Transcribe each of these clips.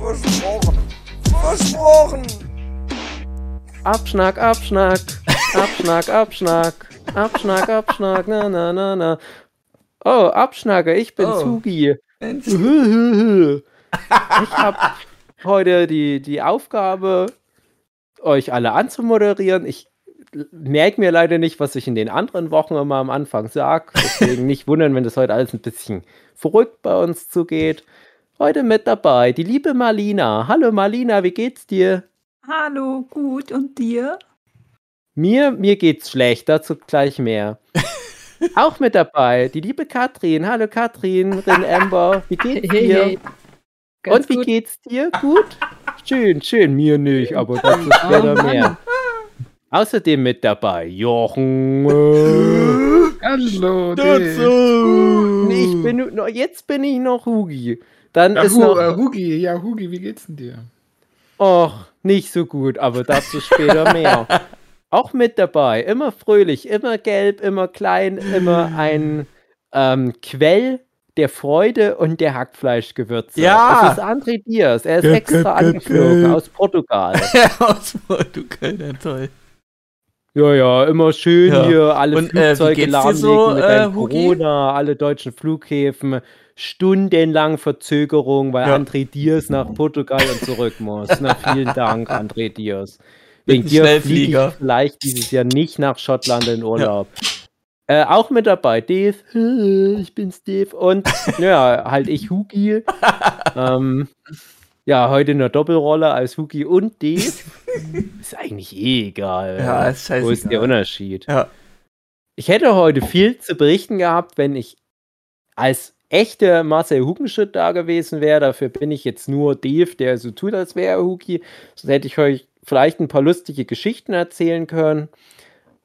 Versprochen. Versprochen. Abschnack, Abschnack, Abschnack, Abschnack, Abschnack, Abschnack, na, na, na, na. Oh, Abschnacker, ich bin Oh. Sugi. Ich habe heute die, die Aufgabe, euch alle anzumoderieren. Ich merke mir leider nicht, was ich in den anderen Wochen immer am Anfang sage. Deswegen nicht wundern, wenn das heute alles ein bisschen verrückt bei uns zugeht. Heute mit dabei die liebe Marlina. Hallo Marlina, wie geht's dir? Hallo, gut. Und dir? Mir, mir geht's schlecht, dazu gleich mehr. Auch mit dabei, die liebe Katrin. Hallo Katrin, Rin Amber, wie geht's dir? Ganz Und wie gut. geht's dir? Gut? Schön, schön, mir nicht, aber dazu später Mann. mehr. Außerdem mit dabei Jochen. Hallo, nee, ich bin, nur- jetzt bin ich noch Hugi. Dann Ja, ist noch, äh, Hugi, ja, Hugi, wie geht's denn dir? Och, nicht so gut, aber dazu später mehr. Auch mit dabei, immer fröhlich, immer gelb, immer klein, immer ein ähm, Quell der Freude und der Hackfleischgewürze. Ja. Es ist André Diaz, er ist Ge- extra ge- ge- angeflogen ge- aus Portugal. Aus Portugal, ja, toll. Ja, ja, immer schön Ja. hier alle Und, äh, Flugzeuge dir lahmlegen so, mit äh? Corona, alle deutschen Flughäfen, stundenlang Verzögerung, weil Ja. André Diaz nach Portugal und zurück muss. Na, vielen Dank, André. Mit Wegen dir fliege ich vielleicht dieses Jahr nicht nach Schottland in Urlaub. Äh, auch mit dabei, Dave. Ich bin Steve. Und ja, halt ich, Hugi. ähm, ja, heute in der Doppelrolle als Hugi und Dave. Ist eigentlich eh egal. Ja, ist scheißegal. Wo ist der Unterschied? Ja. Ich hätte heute viel zu berichten gehabt, wenn ich als echter Marcel Hugenschütt da gewesen wäre. Dafür bin ich jetzt nur Dave, der so tut, als wäre er Hugi. So hätte ich euch vielleicht ein paar lustige Geschichten erzählen können.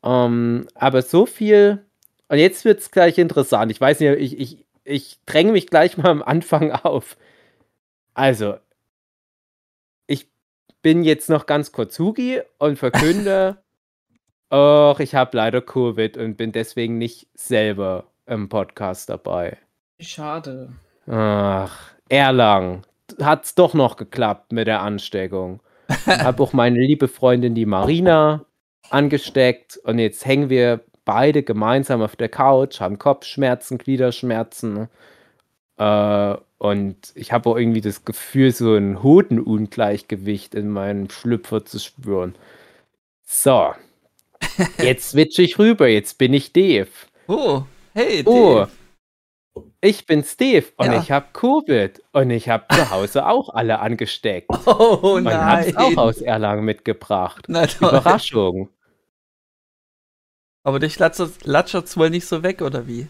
Ähm, aber so viel. Und jetzt wird es gleich interessant. Ich weiß nicht, ich, ich, ich dränge mich gleich mal am Anfang auf. Also, ich bin jetzt noch ganz kurz Hugi und verkünde, Och, ich habe leider Covid und bin deswegen nicht selber im Podcast dabei. Schade. Ach, Erlang. Hat's doch noch geklappt mit der Ansteckung. Hab auch meine liebe Freundin, die Marina, angesteckt und jetzt hängen wir beide gemeinsam auf der Couch, haben Kopfschmerzen, Gliederschmerzen. Äh, und ich habe auch irgendwie das Gefühl, so ein Hodenungleichgewicht in meinem Schlüpfer zu spüren. So. Jetzt switche ich rüber, jetzt bin ich Dave. Oh, hey, Oh, Dave. Ich bin Steve und Ja. ich habe Covid und ich habe zu Hause auch alle angesteckt Oh und habe es nein. auch aus Erlangen mitgebracht. Na. Überraschung. Aber dich latschert's wohl nicht so weg, oder wie?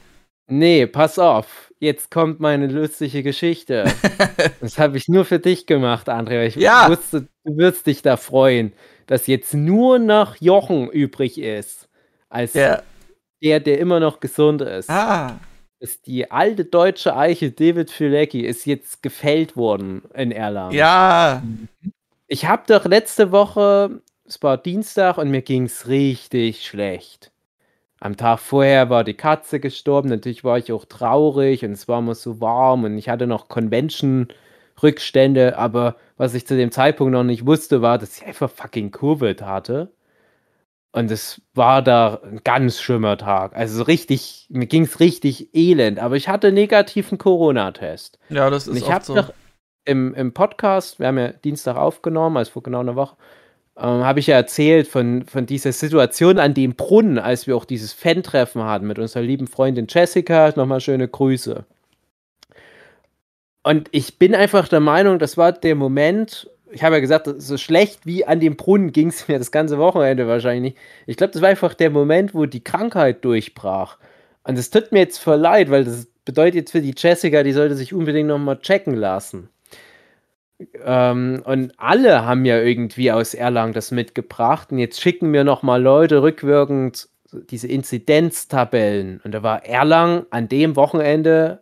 Nee, pass auf. Jetzt kommt meine lustige Geschichte. das habe ich nur für dich gemacht, André. Ich Ja. wusste, du wirst dich da freuen, dass jetzt nur noch Jochen übrig ist. Als Ja. der, der immer noch gesund ist. Ah. Ist die alte deutsche Eiche David Filecki ist jetzt gefällt worden in Erlangen. Ja. Ich habe doch letzte Woche, es war Dienstag und mir ging es richtig schlecht. Am Tag vorher war die Katze gestorben, natürlich war ich auch traurig und es war immer so warm und ich hatte noch Convention-Rückstände, aber was ich zu dem Zeitpunkt noch nicht wusste, war, dass ich einfach fucking Covid hatte. Und es war da ein ganz schlimmer Tag. Also so richtig, mir ging es richtig elend, aber ich hatte einen negativen Corona-Test. Ja, das Und ist ich habe oft so. doch im, im Podcast, wir haben ja Dienstag aufgenommen, also vor genau einer Woche, ähm, habe ich ja erzählt von, von dieser Situation an dem Brunnen, als wir auch dieses Fan-Treffen hatten mit unserer lieben Freundin Jessica. Nochmal schöne Grüße. Und ich bin einfach der Meinung, das war der Moment, ich habe ja gesagt, so schlecht wie an dem Brunnen ging es mir das ganze Wochenende wahrscheinlich nicht. Ich glaube, das war einfach der Moment, wo die Krankheit durchbrach. Und es tut mir jetzt voll leid, weil das bedeutet jetzt für die Jessica, die sollte sich unbedingt nochmal checken lassen. Ähm, und alle haben ja irgendwie aus Erlangen das mitgebracht. Und jetzt schicken mir noch mal Leute rückwirkend diese Inzidenztabellen. Und da war Erlangen an dem Wochenende,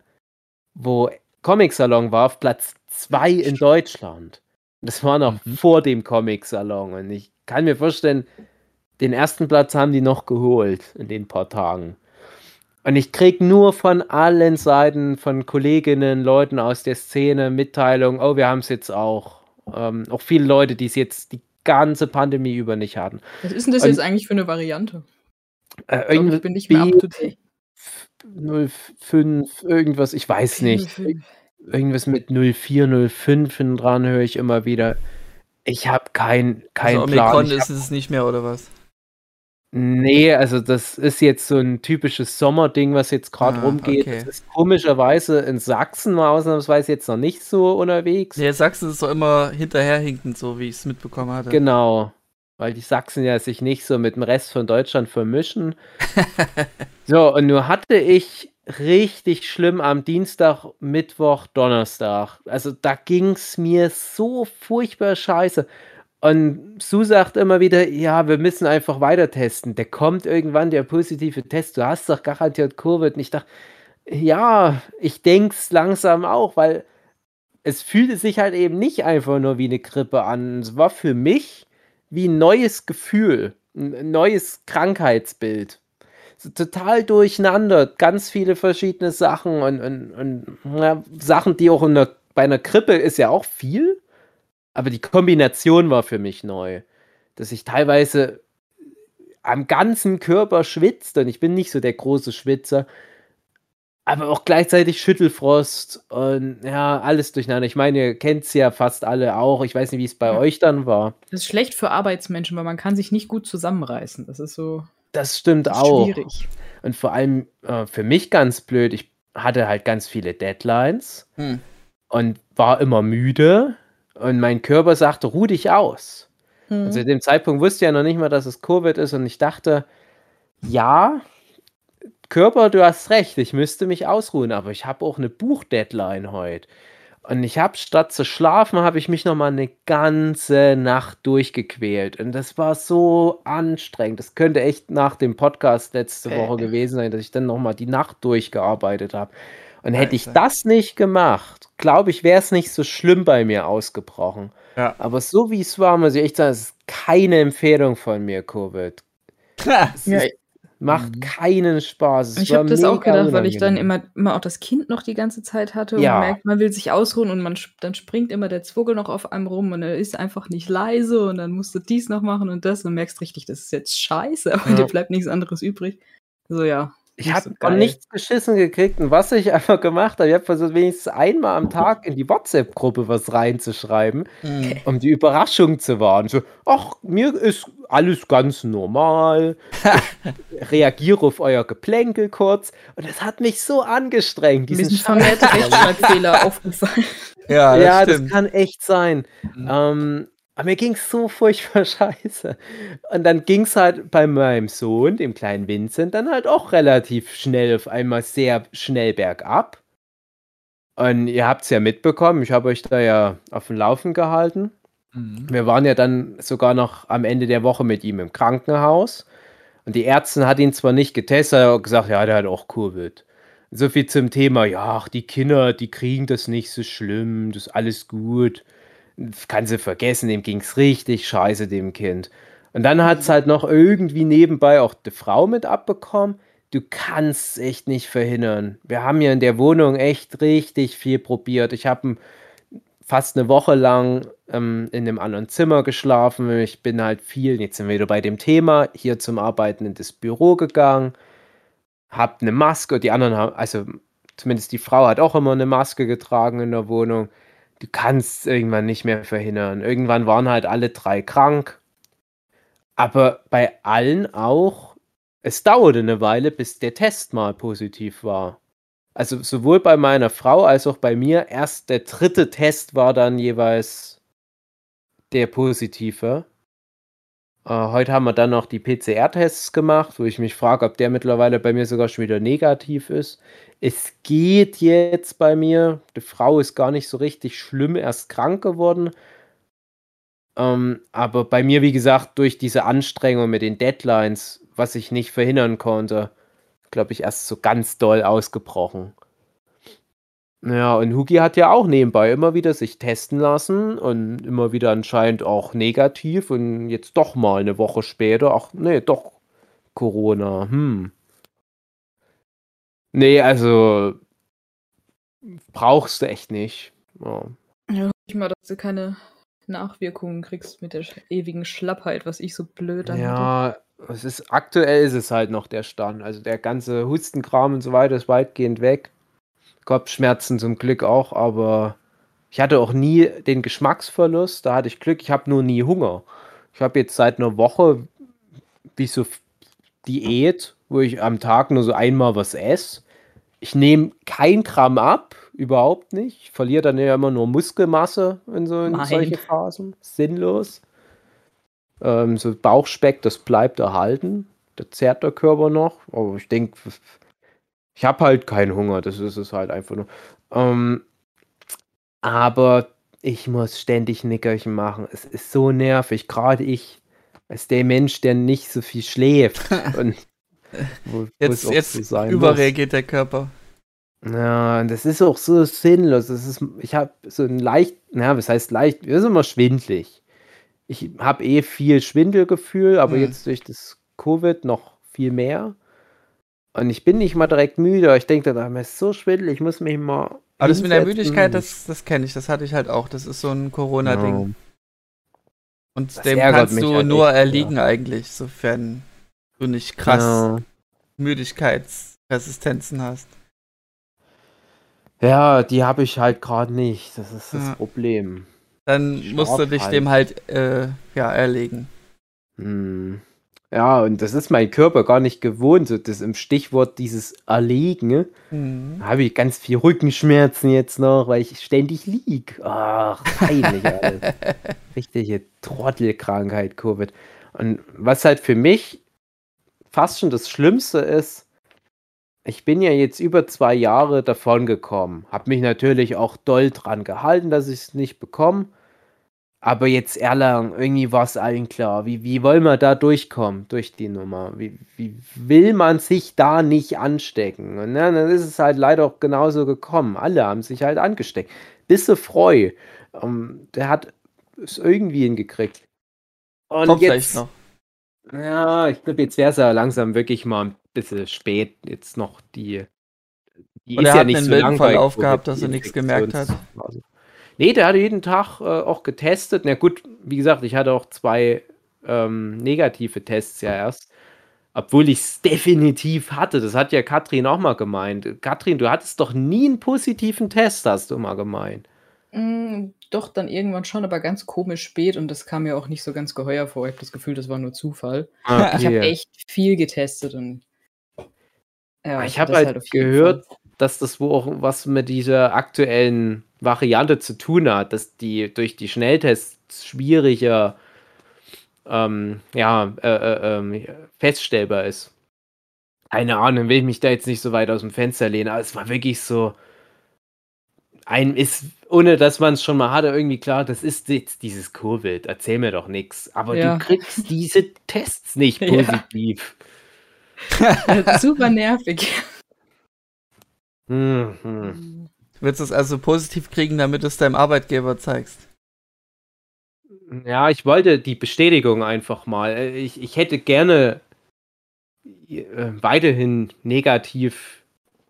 wo Comic-Salon war, auf Platz 2 in Deutschland. Das war noch Mhm. vor dem Comic-Salon. Und ich kann mir vorstellen, den ersten Platz haben die noch geholt in den paar Tagen. Und ich krieg nur von allen Seiten, von Kolleginnen, Leuten aus der Szene Mitteilung, oh, wir haben es jetzt auch. Ähm, auch viele Leute, die es jetzt die ganze Pandemie über nicht hatten. Was ist denn das Und- jetzt eigentlich für eine Variante? Äh, Ich, glaub, ich bin nicht mehr up to date. 05, irgendwas, ich weiß nicht. Irgendwas mit 04, 05 hinten dran höre ich immer wieder. Ich habe kein, kein also Plan. Omikron ist es nicht mehr, oder was? Nee, also das ist jetzt so ein typisches Sommerding, was jetzt gerade Ah, rumgeht. okay. Ist komischerweise in Sachsen mal ausnahmsweise jetzt noch nicht so unterwegs. Nee, Sachsen ist doch immer hinterherhinkend, so wie ich es mitbekommen hatte. Genau. Weil die Sachsen ja sich nicht so mit dem Rest von Deutschland vermischen. so, und nur hatte ich richtig schlimm am Dienstag, Mittwoch, Donnerstag. Also da ging es mir so furchtbar scheiße. Und Sue sagt immer wieder, ja, wir müssen einfach weiter testen. Der kommt irgendwann, der positive Test. Du hast doch garantiert Covid. Und ich dachte, ja, ich denke es langsam auch, weil es fühlte sich halt eben nicht einfach nur wie eine Grippe an. Es war für mich wie ein neues Gefühl, ein neues Krankheitsbild. Total durcheinander, ganz viele verschiedene Sachen und, und, und ja, Sachen, die auch in der, bei einer Grippe ist ja auch viel, aber die Kombination war für mich neu, dass ich teilweise am ganzen Körper schwitzt und ich bin nicht so der große Schwitzer, aber auch gleichzeitig Schüttelfrost und ja, alles durcheinander. Ich meine, ihr kennt es ja fast alle auch. Ich weiß nicht, wie es bei Ja. euch dann war. Das ist schlecht für Arbeitsmenschen, weil man kann sich nicht gut zusammenreißen. Das ist so Das stimmt das auch. schwierig. Und vor allem äh, für mich ganz blöd, ich hatte halt ganz viele Deadlines Hm. und war immer müde und mein Körper sagte, ruh dich aus. Hm. Und zu dem Zeitpunkt wusste ich ja noch nicht mal, dass es Covid ist und ich dachte, ja, Körper, du hast recht, ich müsste mich ausruhen, aber ich habe auch eine Buchdeadline heute. Und ich habe statt zu schlafen, habe ich mich noch mal eine ganze Nacht durchgequält. Und das war so anstrengend. Das könnte echt nach dem Podcast letzte Äh. Woche gewesen sein, dass ich dann noch mal die Nacht durchgearbeitet habe. Und hätte ich das nicht gemacht, glaube ich, wäre es nicht so schlimm bei mir ausgebrochen. Ja. Aber so wie es war, muss ich echt sagen, es ist keine Empfehlung von mir, Covid. Ja, ist, macht Mhm. keinen Spaß. Es ich habe das auch gedacht, weil ich dann unangenehm. immer, immer auch das Kind noch die ganze Zeit hatte und Ja. man merkt, man will sich ausruhen und man dann springt immer der Zwugel noch auf einem rum und er ist einfach nicht leise und dann musst du dies noch machen und das und merkst richtig, das ist jetzt scheiße, aber Ja. dir bleibt nichts anderes übrig. So ja. Ich habe geil. nichts geschissen gekriegt und was ich einfach gemacht habe, ich habe versucht, wenigstens einmal am Tag in die WhatsApp-Gruppe was reinzuschreiben, Hm. um die Überraschung zu wahren. So, ach, mir ist alles ganz normal. Ich reagiere auf euer Geplänkel kurz. Und das hat mich so angestrengt. Diesen sind vermehrte Scheiß- Rechtschreibfehler aufgefallen. Ja, das ja, das kann echt sein. Mhm. Ähm, aber mir ging es so furchtbar scheiße. Und dann ging es halt bei meinem Sohn, dem kleinen Vincent, dann halt auch relativ schnell auf einmal sehr schnell bergab. Und ihr habt es ja mitbekommen, ich habe euch da ja auf dem Laufen gehalten. Mhm. Wir waren ja dann sogar noch am Ende der Woche mit ihm im Krankenhaus. Und die Ärztin hat ihn zwar nicht getestet, aber gesagt, ja, der hat auch Covid. So viel zum Thema, ja, ach, die Kinder, die kriegen das nicht so schlimm, das ist alles gut. Kann sie vergessen, dem ging es richtig scheiße, dem Kind. Und dann hat es halt noch irgendwie nebenbei auch die Frau mit abbekommen. Du kannst es echt nicht verhindern. Wir haben ja in der Wohnung echt richtig viel probiert. Ich habe fast eine Woche lang ähm, in einem anderen Zimmer geschlafen. Ich bin halt viel, jetzt sind wir wieder bei dem Thema, hier zum Arbeiten in das Büro gegangen, hab eine Maske, die anderen haben, also zumindest die Frau hat auch immer eine Maske getragen in der Wohnung. Du kannst irgendwann nicht mehr verhindern. Irgendwann waren halt alle drei krank. Aber bei allen auch, es dauerte eine Weile, bis der Test mal positiv war. Also sowohl bei meiner Frau als auch bei mir, erst der dritte Test war dann jeweils der positive. Äh, heute haben wir dann noch die PCR-Tests gemacht, wo ich mich frage, ob der mittlerweile bei mir sogar schon wieder negativ ist. Es geht jetzt bei mir. Die Frau ist gar nicht so richtig schlimm, erst krank geworden. Ähm, aber bei mir, wie gesagt, durch diese Anstrengung mit den Deadlines, was ich nicht verhindern konnte, glaube ich, erst so ganz doll ausgebrochen. Ja, und Hugi hat ja auch nebenbei immer wieder sich testen lassen und immer wieder anscheinend auch negativ und jetzt doch mal eine Woche später, ach nee, doch Corona. Hm. Nee, also brauchst du echt nicht. Ja. Ja, ich mal, dass du keine Nachwirkungen kriegst mit der ewigen Schlappheit, was ich so blöd an Ja, es ist aktuell ist es halt noch der Stand. Also der ganze Hustenkram und so weiter ist weitgehend weg. Kopfschmerzen zum Glück auch, aber ich hatte auch nie den Geschmacksverlust. Da hatte ich Glück, ich habe nur nie Hunger. Ich habe jetzt seit einer Woche wie so Diät, wo ich am Tag nur so einmal was esse. Ich nehme kein Gramm ab, überhaupt nicht. Ich verliere dann ja immer nur Muskelmasse in so in Nein. solche Phasen. Sinnlos. Ähm, so Bauchspeck, das bleibt erhalten. Da zerrt der Körper noch. Aber ich denke, ich habe halt keinen Hunger. Das ist es halt einfach nur. Ähm, aber ich muss ständig Nickerchen machen. Es ist so nervig. Gerade ich, als der Mensch, der nicht so viel schläft. und wo, Jetzt, jetzt so muss. überreagiert der Körper. Ja, und das ist auch so sinnlos. Das ist, ich habe so ein leicht, na, was heißt leicht? Wir sind immer schwindlig. Ich habe eh viel Schwindelgefühl, aber Mhm. jetzt durch das Covid noch viel mehr. Und ich bin nicht mal direkt müde. Ich denke dann, mir ist so schwindelig, ich muss mich mal. Aber das mit der. Müdigkeit, das, das kenne ich, das hatte ich halt auch. Das ist so ein Corona-Ding. Ja. Und Das dem kannst du halt nur echt, erliegen eigentlich, sofern du nicht krass Ja. Müdigkeitsresistenzen hast. Ja, die habe ich halt gerade nicht. Das ist das Ja. Problem. Dann Ich musst du dich halt. dem halt äh, ja, erlegen. Hm. Ja, und das ist mein Körper gar nicht gewohnt. So das im Stichwort dieses Erlegen. Mhm. habe ich ganz viel Rückenschmerzen jetzt noch, weil ich ständig lieg. Ach, peinlich, Alter. Richtige Trottelkrankheit, Covid. Und was halt für mich fast schon das Schlimmste ist, ich bin ja jetzt über zwei Jahre davon gekommen. Habe mich natürlich auch doll dran gehalten, dass ich es nicht bekomme. Aber jetzt Erlangen, irgendwie war es allen klar. Wie, wie wollen wir da durchkommen, durch die Nummer? Wie, wie will man sich da nicht anstecken? Und ja, dann ist es halt leider auch genauso gekommen. Alle haben sich halt angesteckt. Bisse Freu, ähm, der hat es irgendwie hingekriegt. Und Kommt jetzt, vielleicht noch. Ja, ich glaube, jetzt wäre es ja langsam wirklich mal ein bisschen spät, jetzt noch die. die Und er hat einen milden lang Verlauf gehabt, dass er nichts gemerkt hat. Nee, der hatte jeden Tag äh, auch getestet. Na gut, wie gesagt, ich hatte auch zwei ähm, negative Tests ja erst. Obwohl ich es definitiv hatte. Das hat ja Katrin auch mal gemeint. Katrin, du hattest doch nie einen positiven Test, hast du mal gemeint. Doch, dann irgendwann schon, aber ganz komisch spät und das kam mir auch nicht so ganz geheuer vor. Ich habe das Gefühl, das war nur Zufall. Ich habe echt viel getestet und. Ja, ich habe halt, jeden gehört, Fall. dass das wohl auch was mit dieser aktuellen Variante zu tun hat, dass die durch die Schnelltests schwieriger ähm, ja, äh, äh, ähm, feststellbar ist. Keine Ahnung, will ich mich da jetzt nicht so weit aus dem Fenster lehnen, aber es war wirklich so. Ein ist, ohne dass man es schon mal hatte, irgendwie klar, das ist jetzt dieses Covid, erzähl mir doch nichts. Aber Ja. du kriegst diese Tests nicht Ja. positiv. Super nervig. Mhm. Du willst es also positiv kriegen, damit du es deinem Arbeitgeber zeigst. Ja, ich wollte die Bestätigung einfach mal. Äh, Ich, ich hätte gerne äh, weiterhin negativ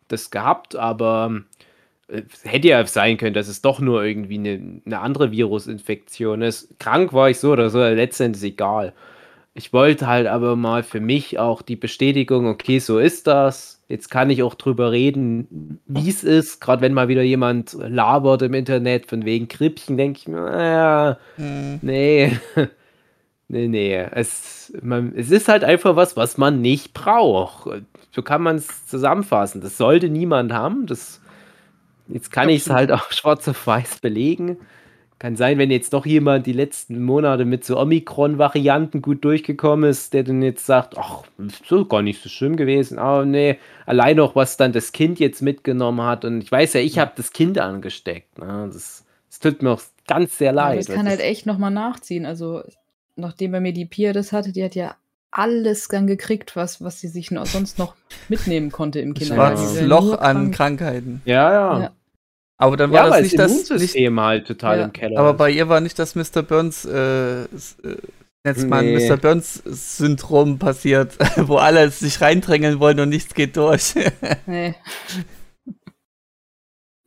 das gehabt, aber äh, es hätte ja sein können, dass es doch nur irgendwie eine, eine andere Virusinfektion ist. Krank war ich so oder so, letztendlich egal. Ich wollte halt aber mal für mich auch die Bestätigung, okay, so ist das. Jetzt kann ich auch drüber reden, wie es ist. Gerade wenn mal wieder jemand labert im Internet von wegen Krippchen, denke ich mir, naja, Mhm. Nee. nee, nee. Es, man, es ist halt einfach was, was man nicht braucht. So kann man es zusammenfassen. Das sollte niemand haben. Das, jetzt kann ich es halt auch schwarz auf weiß belegen. kann sein, wenn jetzt doch jemand die letzten Monate mit so Omikron-Varianten gut durchgekommen ist, der dann jetzt sagt, ach, so gar nicht so schlimm gewesen, aber nee, allein auch, was dann das Kind jetzt mitgenommen hat. Und ich weiß ja, ich habe das Kind angesteckt. Ne? Das, das tut mir auch ganz sehr leid. Aber das kann halt echt nochmal nachziehen. Also, nachdem bei mir die Pia das hatte, die hat ja alles dann gekriegt, was, was sie sich noch, sonst noch mitnehmen konnte im Kindergarten. Schwarzes Loch an Krankheiten. Ja, ja. ja. Aber dann war ja, das nicht das Immunsystem halt total ja. im Keller. Aber ist. bei ihr war nicht das Mr. Burns äh, jetzt mal nee. Mr. Burns Syndrom passiert, wo alle sich reindrängeln wollen und nichts geht durch. nee.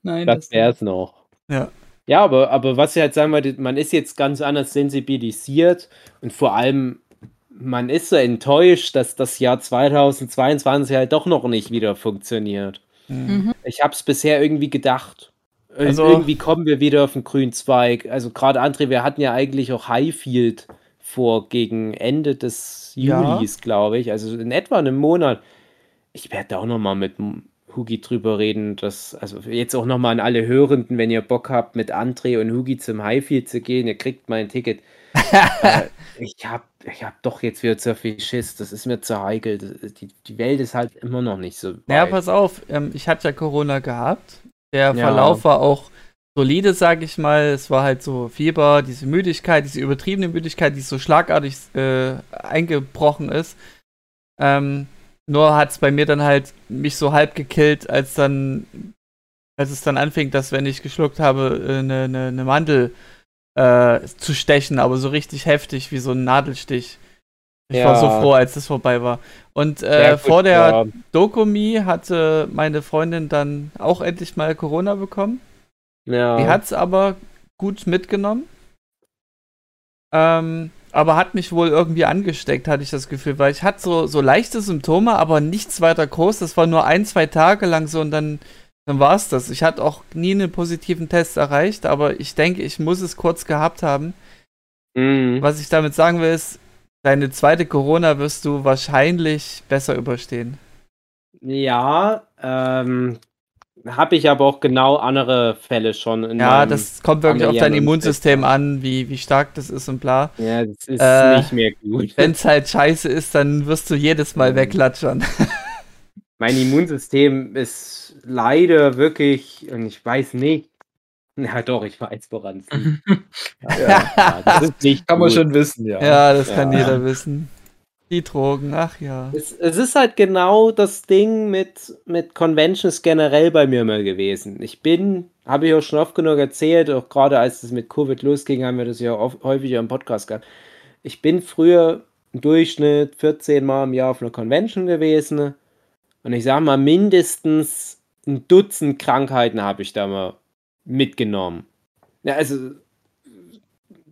Nein, das, das wäre es noch. Ja. Ja, aber, aber was ich halt sagen wollte, man ist jetzt ganz anders sensibilisiert und vor allem, man ist so enttäuscht, dass das Jahr 2022 halt doch noch nicht wieder funktioniert. Mhm. Ich habe es bisher irgendwie gedacht. Also, irgendwie kommen wir wieder auf den grünen Zweig. Also gerade André, wir hatten ja eigentlich auch Highfield vor gegen Ende des Julis, ja. glaube ich. Also in etwa einem Monat. Ich werde da auch noch mal mit Hugi drüber reden. Dass, also jetzt auch noch mal an alle Hörenden, wenn ihr Bock habt, mit André und Hugi zum Highfield zu gehen, ihr kriegt mein Ticket. Äh, ich habe ich hab doch jetzt wieder zu viel Schiss. Das ist mir zu heikel. Die, die Welt ist halt immer noch nicht so. Weit. Ja, pass auf. Ähm, ich hatte ja Corona gehabt. Der ja. Verlauf war auch solide, sag ich mal. Es war halt so Fieber, diese Müdigkeit, diese übertriebene Müdigkeit, die so schlagartig äh, eingebrochen ist. Ähm, nur hat es bei mir dann halt mich so halb gekillt, als dann, als es dann anfing, dass wenn ich geschluckt habe, eine, eine, eine Mandel äh, zu stechen, aber so richtig heftig wie so ein Nadelstich. Ich ja. war so froh, als das vorbei war. Und äh, gut, vor der ja. Dokumi hatte meine Freundin dann auch endlich mal Corona bekommen. Ja. Die hat es aber gut mitgenommen. Ähm, aber hat mich wohl irgendwie angesteckt, hatte ich das Gefühl, weil ich hatte so, so leichte Symptome, aber nichts weiter groß. Das war nur ein, zwei Tage lang so und dann, dann war es das. Ich hatte auch nie einen positiven Test erreicht, aber ich denke, ich muss es kurz gehabt haben. Mhm. Was ich damit sagen will, ist, deine zweite Corona wirst du wahrscheinlich besser überstehen. Ja, ähm, habe ich aber auch genau andere Fälle schon. ja, das kommt wirklich auf dein Immunsystem an, wie, wie stark das ist und bla. Ja, das ist äh, nicht mehr gut. Wenn es halt scheiße ist, dann wirst du jedes Mal mhm. wegklatschern. Mein Immunsystem ist leider wirklich, und ich weiß nicht, ja, doch, ich weiß, woran es liegt. ja, ja, das ist nicht kann gut. man schon wissen, ja. Ja, das kann jeder wissen. Die Drogen, ach ja. Es, es, ist halt genau das Ding mit, mit Conventions generell bei mir mal gewesen. Ich bin, habe ich auch schon oft genug erzählt, auch gerade als es mit Covid losging, haben wir das ja oft, häufiger im Podcast gehabt. Ich bin früher im Durchschnitt 14 Mal im Jahr auf einer Convention gewesen. Und ich sage mal, mindestens ein Dutzend Krankheiten habe ich da mal mitgenommen. Ja, also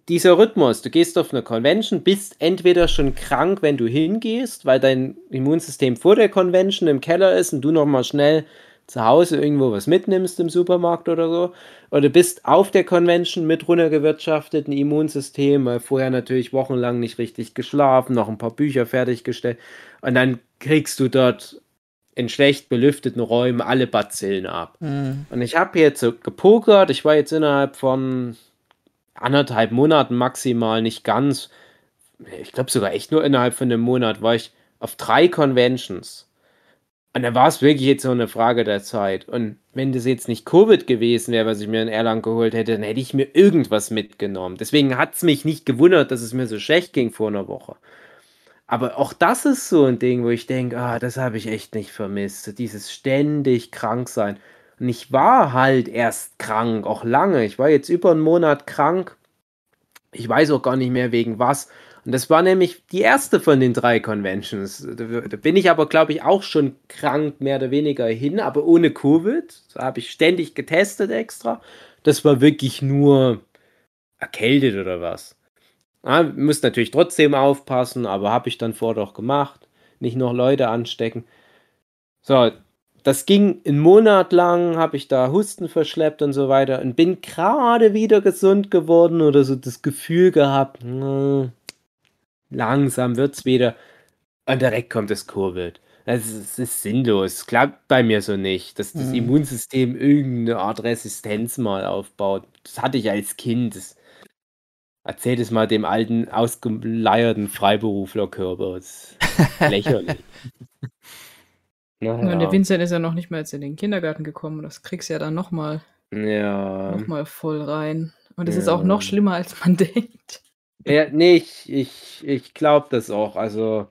dieser Rhythmus, du gehst auf eine Convention, bist entweder schon krank, wenn du hingehst, weil dein Immunsystem vor der Convention im Keller ist und du nochmal schnell zu Hause irgendwo was mitnimmst im Supermarkt oder so, oder bist auf der Convention mit runtergewirtschafteten Immunsystem, weil vorher natürlich wochenlang nicht richtig geschlafen, noch ein paar Bücher fertiggestellt und dann kriegst du dort in schlecht belüfteten Räumen alle Bazillen ab. Mhm. Und ich habe jetzt gepokert, ich war jetzt innerhalb von anderthalb Monaten maximal, nicht ganz, ich glaube sogar echt nur innerhalb von einem Monat, war ich auf drei Conventions. Und da war es wirklich jetzt so eine Frage der Zeit. Und wenn das jetzt nicht Covid gewesen wäre, was ich mir in Erlangen geholt hätte, dann hätte ich mir irgendwas mitgenommen. Deswegen hat es mich nicht gewundert, dass es mir so schlecht ging vor einer Woche. Aber auch das ist so ein Ding, wo ich denke, ah, das habe ich echt nicht vermisst. Dieses ständig krank sein. Und ich war halt erst krank, auch lange. Ich war jetzt über einen Monat krank. Ich weiß auch gar nicht mehr wegen was. Und das war nämlich die erste von den drei Conventions. Da bin ich aber, glaube ich, auch schon krank, mehr oder weniger hin, aber ohne Covid. Da habe ich ständig getestet extra. Das war wirklich nur erkältet oder was. Ja, muss natürlich trotzdem aufpassen, aber habe ich dann vor doch gemacht. Nicht noch Leute anstecken. So, das ging einen Monat lang, habe ich da Husten verschleppt und so weiter und bin gerade wieder gesund geworden oder so das Gefühl gehabt, mh, langsam wird's wieder. Und direkt kommt das Covid. Es ist, es ist sinnlos. Klappt bei mir so nicht, dass das Mhm. Immunsystem irgendeine Art Resistenz mal aufbaut. Das hatte ich als Kind. Das erzähl es mal dem alten, ausgeleierten Freiberuflerkörper. Das ist lächerlich. Ja, und der Naja. Vincent ist ja noch nicht mal jetzt in den Kindergarten gekommen. Das kriegst du ja dann nochmal Ja. noch mal voll rein. Und es ist auch noch Ja. schlimmer, als man denkt. Ja, nee, ich, ich, ich glaube das auch. Also,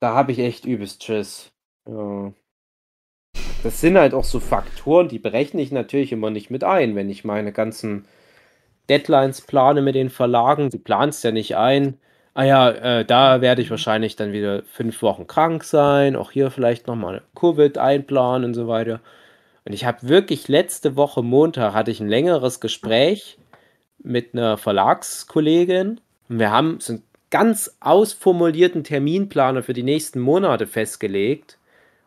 da habe ich echt übelst Schiss. Ja. Das sind halt auch so Faktoren, die berechne ich natürlich immer nicht mit ein, wenn ich meine ganzen Deadlines plane mit den Verlagen. Du planst ja nicht ein. Ah ja, äh, da werde ich wahrscheinlich dann wieder fünf Wochen krank sein. Auch hier vielleicht nochmal Covid einplanen und so weiter. Und ich habe wirklich letzte Woche Montag hatte ich ein längeres Gespräch mit einer Verlagskollegin. Und wir haben so einen ganz ausformulierten Terminplaner für die nächsten Monate festgelegt.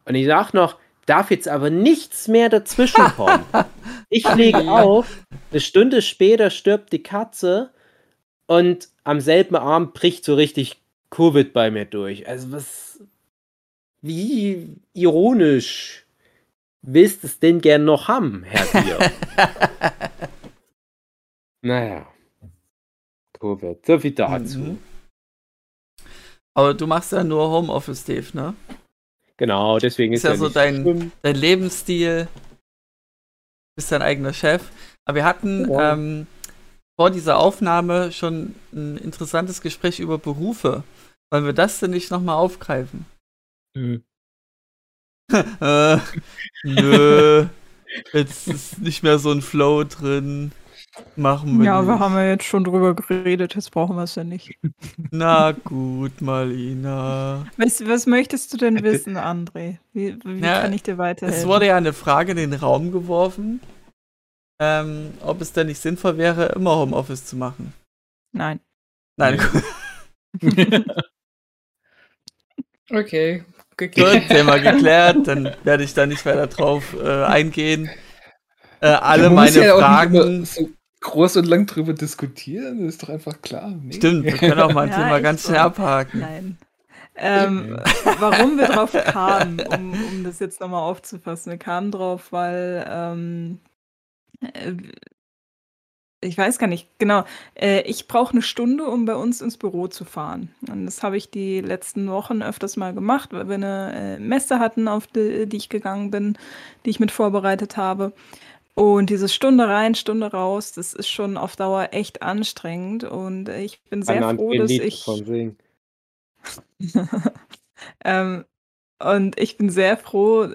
Und ich sag noch, darf jetzt aber nichts mehr dazwischen kommen. Ich lege auf, eine Stunde später stirbt die Katze und am selben Abend bricht so richtig Covid bei mir durch. Also was, wie ironisch willst du es denn gern noch haben, Herr Bier? naja. Covid. So viel dazu. Mhm. Aber du machst ja nur Homeoffice, Dave, ne? Genau, deswegen Ist ist, ja so nicht dein- schlimm. Dein Lebensstil, bist dein eigener Chef. Aber wir hatten Ja. ähm, vor dieser Aufnahme schon ein interessantes Gespräch über Berufe. Wollen wir das denn nicht nochmal aufgreifen? Nö. äh, nö. Jetzt ist nicht mehr so ein Flow drin. Machen wir Ja, nicht. wir haben ja jetzt schon drüber geredet, jetzt brauchen wir es ja nicht. Na gut, Marlina. Was, was möchtest du denn wissen, André? Wie, wie Ja, kann ich dir weiterhelfen? Es wurde ja eine Frage in den Raum geworfen, ähm, ob es denn nicht sinnvoll wäre, immer Homeoffice zu machen. Nein. Nein, Okay, gut, geklärt. Thema geklärt, dann werde ich da nicht weiter drauf äh, eingehen. Äh, alle meine ja Fragen. immer so groß und lang drüber diskutieren, das ist doch einfach klar. Nee. Stimmt, wir können auch mal ein Ja, Thema ganz schnell abhaken. Nein. Ähm, warum wir drauf kamen, um, um das jetzt nochmal aufzufassen. Wir kamen drauf, weil ähm, äh, ich weiß gar nicht, genau. Äh, ich brauche eine Stunde, um bei uns ins Büro zu fahren. Und das habe ich die letzten Wochen öfters mal gemacht, weil wir eine äh, Messe hatten, auf die, die ich gegangen bin, die ich mit vorbereitet habe. Und diese Stunde rein, Stunde raus, das ist schon auf Dauer echt anstrengend. Und ich bin sehr Kann froh, dass ich. ähm, und ich bin sehr froh,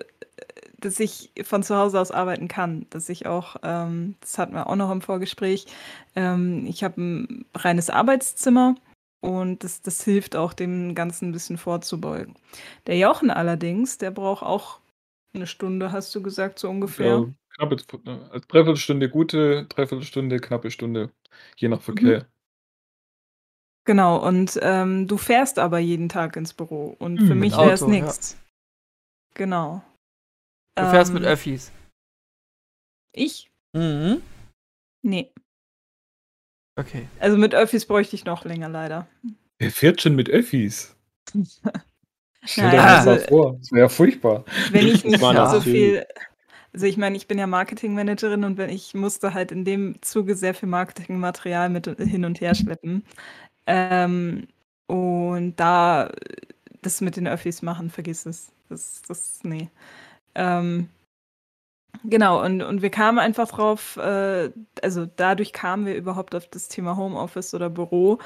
dass ich von zu Hause aus arbeiten kann. Dass ich auch, ähm, das hatten wir auch noch im Vorgespräch, ähm, ich habe ein reines Arbeitszimmer und das, das hilft auch, dem Ganzen ein bisschen vorzubeugen. Der Jochen allerdings, der braucht auch eine Stunde, hast du gesagt, so ungefähr. Ja, knappe also Dreiviertelstunde gute, Dreiviertelstunde, knappe Stunde, je nach Verkehr. Genau, und ähm, du fährst aber jeden Tag ins Büro. Und für Hm, mich mit wäre es Auto, ja. nichts. Genau. Du fährst mit Ähm, Öffis. Ich? Mhm. Nee. Okay. Also mit Öffis bräuchte ich noch länger, leider. Wer fährt schon mit Öffis? Stell dir das mal also- vor, das wäre ja furchtbar. Wenn ich nicht so viel. Also ich meine, ich bin ja Marketingmanagerin und wenn ich musste halt in dem Zuge sehr viel Marketingmaterial mit hin und her schleppen. Ähm, und da das mit den Öffis machen, vergiss es. Das, das, nee. Ähm, genau, und, und wir kamen einfach drauf, äh, also dadurch kamen wir überhaupt auf das Thema Homeoffice oder Büro,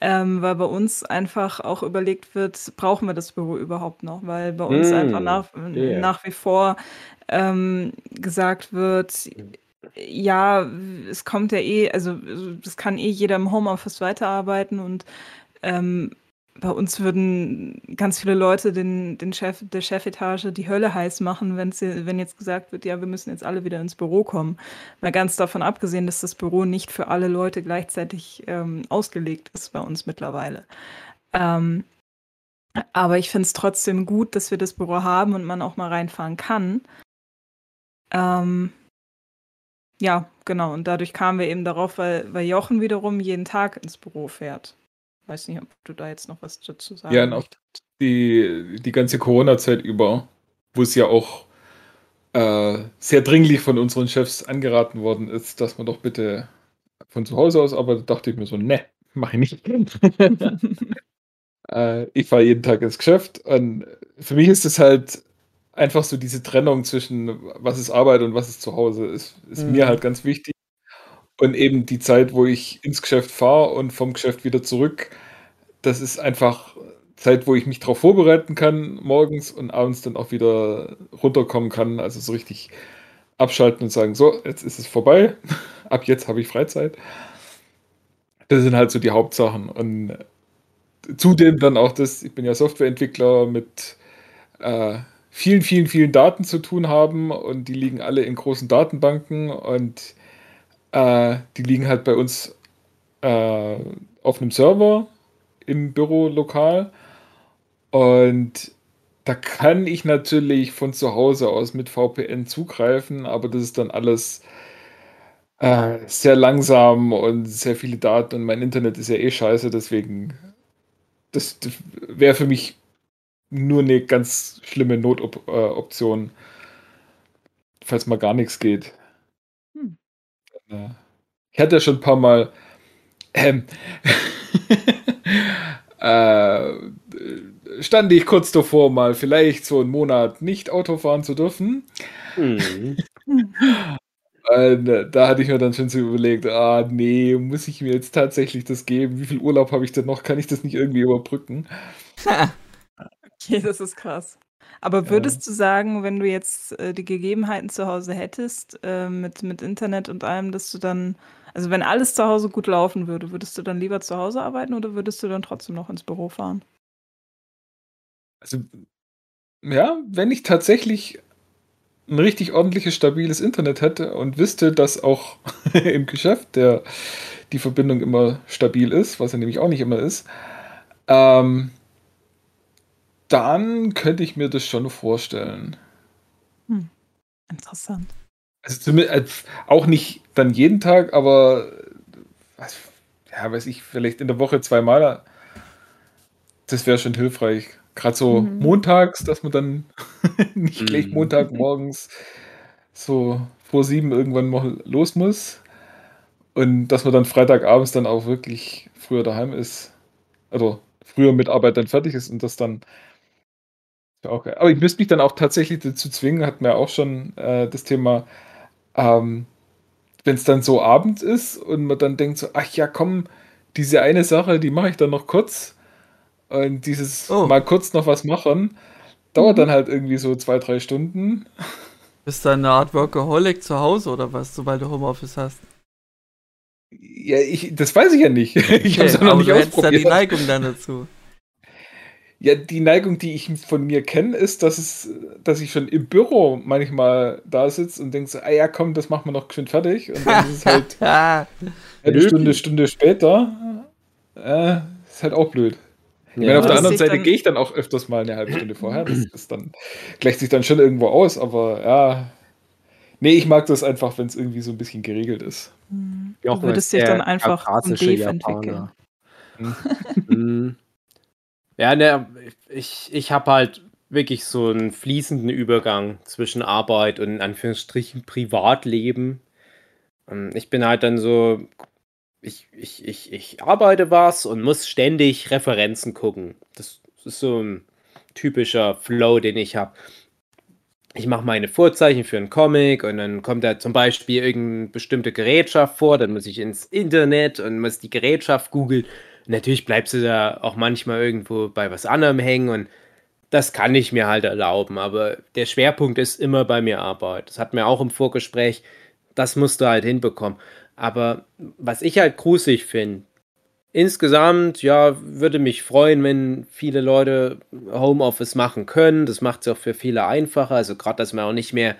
ähm, weil bei uns einfach auch überlegt wird, brauchen wir das Büro überhaupt noch? Weil bei uns Mm, einfach nach, yeah. nach wie vor ähm, gesagt wird, ja, es kommt ja eh, also es kann eh jeder im Homeoffice weiterarbeiten und ähm, bei uns würden ganz viele Leute den, den Chef der Chefetage die Hölle heiß machen, wenn jetzt gesagt wird, ja, wir müssen jetzt alle wieder ins Büro kommen. Mal ganz davon abgesehen, dass das Büro nicht für alle Leute gleichzeitig ähm, ausgelegt ist bei uns mittlerweile. Ähm, aber ich finde es trotzdem gut, dass wir das Büro haben und man auch mal reinfahren kann. Ähm, ja, genau. Und dadurch kamen wir eben darauf, weil, weil Jochen wiederum jeden Tag ins Büro fährt. Weiß nicht, ob du da jetzt noch was dazu sagen Ja, und auch möchtest. die, die ganze Corona-Zeit über, wo es ja auch äh, sehr dringlich von unseren Chefs angeraten worden ist, dass man doch bitte von zu Hause aus arbeitet, dachte ich mir so, ne, mach ich nicht. äh, ich fahre jeden Tag ins Geschäft und für mich ist es halt einfach so diese Trennung zwischen was ist Arbeit und was ist zu Hause, ist, ist mhm. mir halt ganz wichtig. Und eben die Zeit, wo ich ins Geschäft fahre und vom Geschäft wieder zurück, das ist einfach Zeit, wo ich mich darauf vorbereiten kann, morgens und abends dann auch wieder runterkommen kann. Also so richtig abschalten und sagen, so, jetzt ist es vorbei. Ab jetzt habe ich Freizeit. Das sind halt so die Hauptsachen. Und zudem dann auch das, ich bin ja Softwareentwickler mit äh, vielen, vielen, vielen Daten zu tun haben und die liegen alle in großen Datenbanken und äh, die liegen halt bei uns äh, auf einem Server im Bürolokal und da kann ich natürlich von zu Hause aus mit VPN zugreifen, aber das ist dann alles äh, sehr langsam und sehr viele Daten und mein Internet ist ja eh scheiße, deswegen das, das wäre für mich nur eine ganz schlimme Notoption, äh, falls mal gar nichts geht. Äh, ich hatte ja schon ein paar Mal ähm, äh, stand ich kurz davor, mal vielleicht so einen Monat nicht Auto fahren zu dürfen. Mhm. Und äh, da hatte ich mir dann schon so überlegt, ah nee, muss ich mir jetzt tatsächlich das geben? Wie viel Urlaub habe ich denn noch? Kann ich das nicht irgendwie überbrücken? okay, das ist krass. Aber würdest ja. du sagen, wenn du jetzt äh, die Gegebenheiten zu Hause hättest, äh, mit, mit Internet und allem, dass du dann, also wenn alles zu Hause gut laufen würde, würdest du dann lieber zu Hause arbeiten oder würdest du dann trotzdem noch ins Büro fahren? Also, ja, wenn ich tatsächlich ein richtig ordentliches, stabiles Internet hätte und wüsste, dass auch im Geschäft der, die Verbindung immer stabil ist, was er nämlich auch nicht immer ist, ähm, dann könnte ich mir das schon vorstellen. Hm. Interessant. Also zumindest auch nicht dann jeden Tag, aber was, ja, weiß ich, vielleicht in der Woche zweimal. Das wäre schon hilfreich. Gerade so mhm. montags, dass man dann nicht mhm. gleich Montagmorgens so vor sieben irgendwann mal los muss. Und dass man dann Freitagabends dann auch wirklich früher daheim ist. Also früher mit Arbeit dann fertig ist und das dann. Okay. Aber ich müsste mich dann auch tatsächlich dazu zwingen, hat mir auch schon äh, das Thema, ähm, wenn es dann so Abend ist und man dann denkt so, ach ja, komm, diese eine Sache, die mache ich dann noch kurz und dieses oh. mal kurz noch was machen, dauert mhm. dann halt irgendwie so zwei, drei Stunden. Bist du eine Art Workaholic zu Hause oder was, sobald du Homeoffice hast? Ja, ich, das weiß ich ja nicht. Okay, ich habe es noch nicht du ausprobiert. Da die Neigung dann dazu. Ja, die Neigung, die ich von mir kenne, ist, dass es, dass ich schon im Büro manchmal da sitze und denke so, ah ja, komm, das machen wir noch schön fertig. Und dann ist es halt eine Stunde, Stunde später. Äh, ist halt auch blöd. Ja. Meine, auf der anderen Seite gehe ich dann auch öfters mal eine halbe Stunde vorher. Das ist dann, gleicht sich dann schon irgendwo aus, aber ja. Nee, ich mag das einfach, wenn es irgendwie so ein bisschen geregelt ist. Mhm. Du würdest dich dann einfach um Dave entwickeln. Mhm. Ja, ne, ich, ich habe halt wirklich so einen fließenden Übergang zwischen Arbeit und in Anführungsstrichen Privatleben. Ähm, ich bin halt dann so ich, ich, ich, ich arbeite was und muss ständig Referenzen gucken. Das ist so ein typischer Flow, den ich habe. Ich mache meine Vorzeichen für einen Comic und dann kommt da zum Beispiel irgendeine bestimmte Gerätschaft vor, dann muss ich ins Internet und muss die Gerätschaft googeln. Natürlich bleibst du da auch manchmal irgendwo bei was anderem hängen und das kann ich mir halt erlauben, aber der Schwerpunkt ist immer bei mir Arbeit. Das hat mir auch im Vorgespräch, das musst du halt hinbekommen. Aber was ich halt gruselig finde, insgesamt, ja, würde mich freuen, wenn viele Leute Homeoffice machen können. Das macht es auch für viele einfacher. Also gerade, dass man auch nicht mehr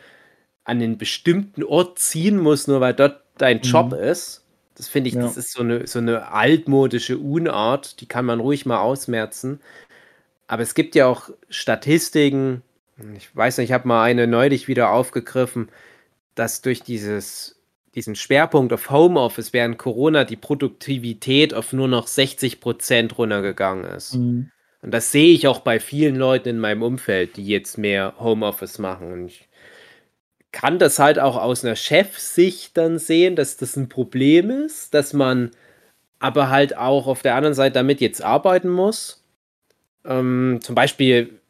an einen bestimmten Ort ziehen muss, nur weil dort dein Job mhm. ist. Das finde ich, ja. das ist so eine, so eine altmodische Unart, die kann man ruhig mal ausmerzen. Aber es gibt ja auch Statistiken, ich weiß nicht, ich habe mal eine neulich wieder aufgegriffen, dass durch dieses diesen Schwerpunkt auf Homeoffice während Corona die Produktivität auf nur noch 60 Prozent runtergegangen ist. Mhm. Und das sehe ich auch bei vielen Leuten in meinem Umfeld, die jetzt mehr Homeoffice machen. Und ich kann das halt auch aus einer Chefsicht dann sehen, dass das ein Problem ist, dass man aber halt auch auf der anderen Seite damit jetzt arbeiten muss. Ähm, zum Beispiel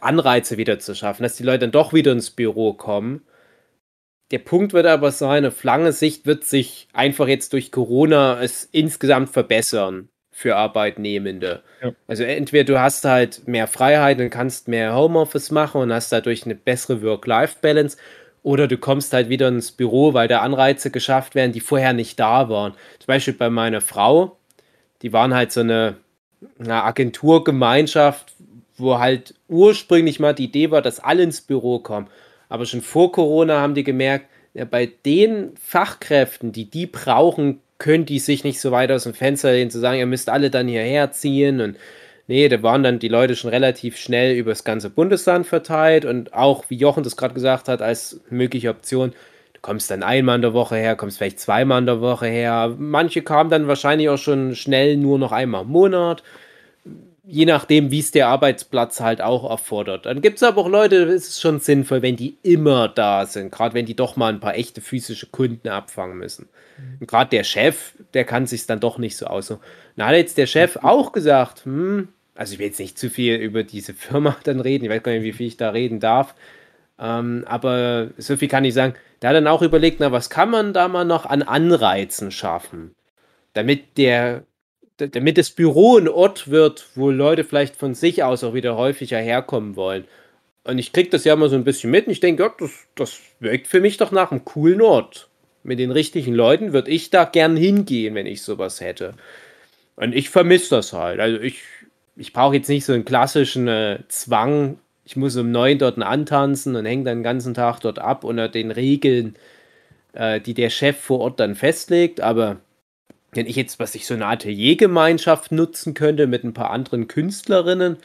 Anreize wieder zu schaffen, dass die Leute dann doch wieder ins Büro kommen. Der Punkt wird aber sein, auf lange Sicht wird sich einfach jetzt durch Corona es insgesamt verbessern für Arbeitnehmende. Ja. Also entweder du hast halt mehr Freiheit und kannst mehr Homeoffice machen und hast dadurch eine bessere Work-Life-Balance oder du kommst halt wieder ins Büro, weil da Anreize geschafft werden, die vorher nicht da waren. Zum Beispiel bei meiner Frau, die waren halt so eine, eine Agenturgemeinschaft, wo halt ursprünglich mal die Idee war, dass alle ins Büro kommen. Aber schon vor Corona haben die gemerkt, ja, bei den Fachkräften, die die brauchen, können die sich nicht so weit aus dem Fenster lehnen, zu sagen, ihr müsst alle dann hierher ziehen. Und nee, da waren dann die Leute schon relativ schnell über das ganze Bundesland verteilt. Und auch, wie Jochen das gerade gesagt hat, als mögliche Option, du kommst dann einmal in der Woche her, kommst vielleicht zweimal in der Woche her. Manche kamen dann wahrscheinlich auch schon schnell nur noch einmal im Monat je nachdem, wie es der Arbeitsplatz halt auch erfordert. Dann gibt es aber auch Leute, da ist es schon sinnvoll, wenn die immer da sind, gerade wenn die doch mal ein paar echte physische Kunden abfangen müssen. Mhm. Und gerade der Chef, der kann sich dann doch nicht so aussuchen. Da hat jetzt der Chef auch gesagt, hm, also ich will jetzt nicht zu viel über diese Firma dann reden, ich weiß gar nicht, wie viel ich da reden darf, ähm, aber so viel kann ich sagen, der hat dann auch überlegt, na, was kann man da mal noch an Anreizen schaffen, damit der damit das Büro ein Ort wird, wo Leute vielleicht von sich aus auch wieder häufiger herkommen wollen. Und ich kriege das ja immer so ein bisschen mit und ich denke, ja, das, das wirkt für mich doch nach einem coolen Ort. Mit den richtigen Leuten würde ich da gern hingehen, wenn ich sowas hätte. Und ich vermisse das halt. Also ich, ich brauche jetzt nicht so einen klassischen äh, Zwang, ich muss um neun dort antanzen und hänge dann den ganzen Tag dort ab unter den Regeln, äh, die der Chef vor Ort dann festlegt. Aber wenn ich jetzt, was ich so eine Ateliergemeinschaft nutzen könnte mit ein paar anderen Künstlerinnen,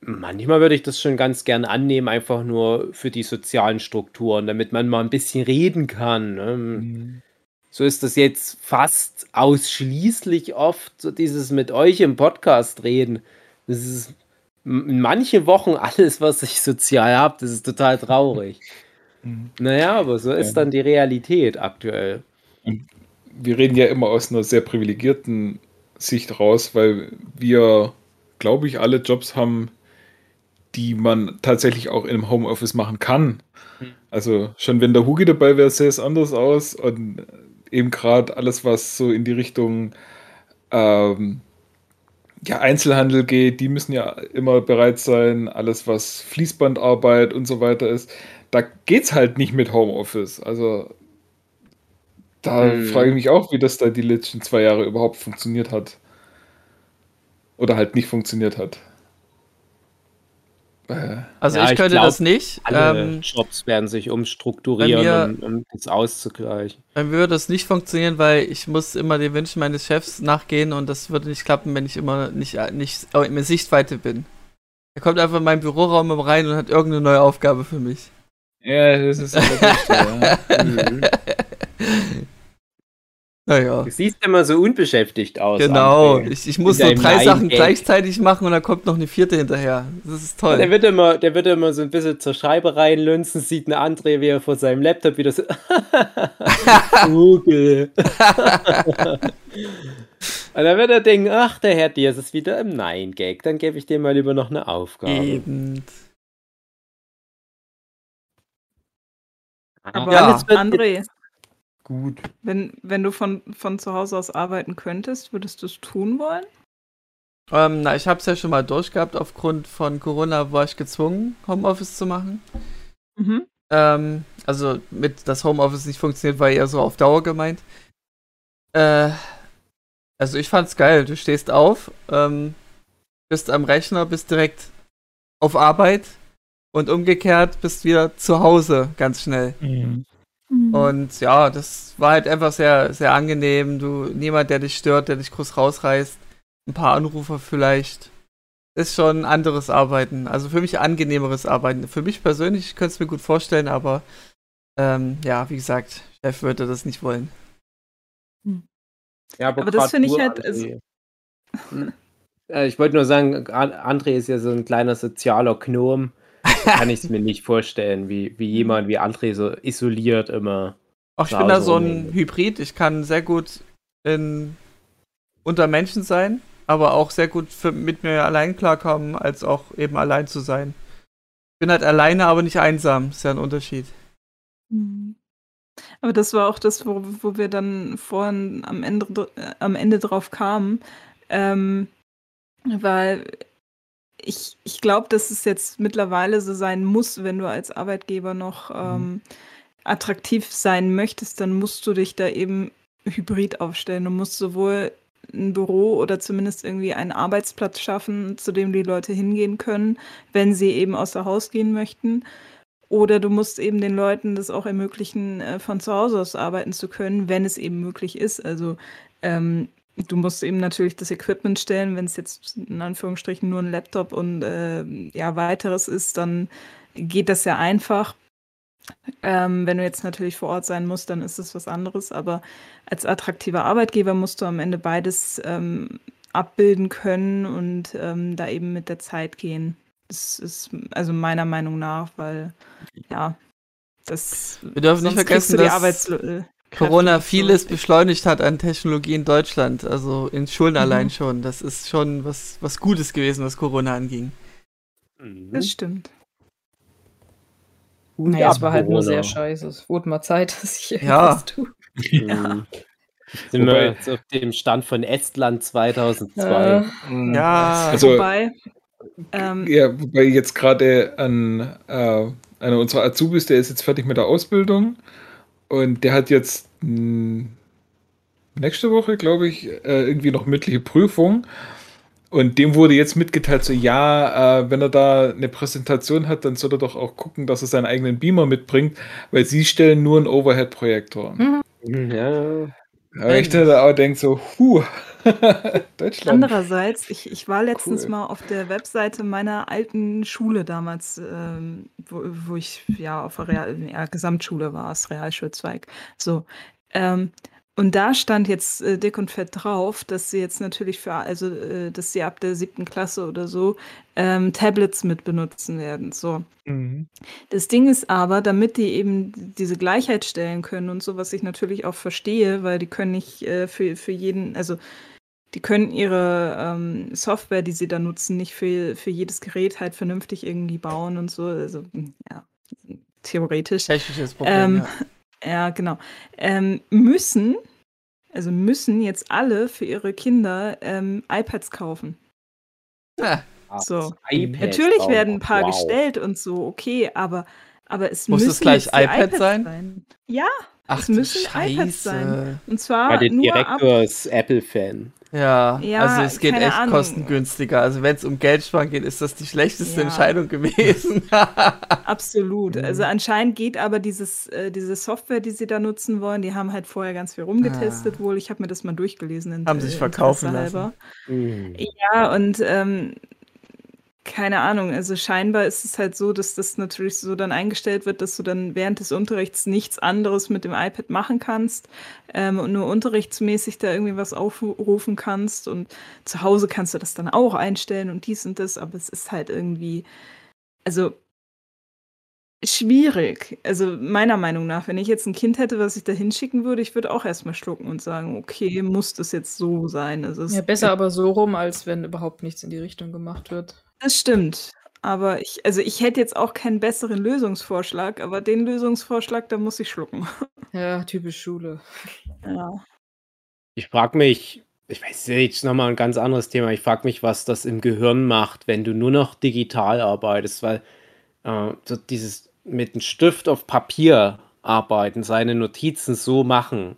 manchmal würde ich das schon ganz gern annehmen, einfach nur für die sozialen Strukturen, damit man mal ein bisschen reden kann. Ne? Mhm. So ist das jetzt fast ausschließlich oft, so dieses mit euch im Podcast reden. Das ist in manche Wochen alles, was ich sozial habe, das ist total traurig. Mhm. Naja, aber so ist dann die Realität aktuell wir reden ja immer aus einer sehr privilegierten Sicht raus, weil wir, glaube ich, alle Jobs haben, die man tatsächlich auch im Homeoffice machen kann. Hm. Also schon wenn der Hugi dabei wäre, sähe es anders aus. Und eben gerade alles, was so in die Richtung ähm, ja, Einzelhandel geht, die müssen ja immer bereit sein. Alles, was Fließbandarbeit und so weiter ist, da geht es halt nicht mit Homeoffice. Also da hm. frage ich mich auch, wie das da die letzten zwei Jahre überhaupt funktioniert hat. Oder halt nicht funktioniert hat. Äh, also ja, ich könnte ich glaub, das nicht. Alle ähm, Shops werden sich umstrukturieren, mir, um, um das auszugleichen. Bei mir würde das nicht funktionieren, weil ich muss immer den Wünschen meines Chefs nachgehen und das würde nicht klappen, wenn ich immer nicht, nicht in Sichtweite bin. Er kommt einfach in meinen Büroraum rein und hat irgendeine neue Aufgabe für mich. Ja, das ist aber ja. mhm. Naja. Du siehst immer so unbeschäftigt aus. Genau, ich, ich, muss so drei Sachen gleichzeitig machen und dann kommt noch eine vierte hinterher. Das ist toll. der, wird immer, der wird immer so ein bisschen zur Scheibe reinlunzen, sieht eine André, wie er vor seinem Laptop wieder so. Google. und dann wird er denken: Ach, der Herr Diaz ist wieder im Nein-Gag. Dann gebe ich dir mal lieber noch eine Aufgabe. Eben. Aber ja, André, gut. Wenn, wenn du von, von zu Hause aus arbeiten könntest, würdest du es tun wollen? Ähm, na, ich habe es ja schon mal durchgehabt. Aufgrund von Corona war ich gezwungen, Homeoffice zu machen. Mhm. Ähm, also mit das Homeoffice nicht funktioniert, war eher so auf Dauer gemeint. Äh, also ich fand's geil. Du stehst auf, ähm, bist am Rechner, bist direkt auf Arbeit und umgekehrt bist wieder zu Hause ganz schnell. Mhm. Mhm. Und ja, das war halt einfach sehr, sehr angenehm. Du, niemand, der dich stört, der dich groß rausreißt. Ein paar Anrufer vielleicht. Ist schon ein anderes Arbeiten. Also für mich angenehmeres Arbeiten. Für mich persönlich könnte es mir gut vorstellen, aber ähm, ja, wie gesagt, Chef würde das nicht wollen. Ja, aber, aber das finde ich halt. Also, hm. Äh, ich wollte nur sagen, André ist ja so ein kleiner sozialer Gnom. Kann ich es mir nicht vorstellen, wie, wie jemand wie André so isoliert immer. Ach, ich bin da so ein Hybrid. Ich kann sehr gut in, unter Menschen sein, aber auch sehr gut für, mit mir allein klarkommen, als auch eben allein zu sein. Ich bin halt alleine, aber nicht einsam. Ist ja ein Unterschied. Mhm. Aber das war auch das, wo, wo wir dann vorhin am Ende, äh, am Ende drauf kamen. Ähm, weil ich, ich glaube, dass es jetzt mittlerweile so sein muss, wenn du als Arbeitgeber noch mhm. ähm, attraktiv sein möchtest, dann musst du dich da eben hybrid aufstellen. Du musst sowohl ein Büro oder zumindest irgendwie einen Arbeitsplatz schaffen, zu dem die Leute hingehen können, wenn sie eben außer Haus gehen möchten. Oder du musst eben den Leuten das auch ermöglichen, äh, von zu Hause aus arbeiten zu können, wenn es eben möglich ist. Also ähm, du musst eben natürlich das Equipment stellen, wenn es jetzt in Anführungsstrichen nur ein Laptop und äh, ja weiteres ist, dann geht das ja einfach. Ähm, wenn du jetzt natürlich vor Ort sein musst, dann ist es was anderes. Aber als attraktiver Arbeitgeber musst du am Ende beides ähm, abbilden können und ähm, da eben mit der Zeit gehen. Das ist also meiner Meinung nach, weil ja, das. Wir dürfen nicht vergessen, dass Corona vieles beschleunigt hat an Technologie in Deutschland, also in Schulen mhm. allein schon. Das ist schon was, was Gutes gewesen, was Corona anging. Mhm. Das stimmt. Naja, es war halt nur sehr scheiße. Es wurde mal Zeit, dass ich irgendwas ja. tue. Ja. Sind wobei, wir jetzt auf dem Stand von Estland 2002. Äh, ja, also, wobei, ähm, ja, wobei jetzt gerade an äh, einer unserer Azubis, der ist jetzt fertig mit der Ausbildung und der hat jetzt mh, hm, nächste Woche, glaube ich, äh, irgendwie noch mündliche Prüfung. Und dem wurde jetzt mitgeteilt, so ja, äh, wenn er da eine Präsentation hat, dann soll er doch auch gucken, dass er seinen eigenen Beamer mitbringt, weil sie stellen nur einen Overhead-Projektor. Mhm. Ja. Aber ich da auch denke so, huh, Deutschland. Andererseits, ich, ich war letztens cool. mal auf der Webseite meiner alten Schule damals, ähm, wo, wo ich ja auf der Real, ja, Gesamtschule war, als Realschulzweig. So. Ähm, und da stand jetzt äh, dick und fett drauf, dass sie jetzt natürlich für, also äh, dass sie ab der siebten Klasse oder so ähm, Tablets mit benutzen werden. So. Mhm. Das Ding ist aber, damit die eben diese Gleichheit stellen können und so, was ich natürlich auch verstehe, weil die können nicht äh, für, für jeden, also die können ihre ähm, Software, die sie da nutzen, nicht für, für jedes Gerät halt vernünftig irgendwie bauen und so. Also, ja, theoretisch. Technisches Problem. Ähm, ja. Ja, genau. Ähm, müssen, also müssen jetzt alle für ihre Kinder ähm, iPads kaufen. Ja. So. iPad Natürlich oh, werden ein paar wow. gestellt und so, okay, aber, aber es Muss müssen es gleich iPad iPads sein? sein? Ja, Ach, es müssen iPads sein. Und zwar Weil der Direktor ist Apple-Fan. Ja, ja, also es geht echt Ahnung. kostengünstiger. Also wenn es um Geldsparen geht, ist das die schlechteste ja. Entscheidung gewesen. Absolut. Mhm. Also anscheinend geht aber dieses, äh, diese Software, die sie da nutzen wollen, die haben halt vorher ganz viel rumgetestet ah. wohl. Ich habe mir das mal durchgelesen. In, haben sich verkaufen lassen. Mhm. Ja, und ähm, keine Ahnung, also scheinbar ist es halt so, dass das natürlich so dann eingestellt wird, dass du dann während des Unterrichts nichts anderes mit dem iPad machen kannst ähm, und nur unterrichtsmäßig da irgendwie was aufrufen kannst und zu Hause kannst du das dann auch einstellen und dies und das, aber es ist halt irgendwie, also schwierig. Also meiner Meinung nach, wenn ich jetzt ein Kind hätte, was ich da hinschicken würde, ich würde auch erstmal schlucken und sagen, okay, muss das jetzt so sein? Also ja, besser aber so rum, als wenn überhaupt nichts in die Richtung gemacht wird. Das stimmt. Aber ich also, ich hätte jetzt auch keinen besseren Lösungsvorschlag, aber den Lösungsvorschlag, da muss ich schlucken. Ja, typisch Schule. Ja. Ich frage mich ich weiß jetzt noch mal 'n ganz anderes Thema. Ich frage mich, was das im Gehirn macht, wenn du nur noch digital arbeitest, weil, äh, so dieses mit 'n Stift auf Papier arbeiten, seine Notizen so machen,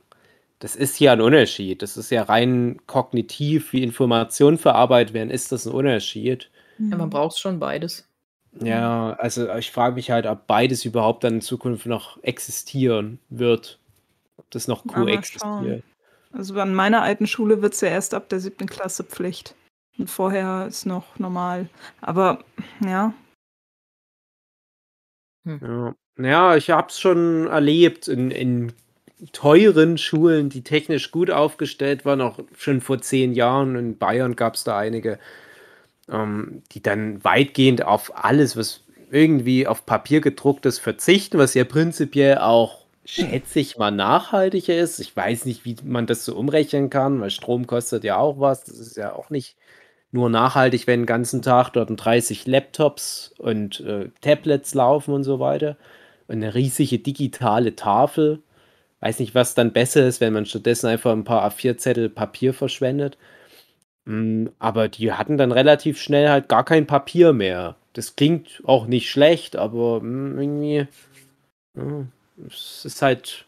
das ist ja ein Unterschied. Das ist ja rein kognitiv, wie Informationen verarbeitet werden, ist das ein Unterschied. Ja, man mhm. braucht schon beides. Ja, also ich frage mich halt, ob beides überhaupt dann in Zukunft noch existieren wird. Ob das noch koexistiert. Also an meiner alten Schule wird es ja erst ab der siebten Klasse Pflicht. Und vorher ist noch normal. Aber ja. Hm. Ja, ja ich habe es schon erlebt in, in teuren Schulen, die technisch gut aufgestellt waren, auch schon vor zehn Jahren. In Bayern gab es da einige, ähm, die dann weitgehend auf alles, was irgendwie auf Papier gedruckt ist, verzichten, was ja prinzipiell auch, schätze ich mal, nachhaltiger ist. Ich weiß nicht, wie man das so umrechnen kann, weil Strom kostet ja auch was. Das ist ja auch nicht nur nachhaltig, wenn den ganzen Tag dort 30 Laptops und äh, Tablets laufen und so weiter. Und eine riesige digitale Tafel. Weiß nicht, was dann besser ist, wenn man stattdessen einfach ein paar A4-Zettel Papier verschwendet. Mm, aber die hatten dann relativ schnell halt gar kein Papier mehr. Das klingt auch nicht schlecht, aber mm, irgendwie es ist halt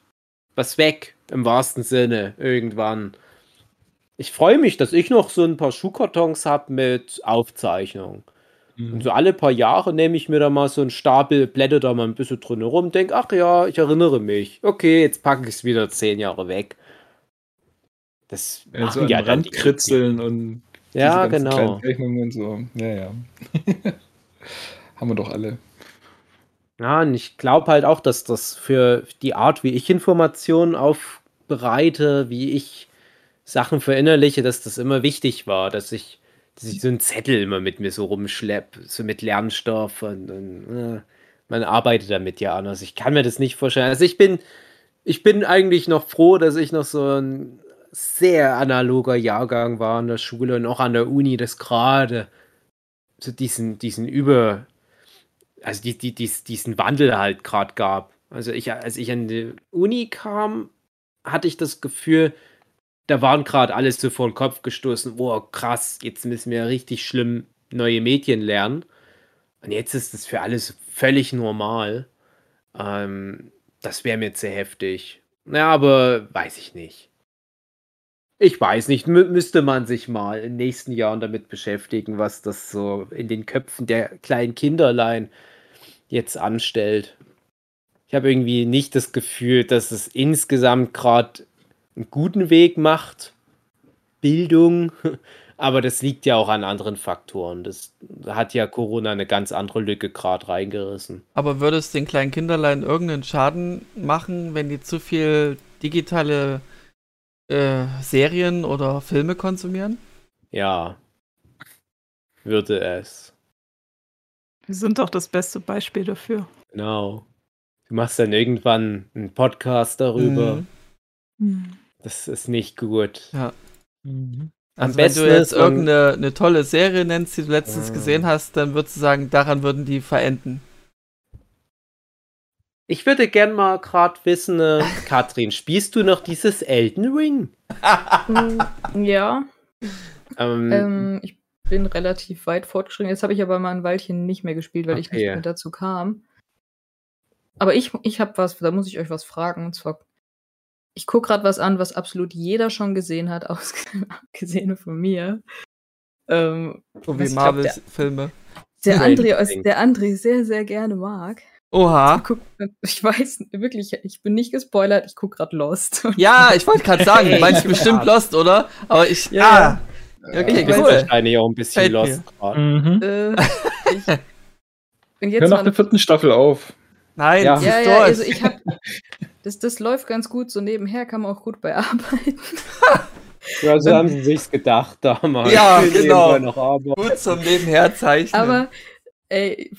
was weg im wahrsten Sinne irgendwann. Ich freue mich, dass ich noch so ein paar Schuhkartons habe mit Aufzeichnung. Mhm. Und so alle paar Jahre nehme ich mir da mal so einen Stapel, blätter da mal ein bisschen drin rum, denke, ach ja, ich erinnere mich. Okay, jetzt packe ich es wieder zehn Jahre weg. Das ja, so ja dann Randkritzeln und ja, genau. Zeichnungen und so. Ja, ja. Haben wir doch alle. Ja, und ich glaube halt auch, dass das für die Art, wie ich Informationen aufbereite, wie ich Sachen verinnerliche, dass das immer wichtig war, dass ich, dass ich so einen Zettel immer mit mir so rumschlepp, so mit Lernstoff und, und äh, man arbeitet damit ja anders. Ich kann mir das nicht vorstellen. Also ich bin, ich bin eigentlich noch froh, dass ich noch so ein sehr analoger Jahrgang war in der Schule und auch an der Uni, das gerade so diesen, diesen Über, also die, die, dies, diesen Wandel halt gerade gab. Also ich, als ich an die Uni kam, hatte ich das Gefühl, da waren gerade alles so vor den Kopf gestoßen, oh krass, jetzt müssen wir richtig schlimm neue Medien lernen. Und jetzt ist das für alles völlig normal. Ähm, das wäre mir zu heftig. Ja, aber weiß ich nicht. Ich weiß nicht, mü müsste man sich mal in den nächsten Jahren damit beschäftigen, was das so in den Köpfen der kleinen Kinderlein jetzt anstellt. Ich habe irgendwie nicht das Gefühl, dass es insgesamt gerade einen guten Weg macht. Bildung. Aber das liegt ja auch an anderen Faktoren. Das hat ja Corona eine ganz andere Lücke gerade reingerissen. Aber würde es den kleinen Kinderlein irgendeinen Schaden machen, wenn die zu viel digitale äh, Serien oder Filme konsumieren? Ja, würde es. Wir sind doch das beste Beispiel dafür. Genau. Du machst dann irgendwann einen Podcast darüber. Mhm. Das ist nicht gut. Ja. Mhm. Am also besten wenn du jetzt irgendeine eine tolle Serie nennst, die du letztens mhm. gesehen hast, dann würdest du sagen, daran würden die verenden. Ich würde gern mal gerade wissen, äh, Katrin, spielst du noch dieses Elden Ring? Hm, ja. Ähm, ähm, ich bin relativ weit fortgeschritten. Jetzt habe ich aber mal ein Weilchen nicht mehr gespielt, weil okay. ich nicht mehr dazu kam. Aber ich, ich habe was, da muss ich euch was fragen. Und zwar, ich gucke gerade was an, was absolut jeder schon gesehen hat, abgesehen von mir. Ähm, so wie Marvel-Filme. Der, der André, der André sehr, sehr gerne mag. Oha. Ich, guck, ich weiß wirklich, ich bin nicht gespoilert, ich gucke gerade Lost. Ja, ich wollte gerade sagen, du meinst bestimmt Lost, oder? Aber ich. Ja. Ah, okay, ich cool. wahrscheinlich auch ein bisschen Fällt Lost. Mhm. Äh, ich, Hör nach der vierten Staffel auf. Nein, ja, ja, ja also ich hab, das, das läuft ganz gut so nebenher, kann man auch gut bei arbeiten. Ja, so haben sie sich's gedacht damals. Ja, genau. Gut zum Nebenherzeichnen. Aber ey,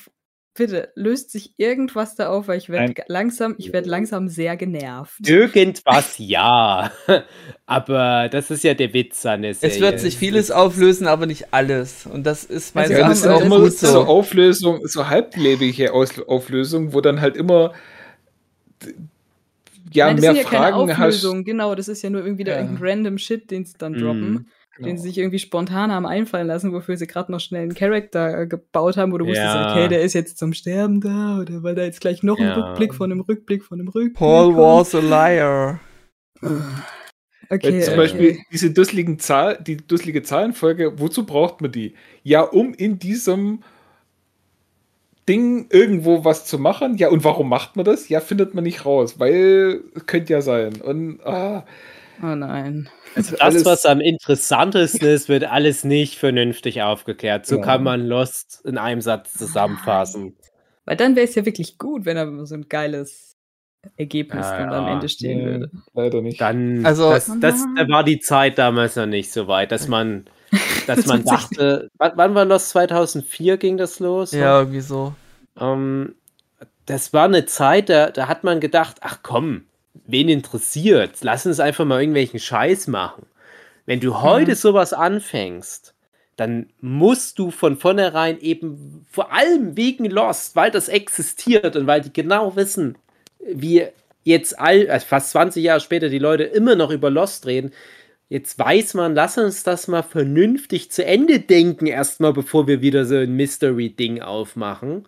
Bitte, löst sich irgendwas da auf, weil ich werde langsam, ich werde langsam sehr genervt. Irgendwas ja. aber das ist ja der Witz an der Serie. Es wird sich vieles auflösen, aber nicht alles. Und das ist mein also, ja, das ist auch immer so. so Auflösung, so halblebige Auflösung, wo dann halt immer ja, Nein, das mehr sind ja Fragen keine Auflösung, hast. Genau, das ist ja nur irgendwie ja. irgendein random Shit, den sie dann droppen. Genau. Den sie sich irgendwie spontan haben einfallen lassen, wofür sie gerade noch schnell einen Charakter äh, gebaut haben, wo du wusstest, ja. okay, der ist jetzt zum Sterben da, oder weil da jetzt gleich noch ja. ein Rückblick von einem Rückblick von einem Rückblick. Paul was a liar. Okay, zum Beispiel okay. diese dusseligen Zahl, die dusselige Zahlenfolge, wozu braucht man die? Ja, um in diesem Ding irgendwo was zu machen. Ja, und warum macht man das? Ja, findet man nicht raus, weil könnte ja sein. Und ah, oh nein. Also das, was am interessantesten ist, wird alles nicht vernünftig aufgeklärt. So ja. kann man Lost in einem Satz zusammenfassen. Weil dann wäre es ja wirklich gut, wenn er so ein geiles Ergebnis ah, dann ja. am Ende stehen nee, würde. Leider nicht. Dann, also, das, das, da war die Zeit damals noch nicht so weit, dass man, dass man dachte, wann war das? 2004 ging das los? Ja, irgendwie so. Ähm, das war eine Zeit, da, da hat man gedacht, ach komm, wen interessiert? Lass uns einfach mal irgendwelchen Scheiß machen. Wenn du heute mhm. sowas anfängst, dann musst du von vornherein eben vor allem wegen Lost, weil das existiert und weil die genau wissen, wie jetzt all, also fast 20 Jahre später die Leute immer noch über Lost reden. Jetzt weiß man, lass uns das mal vernünftig zu Ende denken, erstmal, bevor wir wieder so ein Mystery-Ding aufmachen.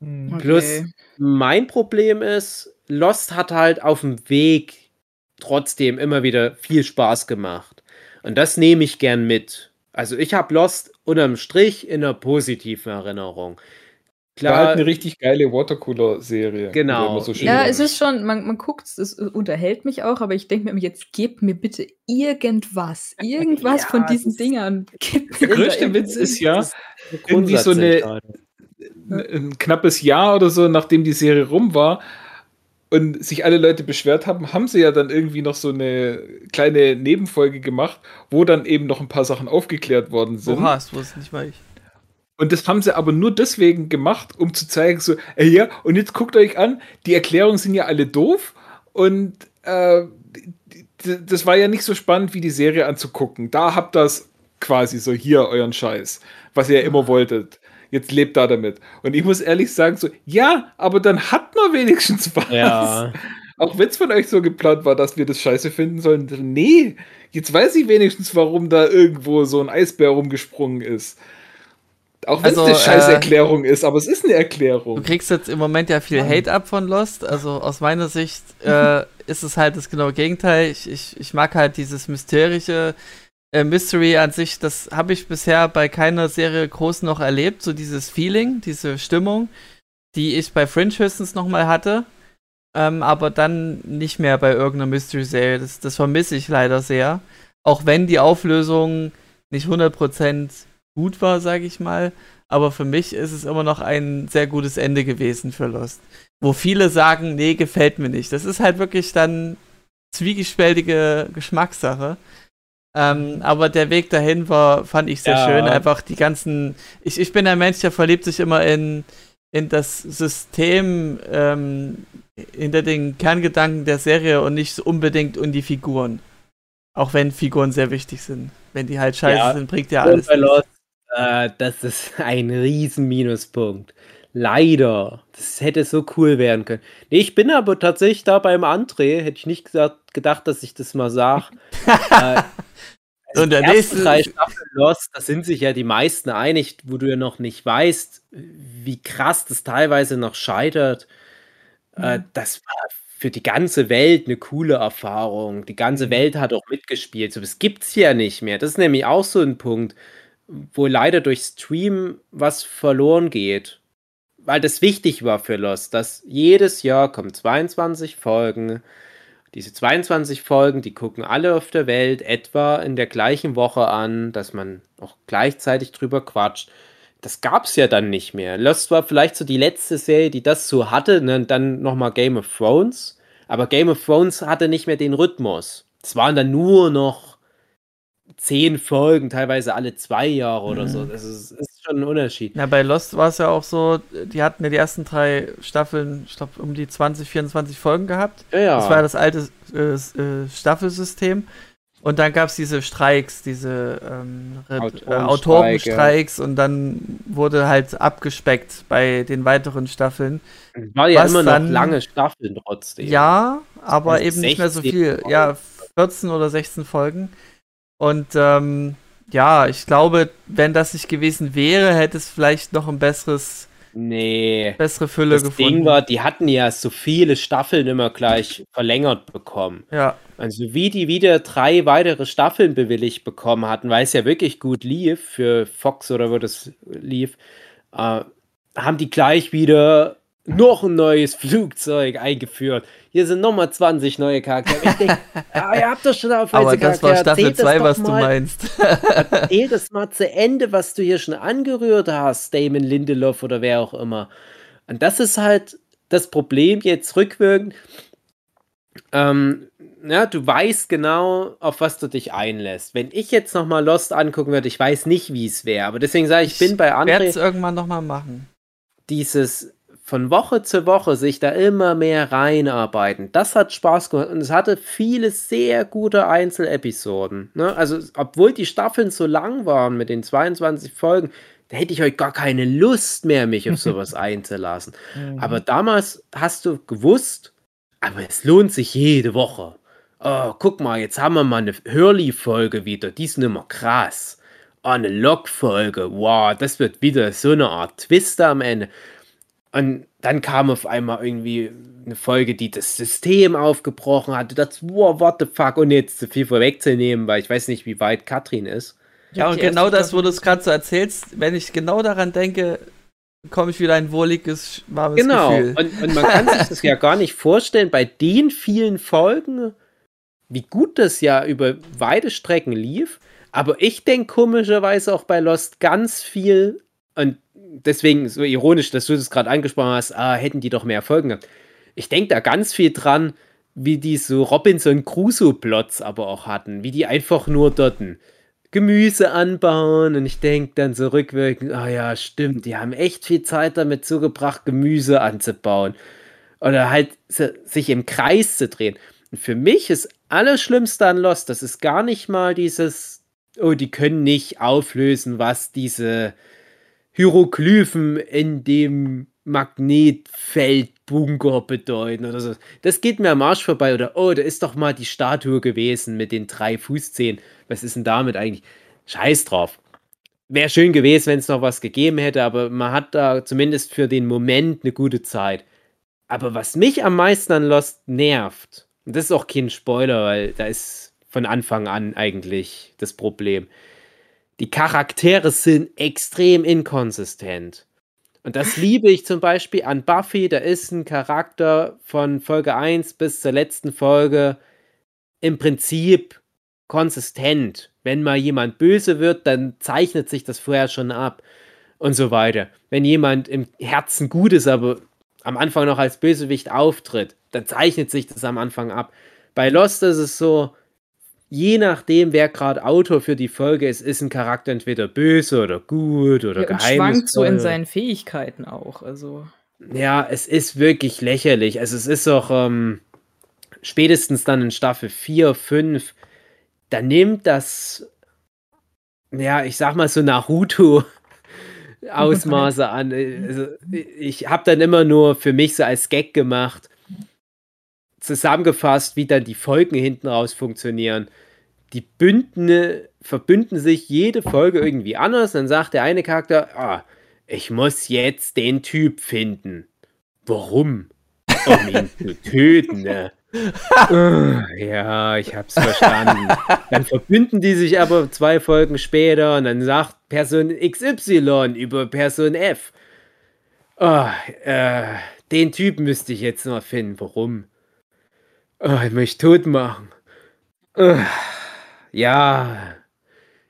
Hm. Okay. Plus, mein Problem ist, Lost hat halt auf dem Weg trotzdem immer wieder viel Spaß gemacht. Und das nehme ich gern mit. Also ich habe Lost unterm Strich in einer positiven Erinnerung. Klar, War halt eine richtig geile Watercooler-Serie. Genau. So ja, es ist schon, man, man guckt es unterhält mich auch, aber ich denke mir jetzt, gebt mir bitte irgendwas. Irgendwas ja, von diesen Dingern. der größte Witz ist ja, irgendwie so eine, ein knappes Jahr oder so, nachdem die Serie rum war, und sich alle Leute beschwert haben, haben sie ja dann irgendwie noch so eine kleine Nebenfolge gemacht, wo dann eben noch ein paar Sachen aufgeklärt worden sind. Oha, das wusste nicht mal ich. Und das haben sie aber nur deswegen gemacht, um zu zeigen, so, ey, ja, und jetzt guckt euch an, die Erklärungen sind ja alle doof und äh, das war ja nicht so spannend, wie die Serie anzugucken. Da habt das quasi so hier euren Scheiß, was ihr ja immer wolltet jetzt lebt da damit. Und ich muss ehrlich sagen, so, ja, aber dann hat man wenigstens was. Ja. Auch wenn es von euch so geplant war, dass wir das scheiße finden sollen. Nee, jetzt weiß ich wenigstens, warum da irgendwo so ein Eisbär rumgesprungen ist. Auch wenn also, es eine Scheißerklärung äh, ist, aber es ist eine Erklärung. Du kriegst jetzt im Moment ja viel Hate ab von Lost. Also aus meiner Sicht äh, ist es halt das genaue Gegenteil. Ich, ich, ich mag halt dieses mysterische, äh, Mystery an sich, das habe ich bisher bei keiner Serie groß noch erlebt. So dieses Feeling, diese Stimmung, die ich bei Fringe höchstens nochmal hatte. Ähm, aber dann nicht mehr bei irgendeiner Mystery-Serie. Das, das vermisse ich leider sehr. Auch wenn die Auflösung nicht 100% gut war, sage ich mal. Aber für mich ist es immer noch ein sehr gutes Ende gewesen für Lost. Wo viele sagen, nee, gefällt mir nicht. Das ist halt wirklich dann zwiegespältige Geschmackssache. Ähm, aber der Weg dahin war, fand ich sehr ja. schön. Einfach die ganzen. Ich, ich bin ein Mensch, der verliebt sich immer in, in das System ähm, hinter den Kerngedanken der Serie und nicht unbedingt in die Figuren. Auch wenn Figuren sehr wichtig sind. Wenn die halt scheiße ja. sind, bringt ja alles. Lost, äh, das ist ein riesen Minuspunkt. Leider. Das hätte so cool werden können. Nee, ich bin aber tatsächlich da beim André. Hätte ich nicht gesagt, gedacht, dass ich das mal sage. äh, und der nächste drei Staffeln Lost, da sind sich ja die meisten einig, wo du ja noch nicht weißt, wie krass das teilweise noch scheitert. Äh, mhm. das war für die ganze Welt eine coole Erfahrung. Die ganze mhm. Welt hat auch mitgespielt. So, das gibt's ja nicht mehr. Das ist nämlich auch so ein Punkt, wo leider durch Stream was verloren geht. Weil das wichtig war für Lost, dass jedes Jahr kommen 22 Folgen diese 22 Folgen, die gucken alle auf der Welt etwa in der gleichen Woche an, dass man auch gleichzeitig drüber quatscht. Das gab es ja dann nicht mehr. Lost war vielleicht so die letzte Serie, die das so hatte. Ne? Dann nochmal Game of Thrones. Aber Game of Thrones hatte nicht mehr den Rhythmus. Es waren dann nur noch zehn Folgen, teilweise alle zwei Jahre oder mhm. so. Das ist, ist, schon ein Unterschied. Ja, bei Lost war es ja auch so, die hatten ja die ersten drei Staffeln, ich glaube, um die 20, 24 Folgen gehabt. Ja, ja. Das war ja das alte äh, äh, Staffelsystem. Und dann gab es diese Streiks, diese ähm, äh, Autorenstreiks und dann wurde halt abgespeckt bei den weiteren Staffeln. War ja immer noch lange Staffeln trotzdem. Ja, aber eben nicht mehr so viel. Folgen. Ja, 14 oder 16 Folgen. Und ähm, ja, ich glaube, wenn das nicht gewesen wäre, hätte es vielleicht noch ein besseres. Nee. Bessere Fülle das gefunden. Ding war, die hatten ja so viele Staffeln immer gleich verlängert bekommen. Ja. Also wie die wieder drei weitere Staffeln bewilligt bekommen hatten, weil es ja wirklich gut lief für Fox oder wo das lief, äh, haben die gleich wieder noch ein neues Flugzeug eingeführt. Hier sind nochmal 20 neue Charaktere. Ich denke, ja, ihr habt doch schon auf Aber das Charaktere. war Staffel 2, was mal, du meinst. erzähl das mal zu Ende, was du hier schon angerührt hast, Damon Lindelof oder wer auch immer. Und das ist halt, das Problem jetzt rückwirkend. Ähm, ja, du weißt genau, auf was du dich einlässt. Wenn ich jetzt nochmal Lost angucken würde, ich weiß nicht, wie es wäre. Aber deswegen sage ich, ich bin bei André. Ich werde es irgendwann nochmal machen. Dieses von Woche zu Woche sich da immer mehr reinarbeiten, das hat Spaß gemacht. Und es hatte viele sehr gute Einzelepisoden. Ne? Also, obwohl die Staffeln so lang waren mit den 22 Folgen, da hätte ich euch gar keine Lust mehr, mich auf sowas einzulassen. Mhm. Aber damals hast du gewusst, aber es lohnt sich jede Woche oh, guck mal, jetzt haben wir mal eine Hurley-Folge wieder, die ist immer krass. Oh, eine Log-Folge, wow, das wird wieder so eine Art Twister am Ende. Und dann kam auf einmal irgendwie eine Folge, die das System aufgebrochen hatte. Das, wow, what the fuck, und jetzt zu viel vorwegzunehmen, weil ich weiß nicht, wie weit Katrin ist. Ja, und genau das, wo du es gerade so erzählst, wenn ich genau daran denke, komme ich wieder ein wohliges, warmes genau. Gefühl. Genau, und, und man kann sich das ja gar nicht vorstellen, bei den vielen Folgen wie gut das ja über weite Strecken lief. Aber ich denke komischerweise auch bei Lost ganz viel, und deswegen so ironisch, dass du das gerade angesprochen hast, ah, hätten die doch mehr Folgen gehabt. Ich denke da ganz viel dran, wie die so Robinson Crusoe-Plots aber auch hatten, wie die einfach nur dort Gemüse anbauen und ich denke dann so rückwirkend, ah ja, stimmt, die haben echt viel Zeit damit zugebracht, Gemüse anzubauen oder halt sich im Kreis zu drehen. Und für mich ist Allerschlimmste an Lost, das ist gar nicht mal dieses, oh, die können nicht auflösen, was diese Hieroglyphen in dem Magnetfeldbunker bedeuten oder so. Das geht mir am Arsch vorbei. Oder, oh, da ist doch mal die Statue gewesen mit den drei Fußzehen. Was ist denn damit eigentlich? Scheiß drauf. Wäre schön gewesen, wenn es noch was gegeben hätte, aber man hat da zumindest für den Moment eine gute Zeit. Aber was mich am meisten an Lost nervt, und das ist auch kein Spoiler, weil da ist von Anfang an eigentlich das Problem. Die Charaktere sind extrem inkonsistent. Und das liebe ich zum Beispiel an Buffy. Da ist ein Charakter von Folge 1 bis zur letzten Folge im Prinzip konsistent. Wenn mal jemand böse wird, dann zeichnet sich das vorher schon ab und so weiter. Wenn jemand im Herzen gut ist, aber am Anfang noch als Bösewicht auftritt, dann zeichnet sich das am Anfang ab. Bei Lost ist es so, je nachdem, wer gerade Autor für die Folge ist, ist ein Charakter entweder böse oder gut oder ja, geheimnisvoll. schwankt so in seinen Fähigkeiten auch, also. Ja, es ist wirklich lächerlich. Also es ist auch ähm, spätestens dann in Staffel 4, 5, da nimmt das, ja, ich sag mal so Naruto Ausmaße an. Also, ich habe dann immer nur für mich so als Gag gemacht, zusammengefasst, wie dann die Folgen hinten raus funktionieren. Die Bündne verbünden sich jede Folge irgendwie anders. Dann sagt der eine Charakter, ah, ich muss jetzt den Typ finden. Warum? Um ihn zu töten, ne? ja, ich hab's verstanden. Dann verbünden die sich aber zwei Folgen später und dann sagt Person XY über Person F. Oh, äh, den Typen müsste ich jetzt noch finden. Warum? Oh, ich möchte tot machen. Oh, ja,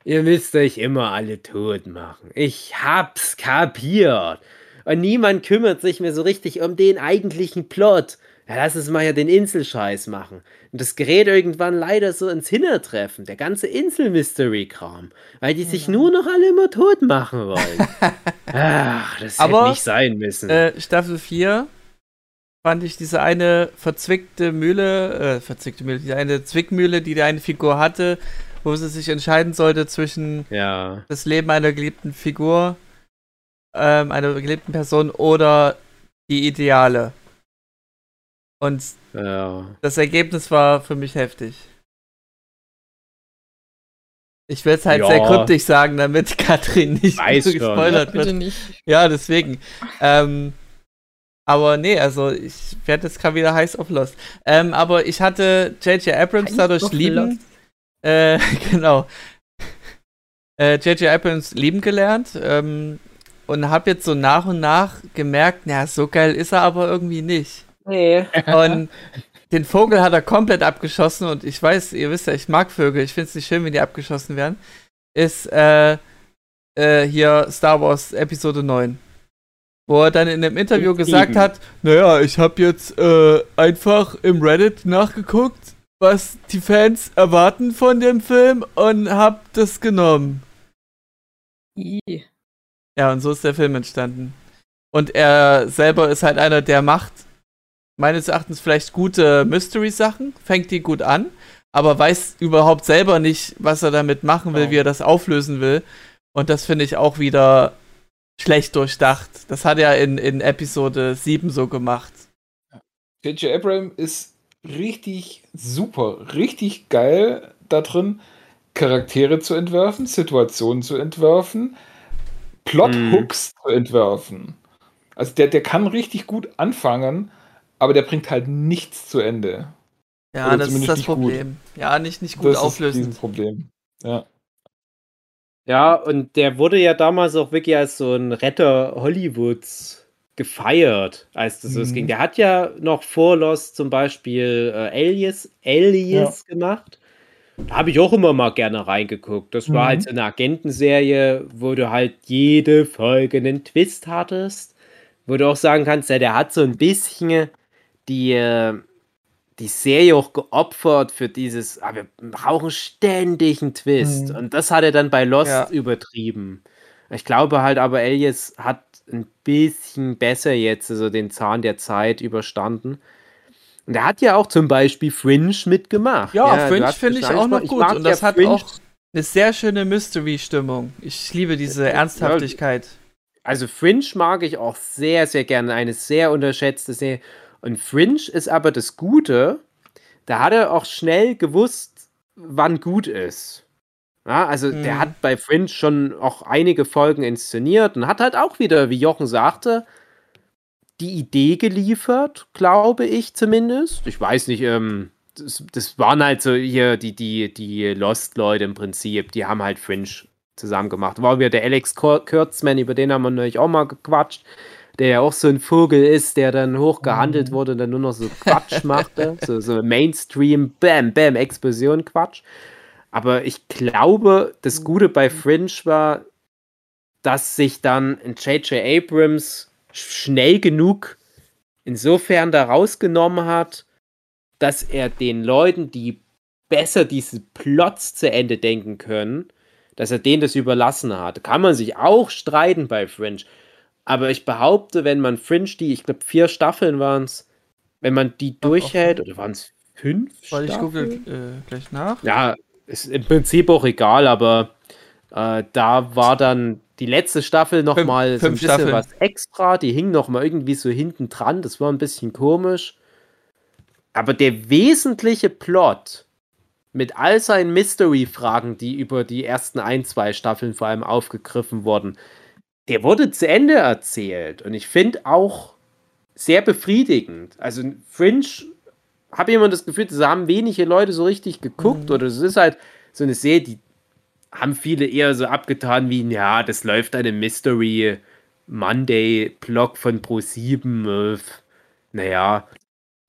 ihr müsst euch immer alle tot machen. Ich hab's kapiert. Und niemand kümmert sich mehr so richtig um den eigentlichen Plot ja, lass uns mal ja den Inselscheiß machen. Und das gerät irgendwann leider so ins Hintertreffen, der ganze Insel-Mystery-Kram, weil die sich nur noch alle immer tot machen wollen. Ach, das Aber, hätte nicht sein müssen. Äh, Staffel 4 fand ich diese eine verzwickte Mühle, äh, verzwickte Mühle, diese eine Zwickmühle, die die eine Figur hatte, wo sie sich entscheiden sollte zwischen ja. das Leben einer geliebten Figur, ähm, einer geliebten Person oder die Ideale. Und ja. das Ergebnis war für mich heftig. Ich will es halt ja. sehr kryptisch sagen, damit Katrin nicht Weiß so gespoilert ja, wird. Nicht. Ja, deswegen. ähm, aber nee, also ich werde jetzt gerade wieder heiß auf Lost. Ähm, aber ich hatte J.J. Abrams dadurch lieben. Äh, genau. J.J. Äh, Abrams lieben gelernt. Ähm, und habe jetzt so nach und nach gemerkt, na, so geil ist er aber irgendwie nicht. Nee. Und den Vogel hat er komplett abgeschossen und ich weiß, ihr wisst ja, ich mag Vögel, ich finde es nicht schön, wenn die abgeschossen werden. Ist äh, äh, hier Star Wars Episode 9. Wo er dann in einem Interview gesagt hat, naja, ich habe jetzt äh, einfach im Reddit nachgeguckt, was die Fans erwarten von dem Film und hab das genommen. Ja, und so ist der Film entstanden. Und er selber ist halt einer, der macht meines Erachtens vielleicht gute Mystery-Sachen, fängt die gut an, aber weiß überhaupt selber nicht, was er damit machen will, oh. wie er das auflösen will. Und das finde ich auch wieder schlecht durchdacht. Das hat er in, in Episode 7 so gemacht. J.J. Abraham ist richtig super, richtig geil da drin, Charaktere zu entwerfen, Situationen zu entwerfen, Plot-Hooks mm. zu entwerfen. Also der, der kann richtig gut anfangen, aber der bringt halt nichts zu Ende. Ja, Oder das ist das Problem. Gut. Ja, nicht, nicht gut das auflösen. Das ist ein Problem. Ja. Ja, und der wurde ja damals auch wirklich als so ein Retter Hollywoods gefeiert, als das mhm. ging. Der hat ja noch vor Lost zum Beispiel äh, Alias, Alias ja. gemacht. Da habe ich auch immer mal gerne reingeguckt. Das war halt mhm. halt so eine Agentenserie, wo du halt jede Folge einen Twist hattest. Wo du auch sagen kannst, ja, der hat so ein bisschen die, äh, die Serie auch geopfert für dieses, ah, wir brauchen ständig einen Twist. Mhm. Und das hat er dann bei Lost ja. übertrieben. Ich glaube halt aber, Elias hat ein bisschen besser jetzt also den Zahn der Zeit überstanden. Und er hat ja auch zum Beispiel Fringe mitgemacht. Ja, ja Fringe finde ich auch noch gut. Und das hat Fringe. auch eine sehr schöne Mystery-Stimmung. Ich liebe diese Ernsthaftigkeit. Also Fringe mag ich auch sehr, sehr gerne. Eine sehr unterschätzte Serie. Und Fringe ist aber das Gute, da hat er auch schnell gewusst, wann gut ist. Ja, also mhm. der hat bei Fringe schon auch einige Folgen inszeniert und hat halt auch wieder, wie Jochen sagte, die Idee geliefert, glaube ich zumindest. Ich weiß nicht, ähm, das, das, waren halt so hier die, die, die Lost-Leute im Prinzip, die haben halt Fringe zusammen gemacht. War wieder der Alex Kurtzman, über den haben wir natürlich auch mal gequatscht der ja auch so ein Vogel ist, der dann hochgehandelt mhm. wurde und dann nur noch so Quatsch machte. so, so Mainstream, Bam, Bam, Explosion, Quatsch. Aber ich glaube, das Gute bei Fringe war, dass sich dann J.J. Abrams schnell genug insofern da rausgenommen hat, dass er den Leuten, die besser diese Plots zu Ende denken können, dass er denen das überlassen hat. Kann man sich auch streiten bei Fringe. Aber ich behaupte, wenn man Fringe, die, ich glaube, vier Staffeln waren es, wenn man die durchhält, oder waren es fünf? Weil ich gucke äh, gleich nach. Ja, ist im Prinzip auch egal, aber äh, da war dann die letzte Staffel nochmal so ein bisschen Staffeln. was extra. Die hing nochmal irgendwie so hinten dran. Das war ein bisschen komisch. Aber der wesentliche Plot mit all seinen Mystery-Fragen, die über die ersten ein, zwei Staffeln vor allem aufgegriffen wurden, der wurde zu Ende erzählt und ich finde auch sehr befriedigend. Also Fringe habe ich immer das Gefühl, da haben wenige Leute so richtig geguckt mhm. oder es ist halt so eine Serie, die haben viele eher so abgetan wie, ja, das läuft eine Mystery Monday Blog von Pro7. Äh, naja.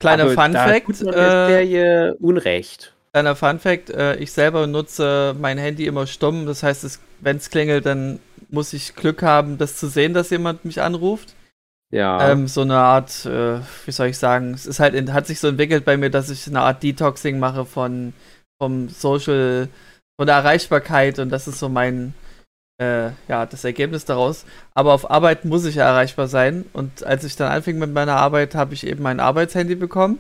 Kleiner Fun Fact. Äh, Serie Unrecht. Kleiner Fun Fact, äh, ich selber nutze mein Handy immer stumm, das heißt, wenn es klingelt, dann muss ich Glück haben, das zu sehen, dass jemand mich anruft. Ja. Ähm, so eine Art, äh, wie soll ich sagen, es ist halt, in, hat sich so entwickelt bei mir, dass ich eine Art Detoxing mache von vom Social, von der Erreichbarkeit und das ist so mein, äh, ja, das Ergebnis daraus. Aber auf Arbeit muss ich ja erreichbar sein und als ich dann anfing mit meiner Arbeit, habe ich eben mein Arbeitshandy bekommen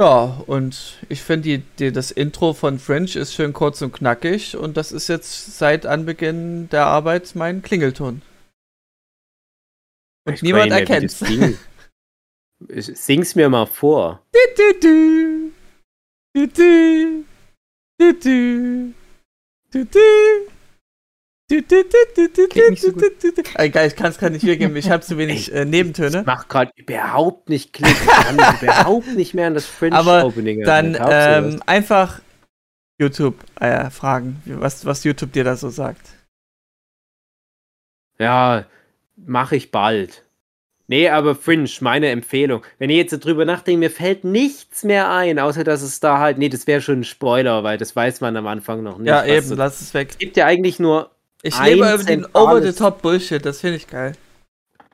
ja, und ich finde, das Intro von Fringe ist schön kurz und knackig und das ist jetzt seit Anbeginn der Arbeit mein Klingelton. Und ich niemand erkennt es. Sing's mir mal vor. Du, du, du. Du, du. So Geil, ich kann es gerade nicht wiedergeben, ich habe zu wenig äh, Nebentöne. Ich mach gerade überhaupt nicht Klick, ich kann überhaupt nicht mehr an das Fringe-Opening Dann ähm, einfach YouTube äh, fragen, was, was YouTube dir da so sagt. Ja, mache ich bald. Nee, aber Fringe, meine Empfehlung. Wenn ihr jetzt drüber nachdenkt, mir fällt nichts mehr ein, außer dass es da halt, nee, das wäre schon ein Spoiler, weil das weiß man am Anfang noch nicht. Ja, eben, so, lass es weg. Es gibt ja eigentlich nur ich lebe über den Over-the-top-Bullshit, das finde ich geil.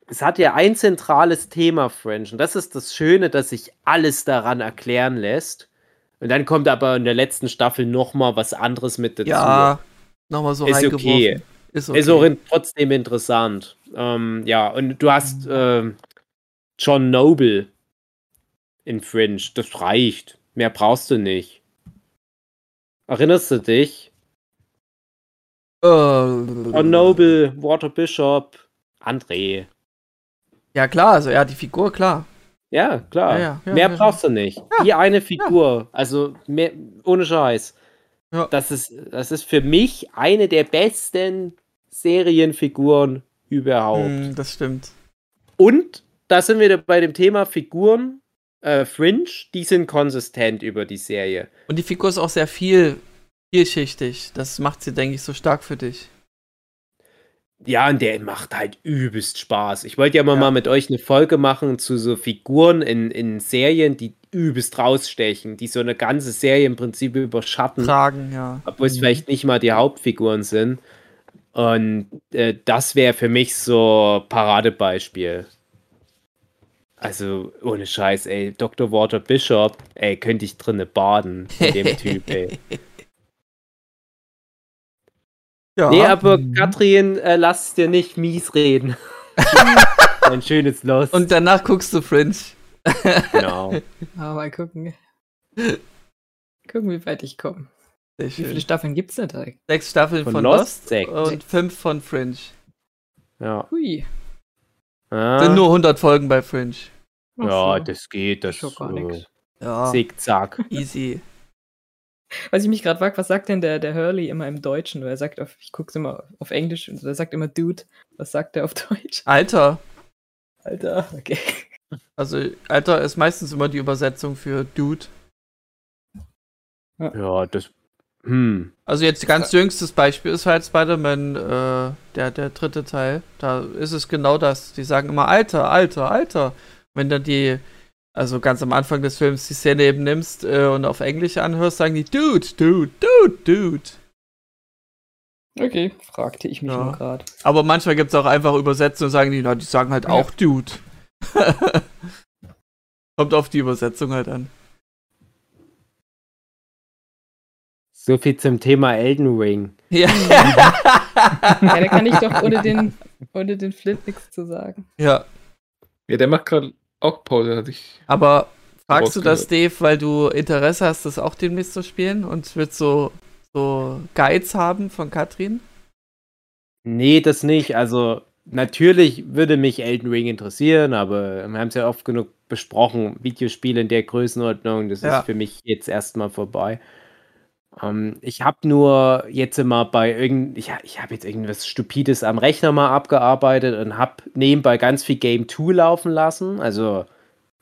es hat ja ein zentrales Thema, French. Und das ist das Schöne, dass sich alles daran erklären lässt. Und dann kommt aber in der letzten Staffel nochmal was anderes mit dazu. Ja, nochmal so ist okay. Ist okay. Ist auch in, trotzdem interessant. Ähm, ja, und du hast äh, John Noble in Fringe. Das reicht. Mehr brauchst du nicht. Erinnerst du dich? Uh, John Noble, Water Bishop, André. Ja, klar, also ja, die Figur, klar. Ja, klar. Ja, ja, mehr brauchst du nicht. Die eine Figur, also mehr, ohne Scheiß. Das, ist, das ist für mich eine der besten Serienfiguren überhaupt. Mm, das stimmt. Und da sind wir bei dem Thema Figuren, äh, Fringe, die sind konsistent über die Serie. Und die Figur ist auch sehr viel, vielschichtig. Das macht sie, denke ich, so stark für dich. Ja, und der macht halt übelst Spaß. Ich wollte ja mal, ja. mal mit euch eine Folge machen zu so Figuren in, in Serien, die übelst rausstechen, die so eine ganze Serie im Prinzip überschatten. Tragen, ja. Obwohl es mhm. vielleicht nicht mal die Hauptfiguren sind. Und äh, das wäre für mich so Paradebeispiel. Also, ohne Scheiß, ey, Dr. Walter Bishop, ey, könnte ich drinne baden mit dem Typ, ey. Ja. Nee, aber mhm. Katrin, äh, lass dir nicht mies reden. Ein schönes Los. Und danach guckst du Fringe. genau. Ah, mal gucken. Gucken, wie weit ich komme. Wie viele Staffeln gibt es denn da? Sechs Staffeln von, von Lost, Lost und fünf von Fringe. Ja. Hui. Ah. Sind nur 100 Folgen bei Fringe. Ja, so. das geht. Das ist gar nichts. Ja. Zickzack. Easy. Was ich mich gerade frage, was sagt denn der, der Hurley immer im Deutschen? Er sagt, auf, ich gucke es immer auf Englisch und er sagt immer Dude. Was sagt er auf Deutsch? Alter. Alter, okay. Also, Alter ist meistens immer die Übersetzung für Dude. Ja, ja das. Hm. Also, jetzt ganz jüngstes Beispiel ist halt Spider-Man, äh, der, der dritte Teil. Da ist es genau das. Die sagen immer Alter, Alter, Alter. Wenn dann die also ganz am Anfang des Films die Szene eben nimmst äh, und auf Englisch anhörst, sagen die Dude, Dude, Dude, Dude. Okay, fragte ich mich ja. nur gerade. Aber manchmal gibt es auch einfach Übersetzungen und sagen die, na, die sagen halt ja. auch Dude. Kommt auf die Übersetzung halt an. So viel zum Thema Elden Ring. Ja. ja, da kann ich doch ohne den, ohne den Flint nichts zu sagen. Ja. Ja, der macht gerade auch Pause hatte ich. Aber fragst du das, Dave, weil du Interesse hast, das auch demnächst zu spielen und wird so, so Guides haben von Katrin? Nee, das nicht. Also, natürlich würde mich Elden Ring interessieren, aber wir haben es ja oft genug besprochen. Videospiele in der Größenordnung, das ja. ist für mich jetzt erstmal vorbei. Ähm, ich habe nur jetzt immer bei irgend, ich, ich habe jetzt irgendwas Stupides am Rechner mal abgearbeitet und habe nebenbei ganz viel Game 2 laufen lassen. Also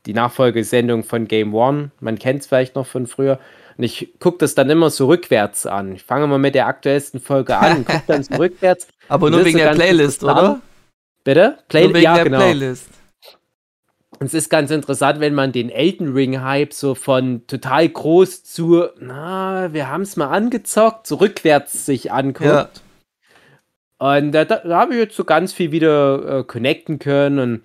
die Nachfolgesendung von Game 1. Man kennt es vielleicht noch von früher. Und ich gucke das dann immer so rückwärts an. Ich fange mal mit der aktuellsten Folge an und gucke dann so rückwärts. Aber nur wegen der Playlist, oder? Bitte? Play nur wegen ja, der genau. Playlist. Und es ist ganz interessant, wenn man den Elden Ring-Hype so von total groß zu, na, wir haben es mal angezockt, so rückwärts sich anguckt. Ja. Und da, da habe ich jetzt so ganz viel wieder äh, connecten können.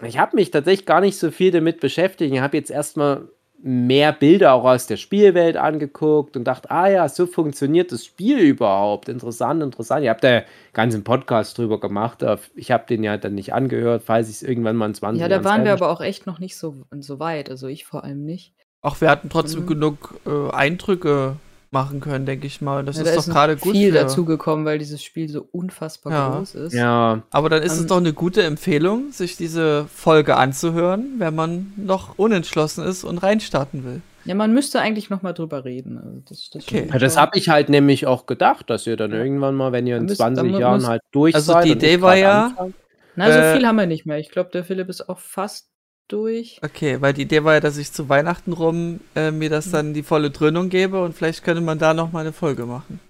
Und ich habe mich tatsächlich gar nicht so viel damit beschäftigt. Ich habe jetzt erstmal mehr Bilder auch aus der Spielwelt angeguckt und dachte, ah ja, so funktioniert das Spiel überhaupt. Interessant, interessant. Ihr habt da ganz einen Podcast drüber gemacht. Ich habe den ja dann nicht angehört, falls ich es irgendwann mal in 20 Ja, da waren wir aber auch echt noch nicht so, so weit. Also ich vor allem nicht. Ach, wir hatten trotzdem mhm. genug äh, Eindrücke machen können, denke ich mal. Das ja, ist da doch gerade gut. viel dazugekommen, weil dieses Spiel so unfassbar ja. groß ist. Ja. Aber dann ist um, es doch eine gute Empfehlung, sich diese Folge anzuhören, wenn man noch unentschlossen ist und reinstarten will. Ja, man müsste eigentlich noch mal drüber reden. Also das, das, okay. ja, das habe ich halt nämlich auch gedacht, dass ihr dann irgendwann mal, wenn ihr in müsst, 20 Jahren halt durch also seid. Also die Idee war ja. Anfangen. Na, so äh, viel haben wir nicht mehr. Ich glaube, der Philipp ist auch fast durch. Okay, weil die Idee war ja, dass ich zu Weihnachten rum äh, mir das dann die volle Dröhnung gebe und vielleicht könnte man da noch mal eine Folge machen.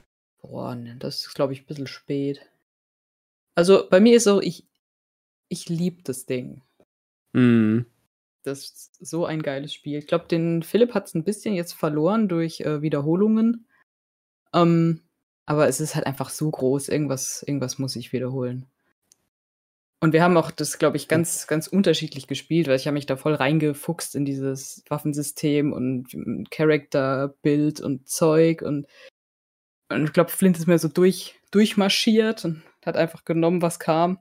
Boah, ne, das ist, glaube ich, ein bisschen spät. Also bei mir ist so, ich, ich liebe das Ding. Mhm. Das ist so ein geiles Spiel. Ich glaube, den Philipp hat es ein bisschen jetzt verloren durch äh, Wiederholungen. Ähm, aber es ist halt einfach so groß. Irgendwas, irgendwas muss ich wiederholen. Und wir haben auch das, glaube ich, ganz, ganz unterschiedlich gespielt, weil ich habe mich da voll reingefuchst in dieses Waffensystem und Charakterbild und Zeug und, und ich glaube, Flint ist mir so durch, durchmarschiert und hat einfach genommen, was kam.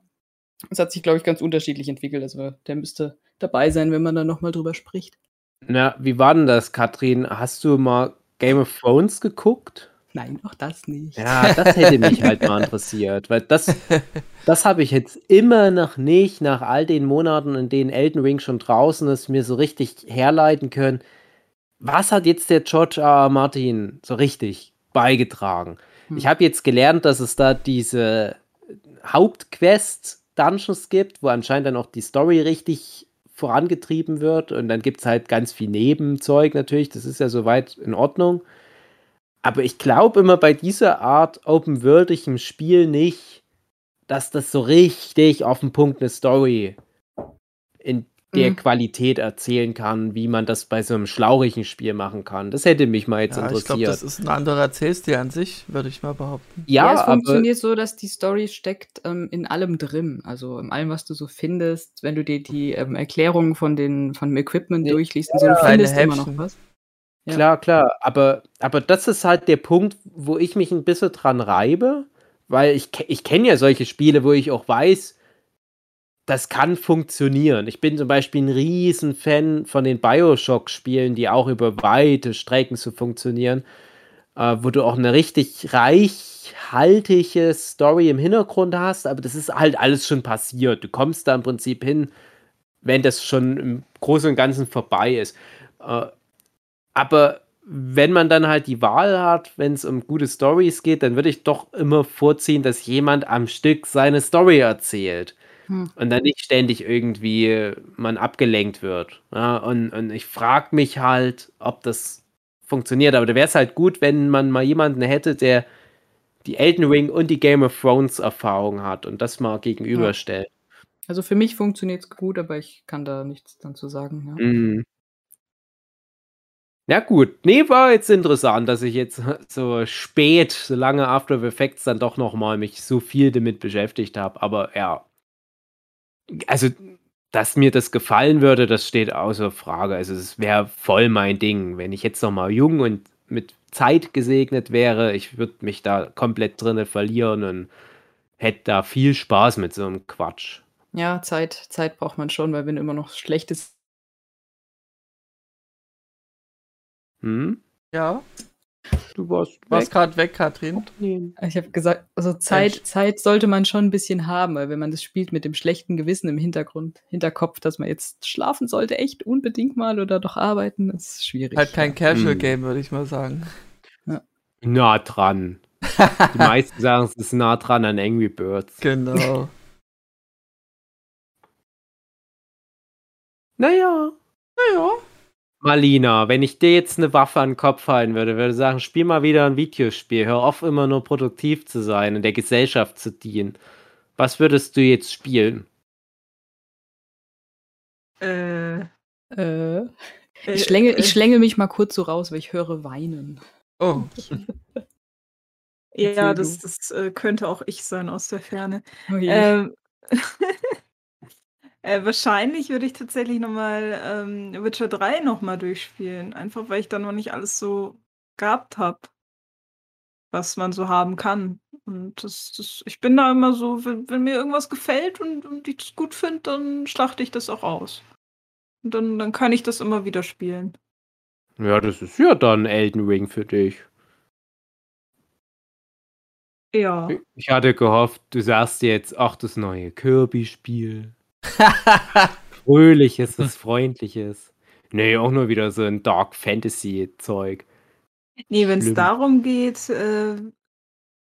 Es hat sich, glaube ich, ganz unterschiedlich entwickelt. Also der müsste dabei sein, wenn man da nochmal drüber spricht. Na, wie war denn das, Katrin? Hast du mal Game of Thrones geguckt? Nein, auch das nicht. Ja, das hätte mich halt mal interessiert, weil das, das habe ich jetzt immer noch nicht, nach all den Monaten, in denen Elden Ring schon draußen ist, mir so richtig herleiten können. Was hat jetzt der George R. R. Martin so richtig beigetragen? Hm. Ich habe jetzt gelernt, dass es da diese Hauptquest Dungeons gibt, wo anscheinend dann auch die Story richtig vorangetrieben wird und dann gibt es halt ganz viel Nebenzeug natürlich, das ist ja soweit in Ordnung. Aber ich glaube immer bei dieser Art open-worldigem Spiel nicht, dass das so richtig auf den Punkt eine Story in der mhm. Qualität erzählen kann, wie man das bei so einem schlaurigen Spiel machen kann. Das hätte mich mal jetzt ja, interessiert. Ich glaube, das ist ein anderer Erzählstil an sich, würde ich mal behaupten. Ja, ja es funktioniert so, dass die Story steckt ähm, in allem drin. Also in allem, was du so findest, wenn du dir die ähm, Erklärungen von, den, von dem Equipment ja, durchliest und so, du findest immer noch was. Ja. Klar, klar. Aber, aber das ist halt der Punkt, wo ich mich ein bisschen dran reibe, weil ich, ich kenne ja solche Spiele, wo ich auch weiß, das kann funktionieren. Ich bin zum Beispiel ein riesen Fan von den Bioshock-Spielen, die auch über weite Strecken zu funktionieren, äh, wo du auch eine richtig reichhaltige Story im Hintergrund hast, aber das ist halt alles schon passiert. Du kommst da im Prinzip hin, wenn das schon im Großen und Ganzen vorbei ist. Äh, aber wenn man dann halt die Wahl hat, wenn es um gute Stories geht, dann würde ich doch immer vorziehen, dass jemand am Stück seine Story erzählt. Hm. Und dann nicht ständig irgendwie man abgelenkt wird. Ja, und, und ich frage mich halt, ob das funktioniert. Aber da wäre es halt gut, wenn man mal jemanden hätte, der die Elden Ring und die Game of Thrones Erfahrung hat und das mal gegenüberstellt. Also für mich funktioniert es gut, aber ich kann da nichts dann zu sagen. Ja. Mhm. Ja gut, nee, war jetzt interessant, dass ich jetzt so spät, so lange After Effects dann doch noch mal mich so viel damit beschäftigt habe. Aber ja, also, dass mir das gefallen würde, das steht außer Frage. Also, es wäre voll mein Ding. Wenn ich jetzt noch mal jung und mit Zeit gesegnet wäre, ich würde mich da komplett drinne verlieren und hätte da viel Spaß mit so einem Quatsch. Ja, Zeit, Zeit braucht man schon, weil wenn immer noch schlechtes. Hm? Ja. Du warst, warst gerade weg, Katrin. Ich habe gesagt, also Zeit, Zeit sollte man schon ein bisschen haben, weil wenn man das spielt mit dem schlechten Gewissen im Hintergrund, Hinterkopf, dass man jetzt schlafen sollte, echt unbedingt mal oder doch arbeiten, ist schwierig. Halt kein Casual-Game, hm. würde ich mal sagen. Ja. Nah dran. Die meisten sagen, es ist nah dran an Angry Birds. Genau. naja. Naja. Malina, wenn ich dir jetzt eine Waffe an den Kopf halten würde, würde ich sagen, spiel mal wieder ein Videospiel. Hör auf, immer nur produktiv zu sein und der Gesellschaft zu dienen. Was würdest du jetzt spielen? Äh. Äh. Ich schlängel, ich äh, schlängel mich mal kurz so raus, weil ich höre weinen. Oh. ja, das, das äh, könnte auch ich sein aus der Ferne. Oh ähm, Äh, wahrscheinlich würde ich tatsächlich noch mal, ähm, Witcher 3 noch mal durchspielen, einfach weil ich da noch nicht alles so gehabt habe was man so haben kann. Und das das ich bin da immer so, wenn wenn mir irgendwas gefällt und und ich es gut finde, dann schlachte ich das auch aus. Und dann dann kann ich das immer wieder spielen. Ja, das ist ja dann Elden Ring für dich. Ja. ich hatte gehofft, du sagst jetzt: „Ach, das neue Kirby-Spiel.“ Fröhliches, was Freundliches. Nee, auch nur wieder so ein Dark Fantasy-Zeug. Nee, wenn es darum geht, äh,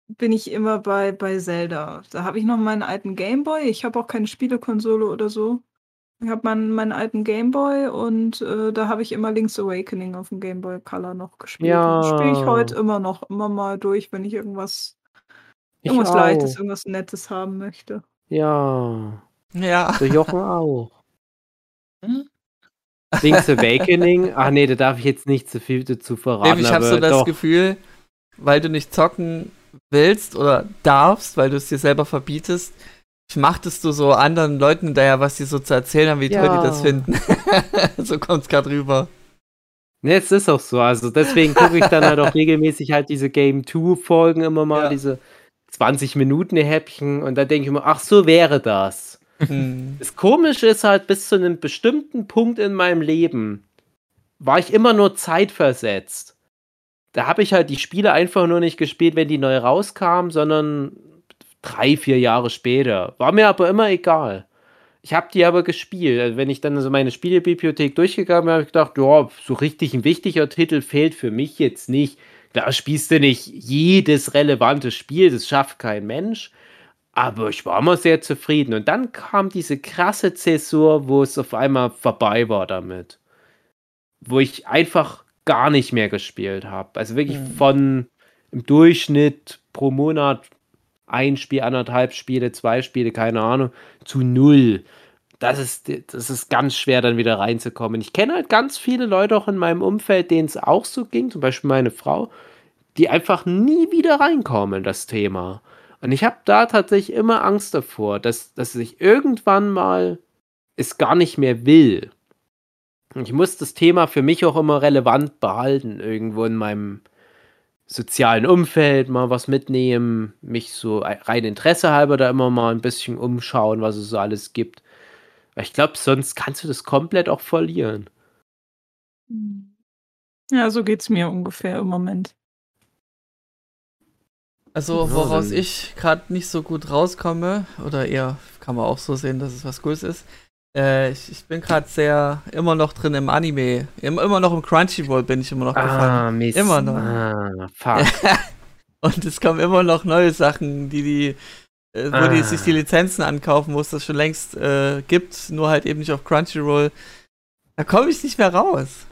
bin ich immer bei, bei Zelda. Da habe ich noch meinen alten Gameboy. Ich habe auch keine Spielekonsole oder so. Ich habe meinen, meinen alten Gameboy und äh, da habe ich immer Link's Awakening auf dem Gameboy Color noch gespielt. Ja. Spiele ich heute immer noch, immer mal durch, wenn ich irgendwas, irgendwas Leichtes, irgendwas Nettes haben möchte. Ja. Ja. Der Jochen auch. Hm? Link's Awakening? Ach nee, da darf ich jetzt nicht zu viel dazu verraten. ich habe so das doch. Gefühl, weil du nicht zocken willst oder darfst, weil du es dir selber verbietest, schmachtest du so anderen Leuten daher, was die so zu erzählen haben, wie ja. toll die das finden. so kommt es gerade rüber. Ne, es ist auch so. Also deswegen gucke ich dann halt auch regelmäßig halt diese Game 2 Folgen immer mal, ja. diese 20 Minuten Häppchen und da denke ich immer, ach so wäre das. Hm. Das Komische ist halt, bis zu einem bestimmten Punkt in meinem Leben war ich immer nur zeitversetzt. Da habe ich halt die Spiele einfach nur nicht gespielt, wenn die neu rauskamen, sondern drei, vier Jahre später. War mir aber immer egal. Ich habe die aber gespielt. Also wenn ich dann so meine Spielebibliothek durchgegangen bin, habe ich gedacht, ja, so richtig ein wichtiger Titel fehlt für mich jetzt nicht. Da spielst du nicht jedes relevante Spiel, das schafft kein Mensch. Aber ich war immer sehr zufrieden. Und dann kam diese krasse Zäsur, wo es auf einmal vorbei war damit. Wo ich einfach gar nicht mehr gespielt habe. Also wirklich mhm. von im Durchschnitt pro Monat ein Spiel, anderthalb Spiele, zwei Spiele, keine Ahnung, zu null. Das ist, das ist ganz schwer, dann wieder reinzukommen. Ich kenne halt ganz viele Leute auch in meinem Umfeld, denen es auch so ging, zum Beispiel meine Frau, die einfach nie wieder reinkommen in das Thema. Und ich habe da tatsächlich immer Angst davor, dass, dass ich irgendwann mal es gar nicht mehr will. Und ich muss das Thema für mich auch immer relevant behalten, irgendwo in meinem, sozialen Umfeld mal was mitnehmen, mich so rein Interesse halber da immer mal ein bisschen umschauen, was es so alles gibt. Ich glaube, sonst kannst du das komplett auch verlieren. Ja, so geht es mir ungefähr im Moment. Also, woraus ich gerade nicht so gut rauskomme, oder eher kann man auch so sehen, dass es was Gutes ist, äh, ich, ich, bin gerade sehr immer noch drin im Anime. Immer, immer noch im Crunchyroll bin ich immer noch gefangen. Ah, Mist. Immer noch. Ah, fuck. Und es kommen immer noch neue Sachen, die die, äh, wo ah. die sich die Lizenzen ankaufen, wo es das schon längst äh, gibt, nur halt eben nicht auf Crunchyroll. Da komme ich nicht mehr raus.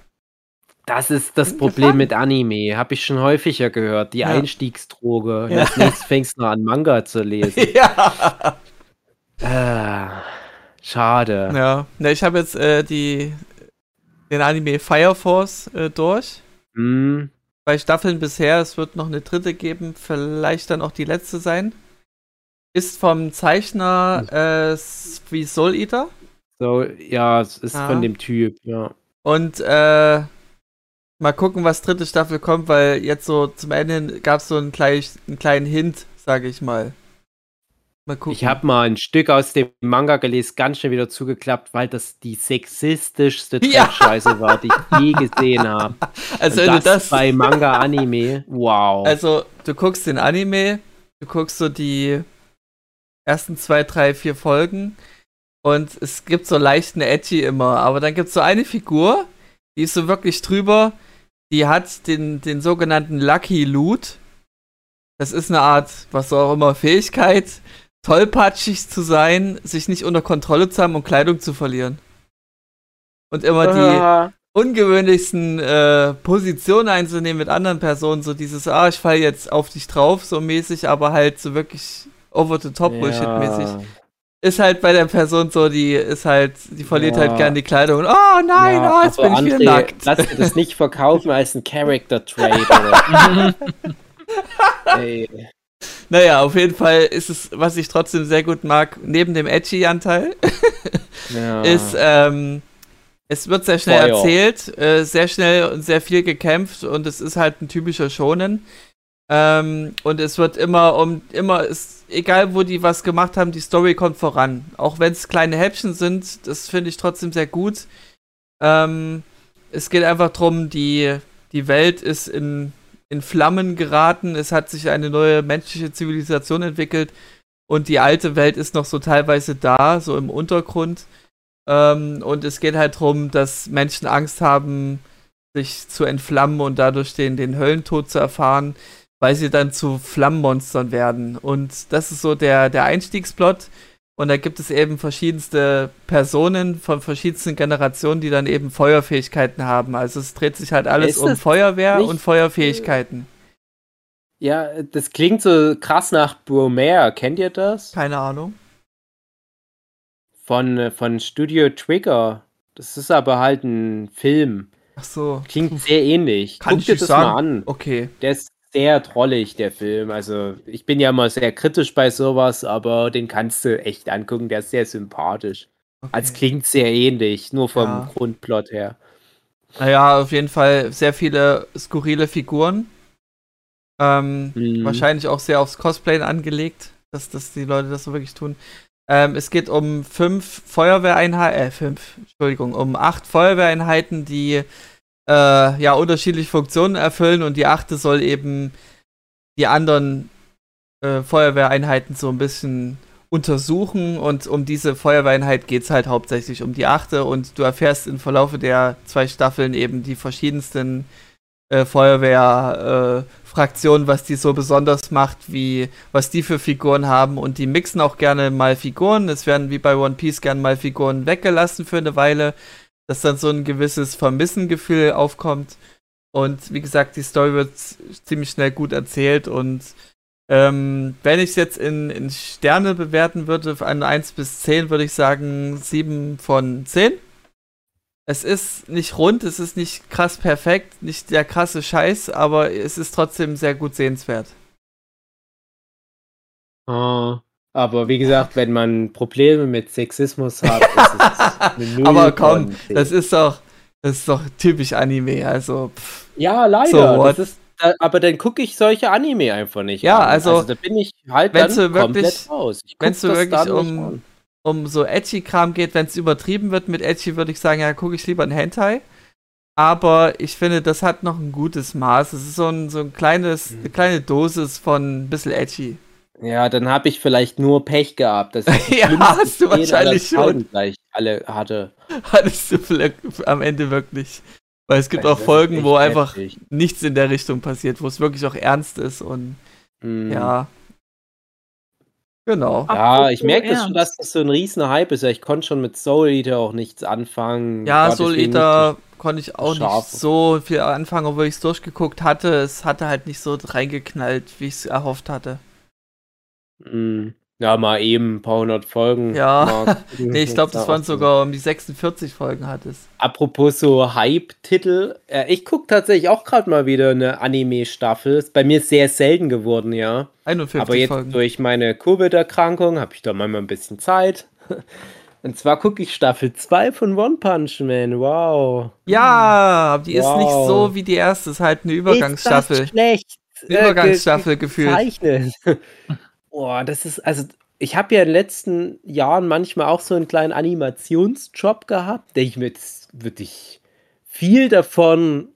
Das ist das Problem gefangen. mit Anime. Habe ich schon häufiger gehört. Die ja. Einstiegsdroge. Ja. Nächstes fängst du noch an, Manga zu lesen. ja. Ah. Schade. Ja, ja ich habe jetzt äh, die, den Anime Fire Force äh, durch. Mhm. Zwei Staffeln bisher, es wird noch eine dritte geben, vielleicht dann auch die letzte sein. Ist vom Zeichner äh, wie Soul Eater. So, ja, es ist ja. von dem Typ, ja. Und äh, mal gucken, was dritte Staffel kommt, weil jetzt so zum Ende gab es so einen, gleich, einen kleinen Hint, sage ich mal. Mal gucken. Ich habe mal ein Stück aus dem Manga gelesen, ganz schnell wieder zugeklappt, weil das die sexistischste ja. Scheiße war, die ich je gesehen habe. Also Und wenn das, das bei Manga Anime, wow. Also du guckst den Anime, du guckst so die ersten zwei, drei, vier Folgen und es gibt so leichten Edgy immer, aber dann gibt es so eine Figur, die ist so wirklich drüber, die hat den, den sogenannten Lucky Loot. Das ist eine Art, was auch immer, Fähigkeit, tollpatschig zu sein, sich nicht unter Kontrolle zu haben und Kleidung zu verlieren. Und immer die ungewöhnlichsten äh, Positionen einzunehmen mit anderen Personen, so dieses, ah, ich fall jetzt auf dich drauf, so mäßig, aber halt so wirklich over the top Bullshit-mäßig. Ja. Ist halt bei der Person so, die ist halt, die verliert halt ja. halt gern die Kleidung und, oh nein, ja, oh, jetzt bin ich wieder nackt. Lass dir das nicht verkaufen als ein Character-Trade. Ey. Naja, auf jeden Fall ist es, was ich trotzdem sehr gut mag, neben dem Edgy-Anteil, ja. ist, ähm, es wird sehr schnell Feuer. erzählt, äh, sehr schnell und sehr viel gekämpft und es ist halt ein typischer Schonen. Ähm, und es wird immer um, immer, ist, egal wo die was gemacht haben, die Story kommt voran. Auch wenn es kleine Häppchen sind, das finde ich trotzdem sehr gut. Ähm, es geht einfach darum, die, die Welt ist in in Flammen geraten. Es hat sich eine neue menschliche Zivilisation entwickelt und die alte Welt ist noch so teilweise da, so im Untergrund. Ähm, und es geht halt darum, dass Menschen Angst haben, sich zu entflammen und dadurch den, den Höllentod zu erfahren, weil sie dann zu Flammenmonstern werden. Und das ist so der, der Einstiegsplot. Und da gibt es eben verschiedenste Personen von verschiedensten Generationen, die dann eben Feuerfähigkeiten haben. Also es dreht sich halt alles um Feuerwehr und Feuerfähigkeiten. Ja, das klingt so krass nach Bromare. Kennt ihr das? Keine Ahnung. Von, von Studio Trigger. Das ist aber halt ein Film. Ach so. Klingt sehr ähnlich. Kann Guck dir das sagen? mal an. Okay. Der ist sehr trollig, der Film. Also, ich bin ja immer sehr kritisch bei sowas, aber den kannst du echt angucken. Der ist sehr sympathisch. Okay. Als klingt sehr ähnlich, nur vom ja. Grundplot her. Naja, auf jeden Fall sehr viele skurrile Figuren. Ähm, mhm. Wahrscheinlich auch sehr aufs Cosplay angelegt, dass, dass die Leute das so wirklich tun. Ähm, es geht um fünf Feuerwehreinheiten, äh, fünf, Entschuldigung, um acht Feuerwehreinheiten, die äh, ja unterschiedliche Funktionen erfüllen und die achte soll eben die anderen äh, Feuerwehreinheiten so ein bisschen untersuchen und um diese Feuerwehreinheit geht es halt hauptsächlich um die achte und du erfährst im Verlaufe der zwei Staffeln eben die verschiedensten äh, Feuerwehrfraktionen, äh, was die so besonders macht, wie was die für Figuren haben und die mixen auch gerne mal Figuren. Es werden wie bei One Piece gerne mal Figuren weggelassen für eine Weile, dass dann so ein gewisses Vermissengefühl aufkommt. Und wie gesagt, die Story wird ziemlich schnell gut erzählt und ähm, wenn ich es jetzt in, in, Sterne bewerten würde, von 1 bis 10, würde ich sagen 7 von 10. Es ist nicht rund, es ist nicht krass perfekt, nicht der krasse Scheiß, aber es ist trotzdem sehr gut sehenswert. Oh, aber wie gesagt, wenn man Probleme mit Sexismus hat, ist es eine Aber komm, das ist doch, das ist doch typisch Anime, also. Pff. Ja, leider. So, das ist aber dann gucke ich solche Anime einfach nicht. Ja, an. also, also da bin ich halt dann wirklich, komplett raus. Wenn es wirklich um, um so Edgy-Kram geht, wenn es übertrieben wird mit Edgy, würde ich sagen, ja, gucke ich lieber ein Hentai. Aber ich finde, das hat noch ein gutes Maß. Es ist so ein, so ein kleines, mhm. eine kleine Dosis von ein bisschen Edgy. Ja, dann habe ich vielleicht nur Pech gehabt. Das ja, hast du wahrscheinlich schon. Gleich alle hatte. Hattest du vielleicht am Ende wirklich. Weil es gibt auch Folgen, wo einfach heftig. nichts in der Richtung passiert, wo es wirklich auch ernst ist und mm. ja. Genau. Ja, ich merke das schon, dass das so ein riesen Hype ist. Ich konnte schon mit Soul Eater auch nichts anfangen. Ja, Soul Eater konnte ich auch scharf. nicht so viel anfangen, obwohl ich es durchgeguckt hatte. Es hatte halt nicht so reingeknallt, wie ich es erhofft hatte. Mm. Ja, mal eben ein paar hundert Folgen. Ja, nee, ich glaube, das waren sogar um die 46 Folgen hat es. Apropos so Hype-Titel, äh, ich gucke tatsächlich auch gerade mal wieder eine Anime-Staffel. Ist bei mir sehr selten geworden, ja. 51 Aber jetzt Folgen. durch meine Covid-Erkrankung habe ich da manchmal ein bisschen Zeit. Und zwar gucke ich Staffel 2 von One Punch Man. Wow. Ja, die wow. ist nicht so wie die erste, ist halt eine Übergangsstaffel. Ist das schlecht. Übergangsstaffel gefühlt. Boah, das ist, also ich habe ja in den letzten Jahren manchmal auch so einen kleinen Animationsjob gehabt, denke ich mir, jetzt würde viel davon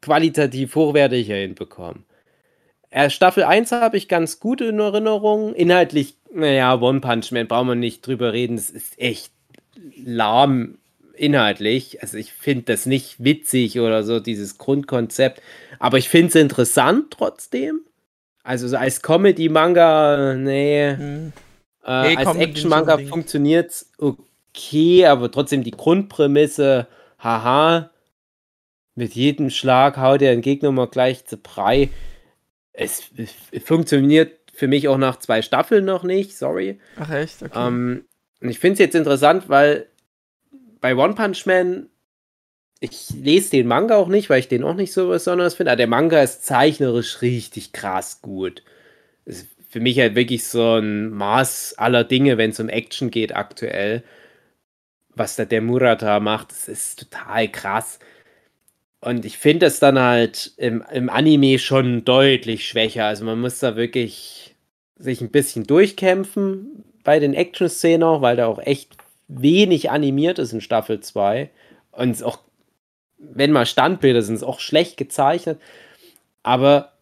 qualitativ hochwertiger hinbekommen. Äh, Staffel 1 habe ich ganz gut in Erinnerung. Inhaltlich, naja, One Punch Man brauchen wir nicht drüber reden. Das ist echt lahm inhaltlich. Also ich finde das nicht witzig oder so, dieses Grundkonzept. Aber ich finde es interessant trotzdem. Also so als Comedy-Manga, nee. Hm. Äh, nee als Action-Manga funktioniert es okay, aber trotzdem die Grundprämisse, haha, mit jedem Schlag haut der Gegner mal gleich zu Brei. Es, es, funktioniert für mich auch nach zwei Staffeln noch nicht, sorry. Ach echt? Okay. Ähm, und ich finde es jetzt interessant, weil bei One Punch Man ich lese den Manga auch nicht, weil ich den auch nicht so besonders finde. Aber der Manga ist zeichnerisch richtig krass gut. Ist für mich halt wirklich so ein Maß aller Dinge, wenn es um Action geht aktuell. Was da der Murata macht, das ist total krass. Und ich finde es dann halt im, im Anime schon deutlich schwächer. Also man muss da wirklich sich ein bisschen durchkämpfen bei den Action-Szenen auch, weil da auch echt wenig animiert ist in Staffel 2. Und es auch wenn mal Standbilder sind, ist auch schlecht gezeichnet. Aber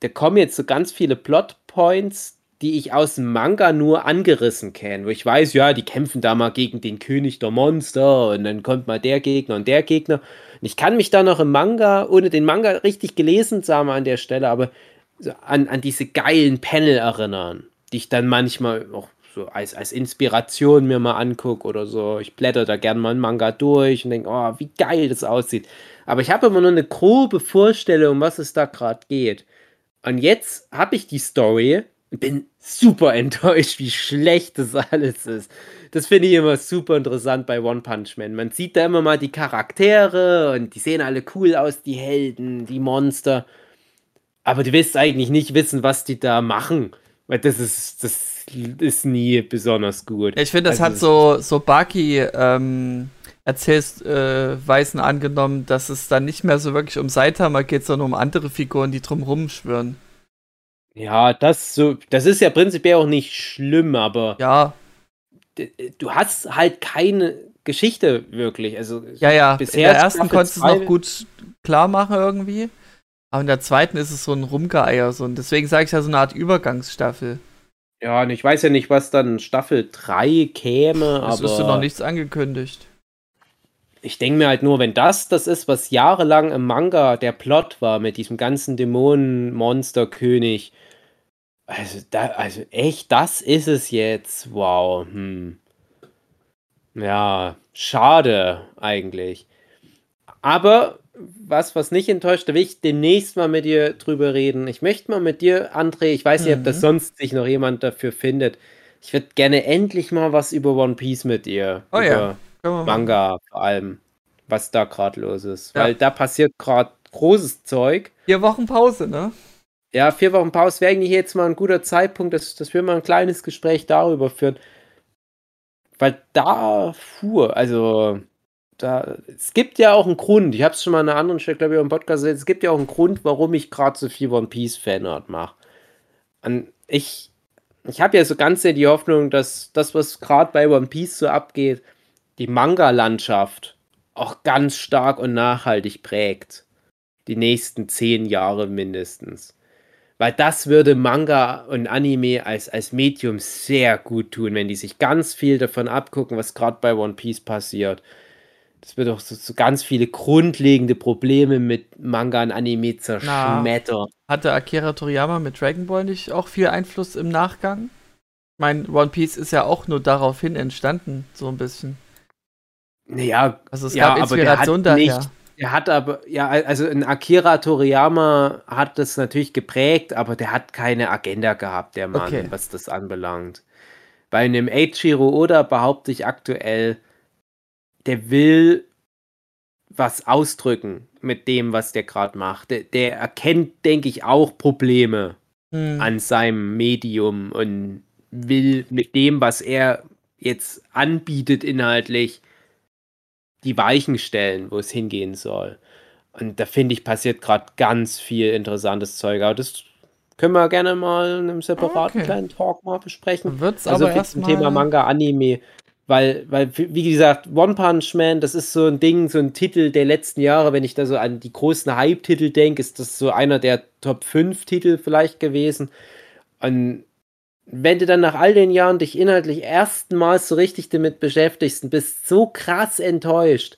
da kommen jetzt so ganz viele Plotpoints, die ich aus dem Manga nur angerissen kenne, wo ich weiß, ja, die kämpfen da mal gegen den König der Monster und dann kommt mal der Gegner und der Gegner. Und ich kann mich da noch im Manga, ohne den Manga richtig gelesen zu haben an der Stelle, aber so an, an diese geilen Panel erinnern, die ich dann manchmal auch so als, als Inspiration mir mal angucke oder so. Ich blätter da gerne mal einen Manga durch und denke, oh, wie geil das aussieht. Aber ich habe immer nur eine grobe Vorstellung, um was es da gerade geht. Und jetzt habe ich die Story und bin super enttäuscht, wie schlecht das alles ist. Das finde ich immer super interessant bei One Punch Man. Man sieht da immer mal die Charaktere und die sehen alle cool aus, die Helden, die Monster. aber du willst eigentlich nicht wissen, was die da machen. Weil das ist, das ist nie besonders gut. Ich finde, das also, hat so, so Baki ähm, Erzählweisen äh, angenommen, dass es dann nicht mehr so wirklich um Saitama geht, sondern um andere Figuren, die drumherum schwören. Ja, das so, das ist ja prinzipiell auch nicht schlimm, aber ja. du hast halt keine Geschichte wirklich. Also ja, ja. Bisher in der ersten konntest du es noch gut klar machen irgendwie. Aber in der zweiten ist es so ein Rumgeeier. So, und deswegen sage ich ja so eine Art Übergangsstaffel. Ja, und ich weiß ja nicht, was dann Staffel 3 käme. Es ist noch nichts angekündigt. Ich denke mir halt nur, wenn das das ist, was jahrelang im Manga der Plot war, mit diesem ganzen Dämonen-Monster-König. Also, da, also echt, das ist es jetzt. Wow. Hm. Ja, schade eigentlich. Aber was, was nicht enttäuscht, da will ich demnächst mal mit dir drüber reden. Ich möchte mal mit dir, André, ich weiß nicht, mhm. ob das mhm. sonst sich noch jemand dafür findet. Ich würde gerne endlich mal was über One Piece mit dir. Oh ja. Manga vor allem, was da gerade los ist. Ja. Weil da passiert gerade großes Zeug. Vier Wochen Pause, ne? Ja, vier Wochen Pause wäre eigentlich jetzt mal ein guter Zeitpunkt, dass, dass wir mal ein kleines Gespräch darüber führen. Weil da fuhr, also da, es gibt ja auch einen Grund, ich habe es schon mal an einer anderen Stelle, glaube ich, im Podcast gesagt, es gibt ja auch einen Grund, warum ich gerade so viel One Piece Fanart mache. Und ich, ich habe ja so ganz sehr die Hoffnung, dass das, was gerade bei One Piece so abgeht, die Manga-Landschaft auch ganz stark und nachhaltig prägt. Die nächsten zehn Jahre mindestens. Weil das würde Manga und Anime als, als Medium sehr gut tun, wenn die sich ganz viel davon abgucken, was gerade bei One Piece passiert das wird auch so, so, ganz viele grundlegende Probleme mit Manga und Anime zerschmettern. Hatte Akira Toriyama mit Dragon Ball nicht auch viel Einfluss im Nachgang? Ich meine, One Piece ist ja auch nur daraufhin entstanden, so ein bisschen. Naja, also es ja, gab Inspiration daher. Nicht, er hat aber, ja, also ein Akira Toriyama hat das natürlich geprägt, aber der hat keine Agenda gehabt, der Mann, okay. was das anbelangt. Bei einem Eiichiro Oda behaupte ich aktuell, der will was ausdrücken mit dem, was der gerade macht. Der, der, erkennt, denke ich, auch Probleme hm. an seinem Medium und will mit dem, was er jetzt anbietet inhaltlich, die Weichen stellen, wo es hingehen soll. Und da finde ich, passiert gerade ganz viel interessantes Zeug. Aber das können wir gerne mal in einem separaten okay. kleinen Talk mal besprechen. Wird's also aber erst zum Thema Manga Anime weil, weil, wie gesagt, One Punch Man, das ist so ein Ding, so ein Titel der letzten Jahre. Wenn ich da so an die großen Hype-Titel denke, ist das so einer der Top 5 Titel vielleicht gewesen. Und wenn du dann nach all den Jahren dich inhaltlich erstmals so richtig damit beschäftigst und bist so krass enttäuscht,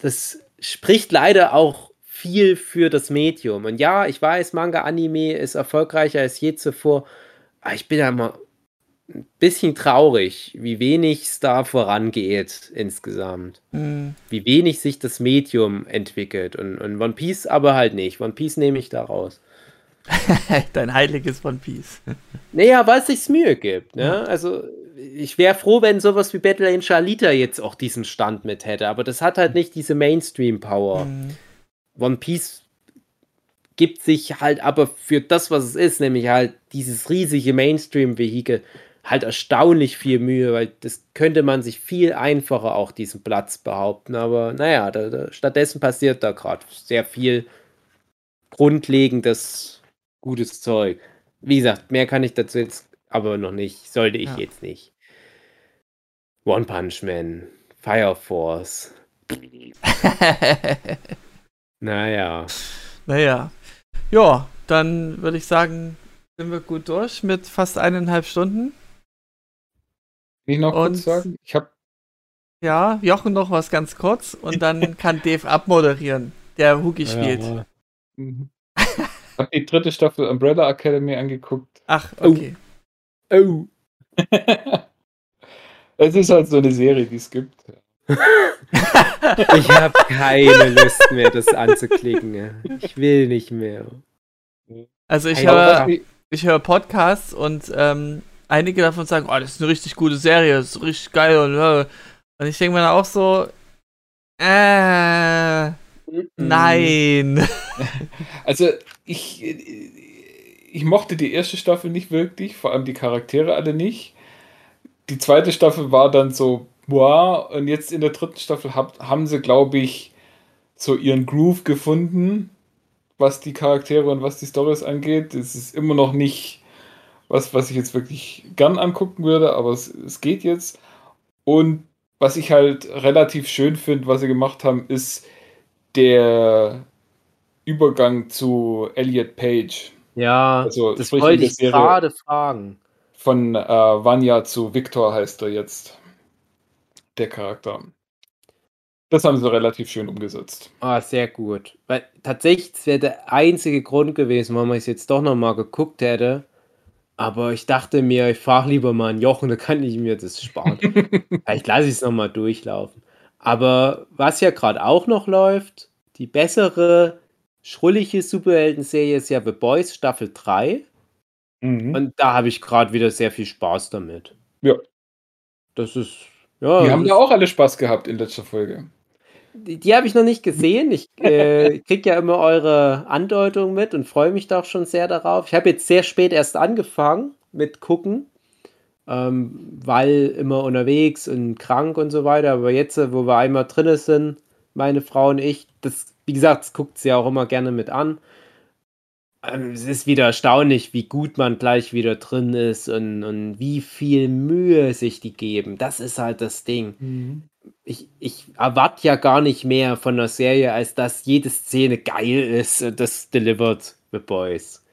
das spricht leider auch viel für das Medium. Und ja, ich weiß, Manga Anime ist erfolgreicher als je zuvor. Aber ich bin ja immer ein bisschen traurig, wie wenig es da vorangeht insgesamt. Mhm. Wie wenig sich das Medium entwickelt. Und, und One Piece aber halt nicht. One Piece nehme ich da raus. Dein heiliges One Piece. naja, weil es sich Mühe gibt. Ne? Also, ich wäre froh, wenn sowas wie Battle Angel Alita jetzt auch diesen Stand mit hätte. Aber das hat halt nicht diese Mainstream-Power. Mhm. One Piece gibt sich halt aber für das, was es ist, nämlich halt dieses riesige Mainstream-Vehikel, halt erstaunlich viel Mühe, weil das könnte man sich viel einfacher auch diesen Platz behaupten. Aber naja, da, da, stattdessen passiert da gerade sehr viel grundlegendes, gutes Zeug. Wie gesagt, mehr kann ich dazu jetzt aber noch nicht, sollte ich ja. jetzt nicht. One Punch Man, Fire Force. naja. Naja. Ja, dann würde ich sagen, sind wir gut durch mit fast eineinhalb Stunden. Will ich noch und, kurz sagen? Ich habe. Ja, Jochen noch was ganz kurz und dann kann Dave abmoderieren, der Hugi spielt. Ja, mhm. Ich habe die dritte Staffel Umbrella Academy angeguckt. Ach, okay. Oh. oh. es ist halt so eine Serie, die es gibt. ich habe keine Lust mehr, das anzuklicken. Ich will nicht mehr. Also ich höre ich höre Podcasts und ähm, einige davon sagen, oh, das ist eine richtig gute Serie, das ist richtig geil und, äh. und ich denke mir dann auch so, äh, nein. Also ich, ich mochte die erste Staffel nicht wirklich, vor allem die Charaktere alle nicht. Die zweite Staffel war dann so, boah, und jetzt in der dritten Staffel hab, haben sie, glaube ich, so ihren Groove gefunden, was die Charaktere und was die Stories angeht. Es ist immer noch nicht was, was ich jetzt wirklich gern angucken würde, aber es, es geht jetzt. Und was ich halt relativ schön finde, was sie gemacht haben, ist der Übergang zu Elliot Page. Ja, also, das wollte ich gerade fragen. Von äh, Vanya zu Victor heißt er jetzt. Der Charakter. Das haben sie relativ schön umgesetzt. Ah, sehr gut. Weil tatsächlich wäre der einzige Grund gewesen, warum ich es jetzt doch nochmal geguckt hätte. Aber ich dachte mir, ich frage lieber mal einen Jochen, da kann ich mir das sparen. Vielleicht lasse ich es nochmal durchlaufen. Aber was ja gerade auch noch läuft, die bessere, schrullige Superhelden-Serie ist ja The Boys Staffel 3. Mhm. Und da habe ich gerade wieder sehr viel Spaß damit. Ja. Das ist. Ja, die haben da auch alle Spaß gehabt in letzter Folge. Die, die habe ich noch nicht gesehen. Ich äh, kriege ja immer eure Andeutung mit und freue mich da auch schon sehr darauf. Ich habe jetzt sehr spät erst angefangen mit gucken, ähm, weil immer unterwegs und krank und so weiter. Aber jetzt, wo wir einmal drin sind, meine Frau und ich, das, wie gesagt, das guckt sie auch immer gerne mit an. Ähm, es ist wieder erstaunlich, wie gut man gleich wieder drin ist und, und wie viel Mühe sich die geben. Das ist halt das Ding. Mhm ich, ich erwarte ja gar nicht mehr von der Serie, als dass jede Szene geil ist und das delivered The Boys.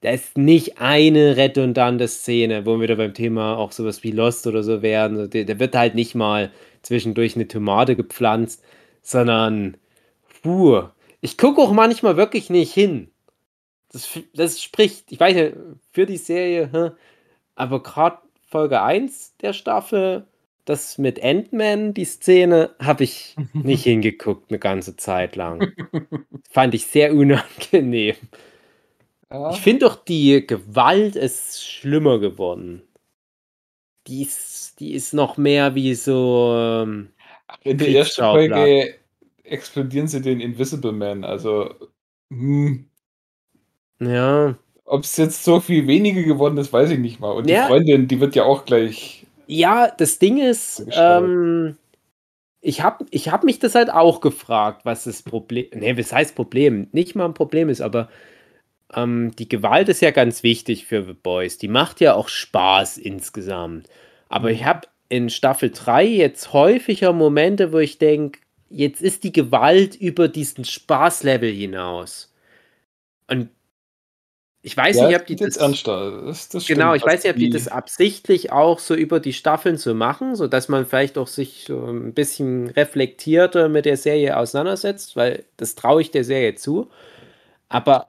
Da ist nicht eine redundante Szene, wo wir wieder beim Thema auch sowas wie Lost oder so werden. Da wird halt nicht mal zwischendurch eine Tomate gepflanzt, sondern puh. Ich gucke auch manchmal wirklich nicht hin. Das, das spricht, ich weiß nicht, für die Serie, aber gerade Folge 1 der Staffel das mit Ant-Man, die Szene, habe ich nicht hingeguckt eine ganze Zeit lang. Fand ich sehr unangenehm. Ja. Ich finde doch, die Gewalt ist schlimmer geworden. Die ist, die ist noch mehr wie so. Ähm, In der ersten Folge explodieren sie den Invisible Man, also. Hm. Ja. Ob es jetzt so viel weniger geworden ist, weiß ich nicht mal. Und die Freundin, die wird ja auch gleich ja, das Ding ist, ähm, ich habe ich hab mich das halt auch gefragt, was das Problem, ne, was heißt Problem? Nicht mal ein Problem ist, aber ähm, die Gewalt ist ja ganz wichtig für The Boys. Die macht ja auch Spaß insgesamt. Aber ich habe in Staffel 3 jetzt häufiger Momente, wo ich denke, jetzt ist die Gewalt über diesen Spaßlevel hinaus. Und ich weiß ja, nicht, ob die das, das, das genau, ich weiß nicht, ob die das absichtlich auch so über die Staffeln so machen, so dass man vielleicht auch sich so ein bisschen reflektierter mit der Serie auseinandersetzt, weil das traue ich der Serie zu. Aber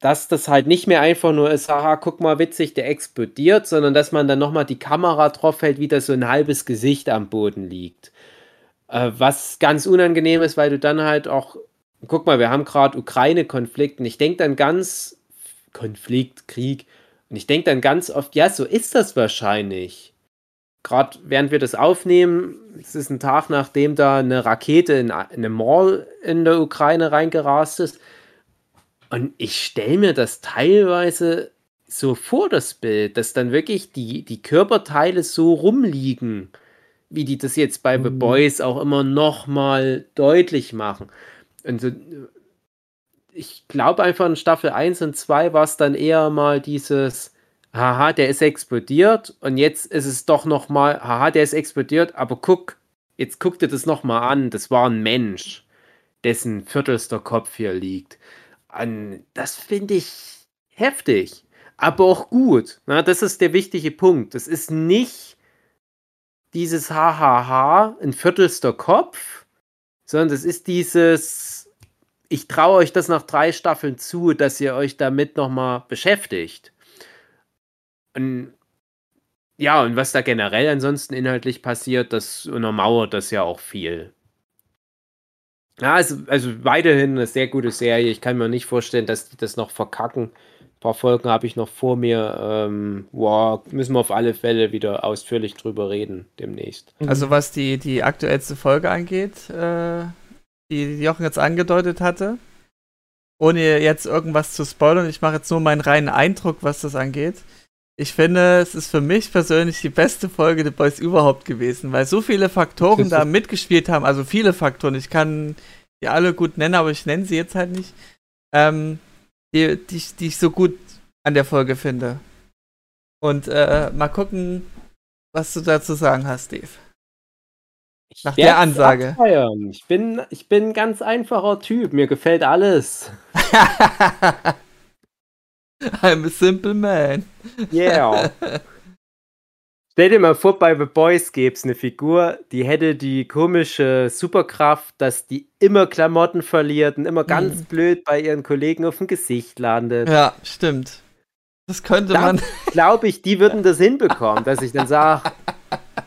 dass das halt nicht mehr einfach nur ist, haha, guck mal, witzig, der explodiert, sondern dass man dann nochmal die Kamera drauf hält, wie da so ein halbes Gesicht am Boden liegt. Äh, was ganz unangenehm ist, weil du dann halt auch, guck mal, wir haben gerade Ukraine-Konflikt und ich denke dann ganz Konflikt, Krieg. Und ich denke dann ganz oft, ja, so ist das wahrscheinlich. Gerade während wir das aufnehmen, es ist ein Tag, nachdem da eine Rakete in eine Mall in der Ukraine reingerast ist. Und ich stelle mir das teilweise so vor, das Bild, dass dann wirklich die, die Körperteile so rumliegen, wie die das jetzt bei mhm. The Boys auch immer nochmal deutlich machen. Und so, ich glaube einfach in Staffel 1 und 2 war es dann eher mal dieses, haha, der ist explodiert und jetzt ist es doch noch mal, haha, der ist explodiert, aber guck, jetzt guck dir das noch mal an, das war ein Mensch, dessen viertelster Kopf hier liegt. Und das finde ich heftig, aber auch gut. Na, das ist der wichtige Punkt. Das ist nicht dieses Hahaha, ein viertelster Kopf, sondern das ist dieses ich traue euch das nach drei Staffeln zu, dass ihr euch damit nochmal beschäftigt. Und ja, und was da generell ansonsten inhaltlich passiert, das untermauert das ja auch viel. Ja, also, also weiterhin eine sehr gute Serie. Ich kann mir nicht vorstellen, dass die das noch verkacken. Ein paar Folgen habe ich noch vor mir. Ähm, wow, müssen wir auf alle Fälle wieder ausführlich drüber reden demnächst. Also was die, die aktuellste Folge angeht, äh, die Jochen jetzt angedeutet hatte. ohne jetzt irgendwas zu spoilern, ich mache jetzt nur meinen reinen Eindruck, was das angeht. Ich finde, es ist für mich persönlich die beste Folge The Boys überhaupt gewesen, weil so viele Faktoren da mitgespielt haben, also viele Faktoren. Ich kann die alle gut nennen, aber ich nenne sie jetzt halt nicht. Ähm, die, die, die ich so gut an der Folge finde. Und äh, mal gucken, was du dazu sagen hast, Steve. Ich Nach der Ansage. Abfeiern. Ich bin, ich bin ein ganz einfacher Typ. Mir gefällt alles. I'm a simple man. Yeah. Stell dir mal vor, bei The Boys gäbe es eine Figur, die hätte die komische Superkraft, dass die immer Klamotten verliert und immer ganz mhm. blöd bei ihren Kollegen auf dem Gesicht landet. Ja, stimmt. Das könnte da man. Glaube ich, die würden das hinbekommen, dass ich dann sage,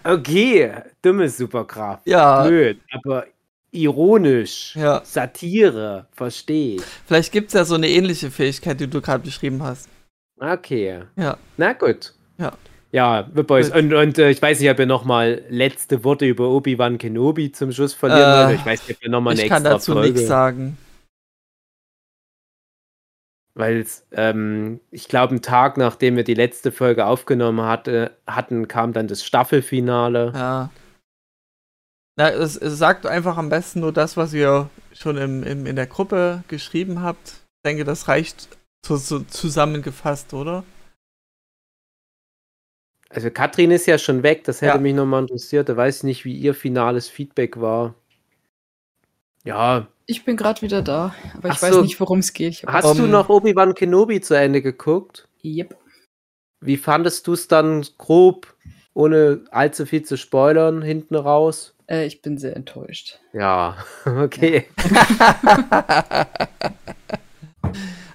okay, dumme Superkraft. Ja. Blöd, aber ironisch, ja. Satire, verstehe ich. Vielleicht gibt es ja so eine ähnliche Fähigkeit, die du gerade beschrieben hast. Okay. Ja. Na gut. Ja. Ja, The Boys. Und, und äh, ich weiß nicht, ob ihr nochmal letzte Worte über Obi-Wan Kenobi zum Schluss verlieren äh, Ich weiß nicht, ob ihr nochmal eine extra Ich kann dazu nichts sagen. Weil ähm, ich glaube, einen Tag nachdem wir die letzte Folge aufgenommen hatte, hatten, kam dann das Staffelfinale. Ja. Na, es, es, sagt einfach am besten nur das, was ihr schon im, im, in der Gruppe geschrieben habt. Ich denke, das reicht zu, zu, zusammengefasst, oder? Also Katrin ist ja schon weg, das hätte ja. mich nochmal interessiert. Da weiß ich nicht, wie ihr finales Feedback war. Ja, ich bin gerade wieder da, aber ich Ach weiß so. nicht, worum es geht. Hast um, du noch Obi-Wan Kenobi zu Ende geguckt? Yep. Wie fandest du es dann grob, ohne allzu viel zu spoilern, hinten raus? Äh, ich bin sehr enttäuscht. Ja, okay.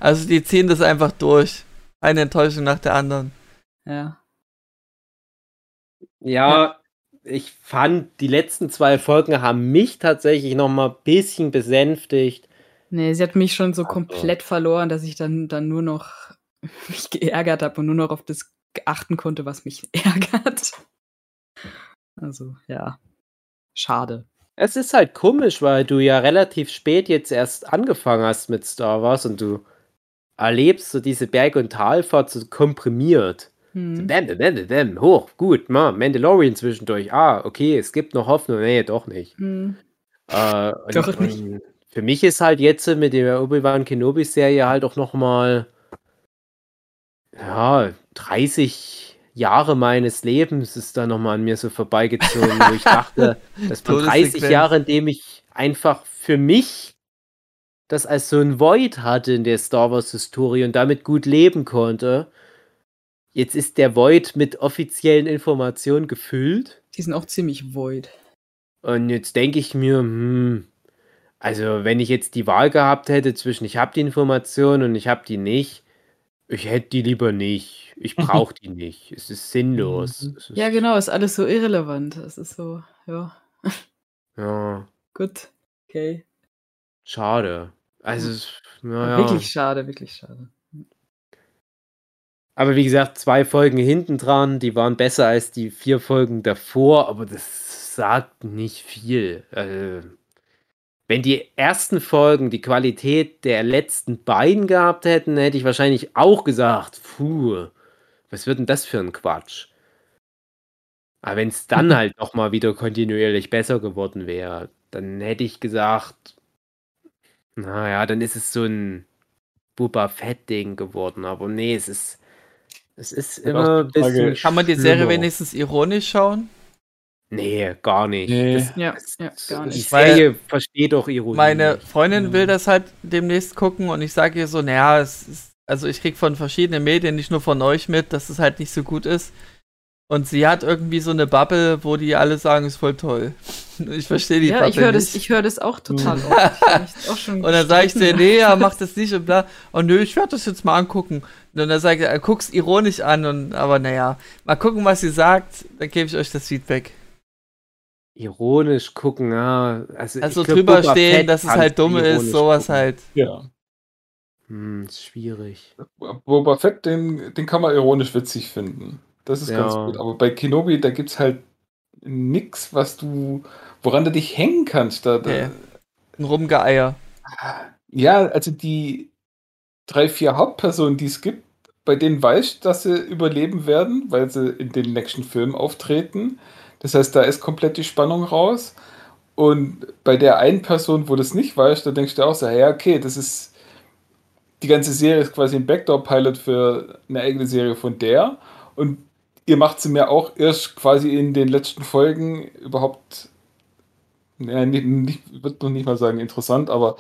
also die ziehen das einfach durch. Eine Enttäuschung nach der anderen. Ja. Ja, ich fand, die letzten zwei Folgen haben mich tatsächlich noch mal ein bisschen besänftigt. Nee, sie hat mich schon so komplett verloren, dass ich dann, dann nur noch mich geärgert habe und nur noch auf das achten konnte, was mich ärgert. Also, ja. Schade. Es ist halt komisch, weil du ja relativ spät jetzt erst angefangen hast mit Star Wars und du erlebst so diese Berg- und Talfahrt so komprimiert. Hm. Bam, bam, bam, hoch, gut, ma, Mandalorian zwischendurch. Ah, okay, es gibt noch Hoffnung. Nee, doch nicht. Hm. Äh, und, doch nicht. für mich ist halt jetzt mit der Obi-Wan Kenobi-Serie halt auch nochmal ja, 30 Jahre meines Lebens ist da nochmal an mir so vorbeigezogen, wo ich dachte, das waren 30 Jahre, in dem ich einfach für mich das als so ein Void hatte in der Star Wars-Historie und damit gut leben konnte. Jetzt ist der Void mit offiziellen Informationen gefüllt. Die sind auch ziemlich void. Und jetzt denke ich mir, hm, also wenn ich jetzt die Wahl gehabt hätte zwischen ich habe die Informationen und ich habe die nicht, ich hätte die lieber nicht. Ich brauche die nicht. Es ist sinnlos. Mhm. Es ist ja, genau, ist alles so irrelevant. Es ist so, ja. Ja. Gut, okay. Schade. Also, naja. Wirklich schade, wirklich schade. Aber wie gesagt, zwei Folgen hinten dran, die waren besser als die vier Folgen davor, aber das sagt nicht viel. Also, wenn die ersten Folgen die Qualität der letzten beiden gehabt hätten, hätte ich wahrscheinlich auch gesagt, puh, was wird denn das für ein Quatsch? Aber wenn es dann halt noch mal wieder kontinuierlich besser geworden wäre, dann hätte ich gesagt, naja, dann ist es so ein Boba Fett-Ding geworden. Aber nee, es ist es ist immer ein bisschen. Kann man die Serie wenigstens ironisch schauen? Nee, gar nicht. Nee. Das, ja, ja, gar nicht. Die Serie versteht doch Ironie. Meine Freundin will das halt demnächst gucken und ich sage ihr so, naja, es ist, also ich krieg von verschiedenen Medien, nicht nur von euch mit, dass es halt nicht so gut ist. Und sie hat irgendwie so eine Bubble, wo die alle sagen, ist voll toll. Ich verstehe die ja, Bubble ich hör nicht. Das, ich höre das auch total oft. auch und dann sage ich dir, nee, ja, mach das nicht und bla. Und nö, ich werde das jetzt mal angucken. Und dann sage ich, er guck's ironisch an und aber naja, mal gucken, was sie sagt, dann gebe ich euch das Feedback. Ironisch gucken, ja. Also, also drüber Boba stehen, Fett dass es halt dumm ist, sowas gucken. halt. Ja. Hm, ist schwierig. Boba Fett, den, den kann man ironisch witzig finden. Das ist ja. ganz gut. Aber bei Kenobi, da gibt es halt nichts, was du, woran du dich hängen kannst. Da, da okay. Ein Rumgeeier. Ja, also die drei, vier Hauptpersonen, die es gibt, bei denen weißt dass sie überleben werden, weil sie in den nächsten Filmen auftreten. Das heißt, da ist komplett die Spannung raus. Und bei der einen Person, wo das nicht weißt, da denkst du auch so, ja, okay, das ist die ganze Serie ist quasi ein Backdoor-Pilot für eine eigene Serie von der. Und ihr macht sie mir auch erst quasi in den letzten Folgen überhaupt, ja, nicht, würde noch nicht mal sagen interessant, aber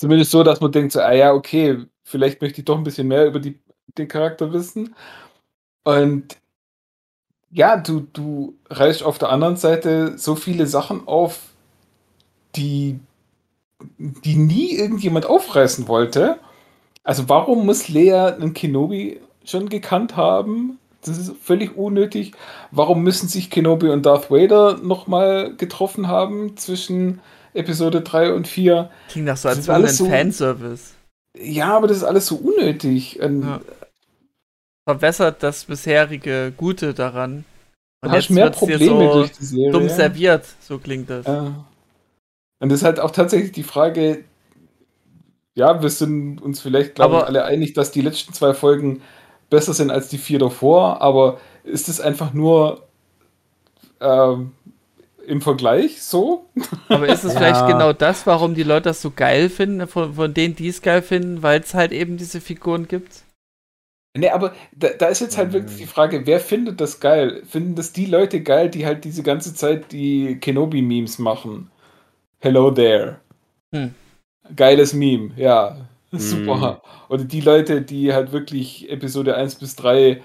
zumindest so, dass man denkt, so, ah ja, okay, vielleicht möchte ich doch ein bisschen mehr über die, den Charakter wissen. Und ja, du, du reißt auf der anderen Seite so viele Sachen auf, die, die nie irgendjemand aufreißen wollte. Also warum muss Lea einen Kenobi schon gekannt haben? Das ist völlig unnötig. Warum müssen sich Kenobi und Darth Vader nochmal getroffen haben zwischen Episode 3 und 4? Klingt nach so, als wäre ein so, Fanservice. Ja, aber das ist alles so unnötig. Ja verbessert das bisherige Gute daran. Und jetzt mehr Probleme so durch die Serie. Dumm serviert, so klingt das. Ja. Und das ist halt auch tatsächlich die Frage, ja, wir sind uns vielleicht, glaube ich, alle einig, dass die letzten zwei Folgen besser sind als die vier davor, aber ist es einfach nur ähm, im Vergleich so? Aber ist es ja. vielleicht genau das, warum die Leute das so geil finden, von, von denen, die es geil finden, weil es halt eben diese Figuren gibt? Ne, aber da, da, ist jetzt halt wirklich die Frage, wer findet das geil? Finden das die Leute geil, die halt diese ganze Zeit die Kenobi-Memes machen? Hello there. Hm. Geiles Meme, ja. Hm. Super. Oder die Leute, die halt wirklich Episode 1 bis 3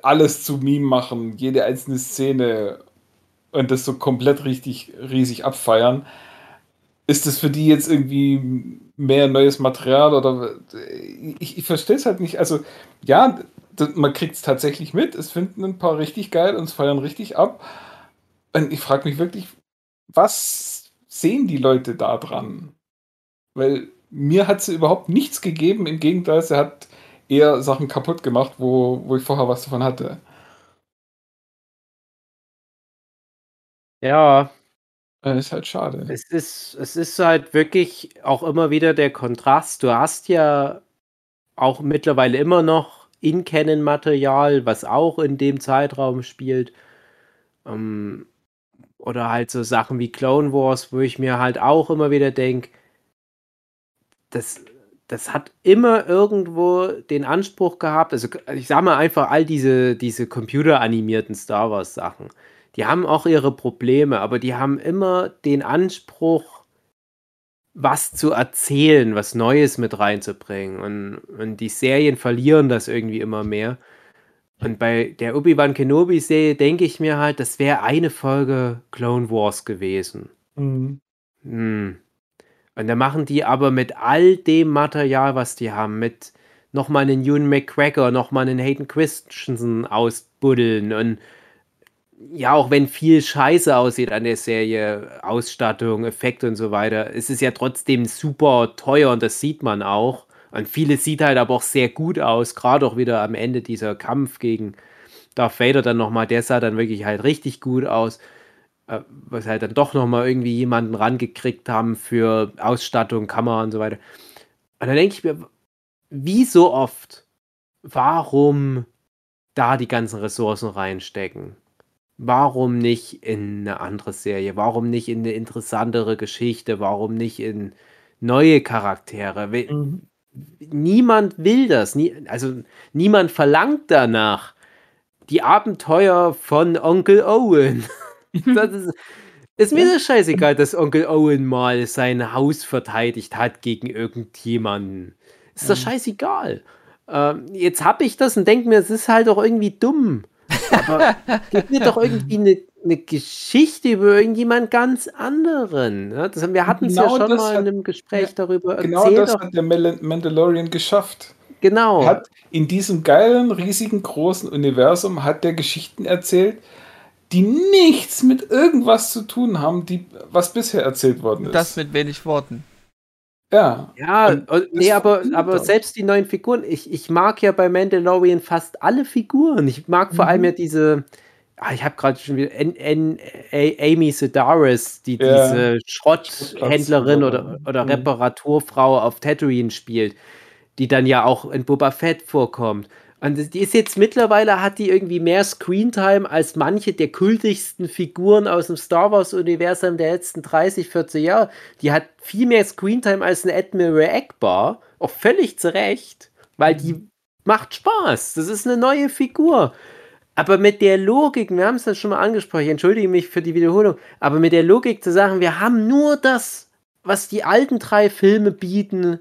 alles zu Meme machen, jede einzelne Szene und das so komplett richtig riesig abfeiern. Ist das für die jetzt irgendwie mehr neues Material oder ich, ich verstehe es halt nicht. Also ja, man kriegt es tatsächlich mit, es finden ein paar richtig geil und es feiern richtig ab. Und ich frage mich wirklich, was sehen die Leute da dran? Weil mir hat sie überhaupt nichts gegeben, im Gegenteil, sie hat eher Sachen kaputt gemacht, wo, wo ich vorher was davon hatte. Ja, das ist halt schade. Es ist, es ist halt wirklich auch immer wieder der Kontrast. Du hast ja auch mittlerweile immer noch In-Canon-Material, was auch in dem Zeitraum spielt. Ähm, oder halt so Sachen wie Clone Wars, wo ich mir halt auch immer wieder denke, das, das hat immer irgendwo den Anspruch gehabt, also ich sag mal einfach all diese, diese computeranimierten Star Wars Sachen die haben auch ihre Probleme, aber die haben immer den Anspruch, was zu erzählen, was Neues mit reinzubringen. Und, und die Serien verlieren das irgendwie immer mehr. Und bei der Obi-Wan Kenobi-Serie denke ich mir halt, das wäre eine Folge Clone Wars gewesen. Mhm. Hm. Und da machen die aber mit all dem Material, was die haben, mit nochmal einen Ewan McGregor, nochmal einen Hayden Christensen ausbuddeln und ja, auch wenn viel Scheiße aussieht an der Serie, Ausstattung, Effekte und so weiter, ist es ja trotzdem super teuer und das sieht man auch. Und vieles sieht halt aber auch sehr gut aus, gerade auch wieder am Ende dieser Kampf gegen Darth Vader dann nochmal, der sah dann wirklich halt richtig gut aus, äh, was halt dann doch nochmal irgendwie jemanden rangekriegt haben für Ausstattung, Kamera und so weiter. Und dann denke ich mir, wie so oft, warum da die ganzen Ressourcen reinstecken? Warum nicht in eine andere Serie? Warum nicht in eine interessantere Geschichte? Warum nicht in neue Charaktere? Mhm. Niemand will das. Nie, also niemand verlangt danach. Die Abenteuer von Onkel Owen. das ist, ist mir das scheißegal, dass Onkel Owen mal sein Haus verteidigt hat gegen irgendjemanden. Ist das mhm. scheißegal. Ähm, jetzt habe ich das und denke mir, es ist halt auch irgendwie dumm. Aber gib mir doch irgendwie eine, eine Geschichte über irgendjemand ganz anderen. Ja, das, wir hatten es genau ja schon mal hat, in einem Gespräch ja, darüber genau erzählt. Genau das hat der Mandalorian geschafft. Genau. Er hat in diesem geilen, riesigen, großen Universum hat der Geschichten erzählt, die nichts mit irgendwas zu tun haben, die, was bisher erzählt worden ist. Das mit wenig Worten. Ja. Ja, nee, aber, aber selbst die neuen Figuren, ich, ich mag ja bei Mandalorian fast alle Figuren. Ich mag vor mhm. allem ja diese, ah, ich habe gerade schon wieder N N Amy Sedaris, die ja. diese Schrotthändlerin oder, oder mhm. Reparaturfrau auf Tatooine spielt, die dann ja auch in Boba Fett vorkommt. Und die ist jetzt mittlerweile, hat die irgendwie mehr Screentime als manche der kultigsten Figuren aus dem Star Wars-Universum der letzten 30, 40 Jahre. Die hat viel mehr Screentime als ein Admiral Akbar. Auch völlig zu Recht, weil die macht Spaß. Das ist eine neue Figur. Aber mit der Logik, wir haben es ja schon mal angesprochen, ich entschuldige mich für die Wiederholung, aber mit der Logik zu sagen, wir haben nur das, was die alten drei Filme bieten,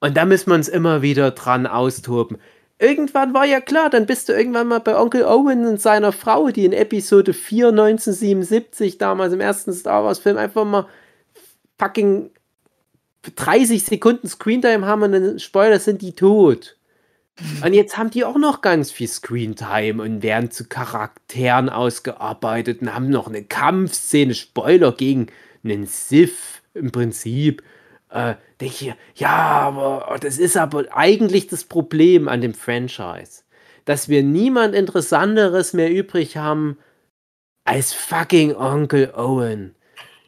und da müssen wir uns immer wieder dran austoben irgendwann war ja klar, dann bist du irgendwann mal bei Onkel Owen und seiner Frau, die in Episode 4 1977 damals im ersten Star Wars Film einfach mal fucking 30 Sekunden Screentime haben und dann Spoiler sind die tot. Und jetzt haben die auch noch ganz viel Screentime und werden zu Charakteren ausgearbeitet und haben noch eine Kampfszene, Spoiler gegen einen Sith im Prinzip äh, denke ich, ja, aber das ist aber eigentlich das Problem an dem Franchise, dass wir niemand Interessanteres mehr übrig haben als fucking Onkel Owen.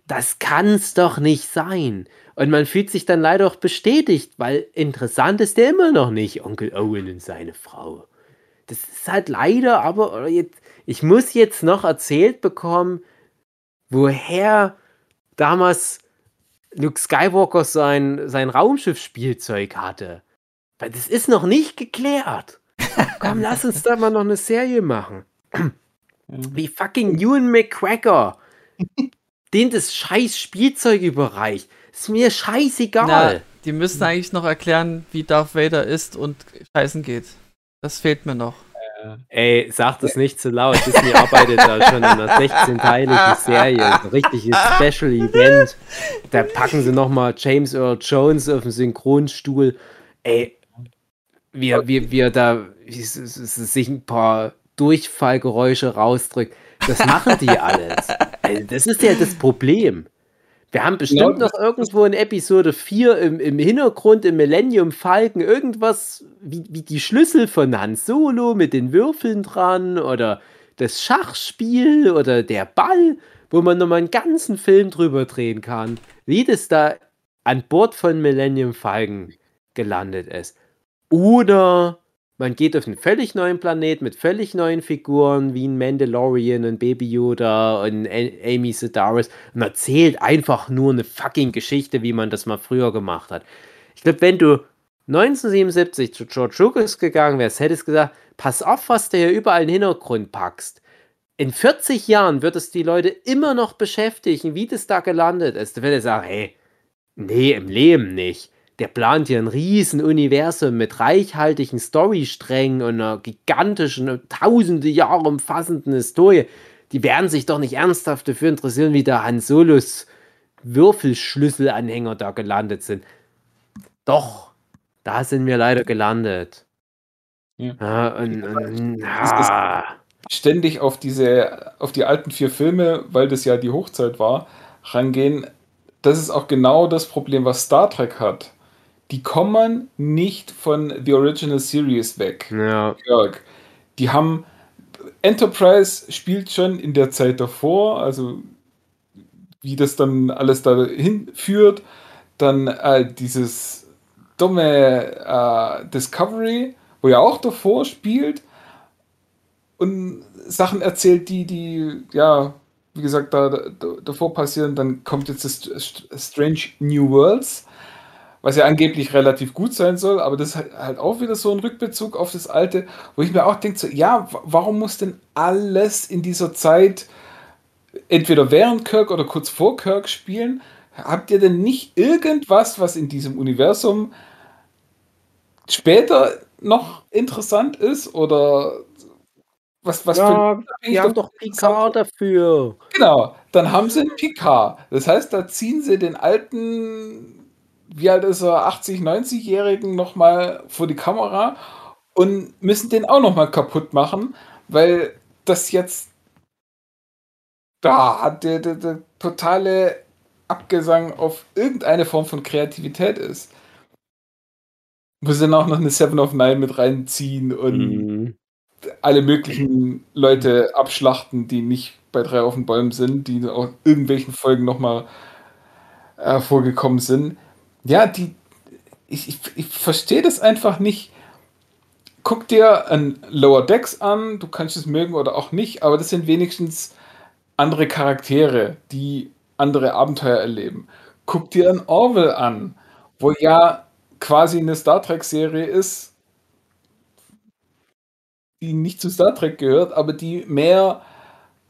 Das kann's doch nicht sein. Und man fühlt sich dann leider auch bestätigt, weil interessant ist der immer noch nicht, Onkel Owen und seine Frau. Das ist halt leider, aber jetzt, ich muss jetzt noch erzählt bekommen, woher damals Luke Skywalker sein, sein Raumschiff-Spielzeug hatte. Weil das ist noch nicht geklärt. Komm, lass uns da mal noch eine Serie machen. Wie fucking Ewan McGregor. den das scheiß Spielzeug überreicht. Ist mir scheißegal. Na, die müssen eigentlich noch erklären, wie Darth Vader ist und scheißen geht. Das fehlt mir noch. Ey, sag das nicht zu laut. Disney arbeitet da schon an einer 16-teiligen Serie. Ein richtiges Special Event. Da packen sie nochmal James Earl Jones auf den Synchronstuhl. Ey, wie, wie er da sich ein paar Durchfallgeräusche rausdrückt. Das machen die alles. Also das ist ja das Problem. Wir haben bestimmt genau. noch irgendwo in Episode 4 im, im Hintergrund im Millennium Falken irgendwas wie, wie die Schlüssel von Han Solo mit den Würfeln dran oder das Schachspiel oder der Ball, wo man nochmal einen ganzen Film drüber drehen kann, wie das da an Bord von Millennium Falcon gelandet ist. Oder man geht auf einen völlig neuen Planet mit völlig neuen Figuren wie ein Mandalorian und Baby Yoda und Amy Sedaris und erzählt einfach nur eine fucking Geschichte, wie man das mal früher gemacht hat. Ich glaube, wenn du 1977 zu George Lucas gegangen wärst, hättest du gesagt, pass auf, was du hier überall in den Hintergrund packst. In 40 Jahren wird es die Leute immer noch beschäftigen, wie das da gelandet ist. Du würdest sagen, hey, nee, im Leben nicht der plant hier ein riesen Universum mit reichhaltigen Storysträngen und einer gigantischen, tausende Jahre umfassenden Historie. Die werden sich doch nicht ernsthaft dafür interessieren, wie der Han Solos Würfelschlüsselanhänger da gelandet sind. Doch, da sind wir leider gelandet. Ja. ja, und, und, ja. Ständig auf diese, auf die alten vier Filme, weil das ja die Hochzeit war, rangehen. Das ist auch genau das Problem, was Star Trek hat die kommen nicht von The Original Series weg. Ja. Kirk. Die haben Enterprise spielt schon in der Zeit davor, also wie das dann alles dahin führt. Dann äh, dieses dumme äh, Discovery, wo ja auch davor spielt und Sachen erzählt, die, die, ja, wie gesagt, da, da davor passieren. Dann kommt jetzt das Strange New Worlds was ja angeblich relativ gut sein soll, aber das ist halt, auch wieder so ein Rückbezug auf das Alte, wo ich mir auch denke, so, ja, warum muss denn alles in dieser Zeit entweder während Kirk oder kurz vor Kirk spielen? Habt ihr denn nicht irgendwas, was in diesem Universum später noch interessant ist oder was, was ja, für die haben doch Picard dafür. Genau, dann haben sie einen Picard. Das heißt, da ziehen sie den alten wie alt ist er, 80, 90-Jährigen nochmal vor die Kamera und müssen den auch nochmal kaputt machen, weil das jetzt da der, der, der totale Abgesang auf irgendeine Form von Kreativität ist. Muss dann auch noch eine Seven of Nine mit reinziehen und mhm. alle möglichen Leute abschlachten, die nicht bei drei auf den Bäumen sind, die auch irgendwelchen Folgen nochmal äh, vorgekommen sind. Ja, die, ich, ich, ich verstehe das einfach nicht. Guck dir ein Lower Decks an, du kannst es mögen oder auch nicht, aber das sind wenigstens andere Charaktere, die andere Abenteuer erleben. Guck dir ein Orwell an, wo ja quasi eine Star Trek-Serie ist, die nicht zu Star Trek gehört, aber die mehr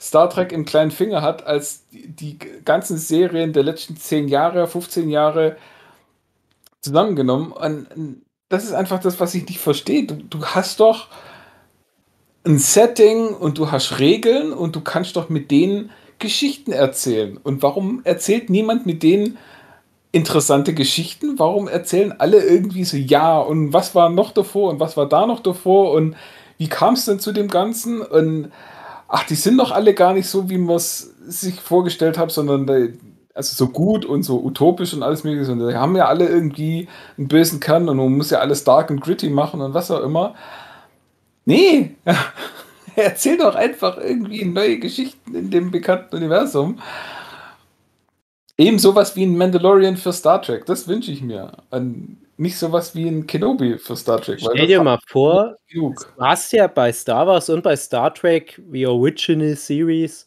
Star Trek im kleinen Finger hat als die, die ganzen Serien der letzten 10 Jahre, 15 Jahre zusammengenommen. Und das ist einfach das, was ich nicht verstehe. Du, du hast doch ein Setting und du hast Regeln und du kannst doch mit denen Geschichten erzählen. Und warum erzählt niemand mit denen interessante Geschichten? Warum erzählen alle irgendwie so, ja, und was war noch davor und was war da noch davor und wie kam es denn zu dem Ganzen? Und ach, die sind doch alle gar nicht so, wie man es sich vorgestellt hat, sondern also so gut und so utopisch und alles mögliche. Und die haben ja alle irgendwie einen bösen Kern und man muss ja alles dark und gritty machen und was auch immer. Nee, erzähl doch einfach irgendwie neue Geschichten in dem bekannten Universum. Eben sowas wie ein Mandalorian für Star Trek, das wünsche ich mir. Und nicht sowas wie ein Kenobi für Star Trek. Stell dir mal vor, du hast ja bei Star Wars und bei Star Trek, wie Original Series,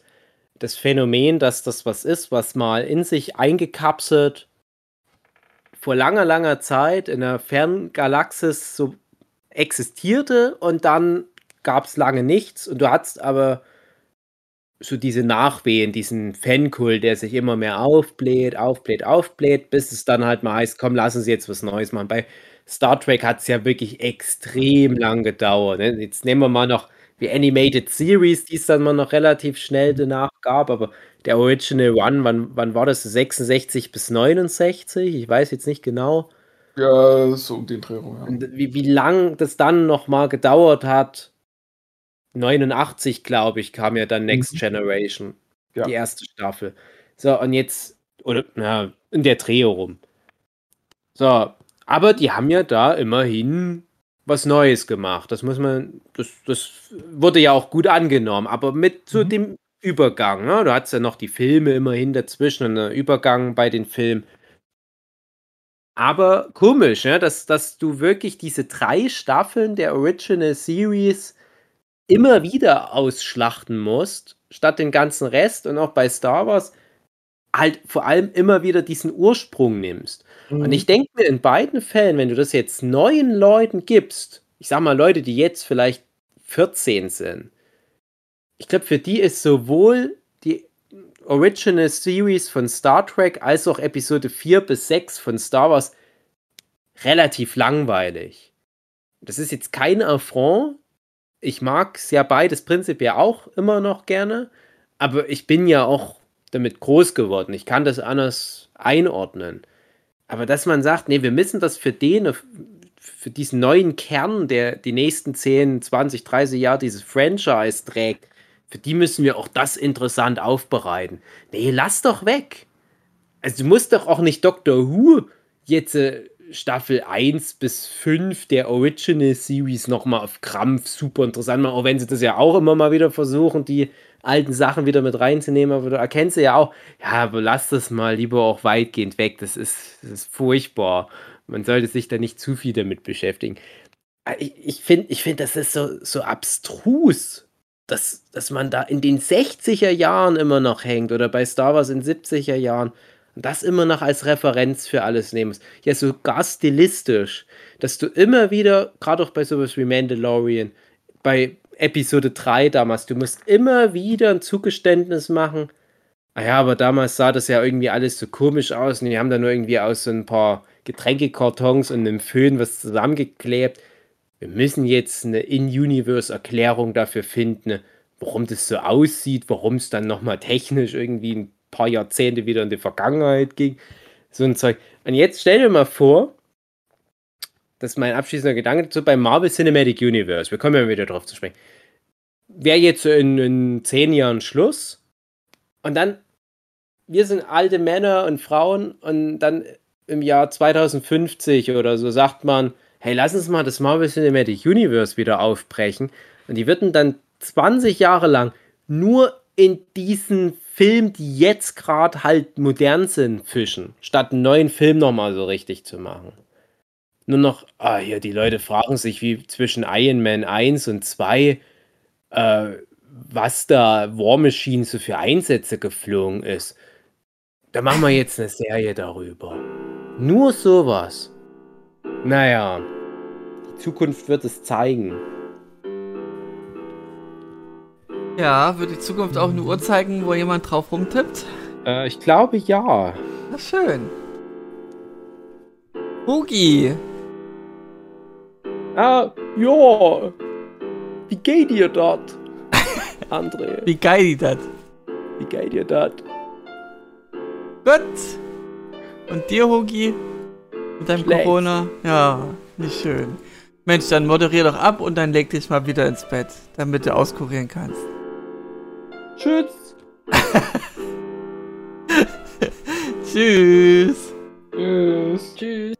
das Phänomen, dass das was ist, was mal in sich eingekapselt vor langer, langer Zeit in der Ferngalaxis so existierte und dann gab es lange nichts und du hattest aber so diese Nachwehen, diesen Fankult, der sich immer mehr aufbläht, aufbläht, aufbläht, bis es dann halt mal heißt, komm, lass uns jetzt was Neues machen. Bei Star Trek hat es ja wirklich extrem lang gedauert. Ne? Jetzt nehmen wir mal noch die Animated Series, die es dann mal noch relativ schnell danach gab, aber der Original One, wann, wann war das? 66 bis 69? Ich weiß jetzt nicht genau. Ja, so um den Dreh rum, ja. Wie, wie lang das dann nochmal gedauert hat, 89, glaube ich, kam ja dann Next mhm. Generation. Ja. Die erste Staffel. So, und jetzt, oder, na, in der Dreh rum. So, aber die haben ja da immerhin was Neues gemacht. Das muss man, das, das wurde ja auch gut angenommen, aber mit so mhm. dem Übergang. Ne? Du hattest ja noch die Filme immerhin dazwischen und einen Übergang bei den Filmen. Aber komisch, ne? dass, dass du wirklich diese drei Staffeln der Original Series immer wieder ausschlachten musst, statt den ganzen Rest und auch bei Star Wars halt vor allem immer wieder diesen Ursprung nimmst. Mhm. Und ich denke mir in beiden Fällen, wenn du das jetzt neuen Leuten gibst, ich sag mal Leute, die jetzt vielleicht 14 sind, ich glaube, für die ist sowohl die Original Series von Star Trek als auch Episode 4 bis 6 von Star Wars relativ langweilig. Das ist jetzt kein Affront ich mag es ja beides prinzipiell auch immer noch gerne, aber ich bin ja auch damit groß geworden. Ich kann das anders einordnen. Aber dass man sagt, nee, wir müssen das für den, für diesen neuen Kern, der die nächsten 10, 20, 30 Jahre dieses Franchise trägt, für die müssen wir auch das interessant aufbereiten. Nee, lass doch weg. Also du musst doch auch nicht Doctor Who jetzt äh, Staffel 1 bis 5 der Original Series nochmal auf Krampf super interessant machen, auch wenn sie das ja auch immer mal wieder versuchen, die alten Sachen wieder mit reinzunehmen, aber du erkennst ja auch, ja, aber lass das mal lieber auch weitgehend weg, das ist, das ist furchtbar. Man sollte sich da nicht zu viel damit beschäftigen. Ah, ich, ich finde, ich find, das ist so, so abstrus, dass, dass man da in den 60er Jahren immer noch hängt oder bei Star Wars in 70er Jahren und das immer noch als Referenz für alles nehmen musst. Ja, sogar stilistisch, dass du immer wieder, gerade auch bei sowas wie Mandalorian, bei Episode 3 damals, du musst immer wieder ein Zugeständnis machen. Ah ja, aber damals sah das ja irgendwie alles so komisch aus und die haben da nur irgendwie aus so ein paar Getränkekartons und einem Föhn was zusammengeklebt. Wir müssen jetzt eine In-Universe-Erklärung dafür finden, warum das so aussieht, warum es dann nochmal technisch irgendwie ein paar Jahrzehnte wieder in die Vergangenheit ging. So ein Zeug. Und jetzt stell dir mal vor, das ist mein abschließender Gedanke dazu, beim Marvel Cinematic Universe, wir kommen ja wieder drauf zu sprechen, wäre jetzt in, in zehn Jahren Schluss und dann, wir sind alte Männer und Frauen und dann im Jahr 2050 oder so sagt man, hey, lass uns mal das Marvel Cinematic Universe wieder aufbrechen. Und die würden dann 20 Jahre lang nur in diesen Film, die jetzt gerade halt modern sind, fischen, statt einen neuen Film nochmal so richtig zu machen. Nur noch, ah, hier, die Leute fragen sich, wie zwischen Iron Man 1 und 2, äh, was da War Machine so für Einsätze geflogen ist. Da machen wir jetzt eine Serie darüber. Nur sowas. Naja, die Zukunft wird es zeigen. Ja, wird die Zukunft auch eine Uhr zeigen, wo jemand drauf rumtippt? Äh, ich glaube ja. Na schön. Boogie. Ah, ja. Wie geht dir dort? André. Wie geil die das? Wie geil dir das? Gut. Und dir, Hugi? Mit deinem Schlecht. Corona? Ja, nicht schön. Mensch, dann moderier doch ab und dann leg dich mal wieder ins Bett, damit du auskurieren kannst. Tschüss. Tschüss. Tschüss. Tschüss.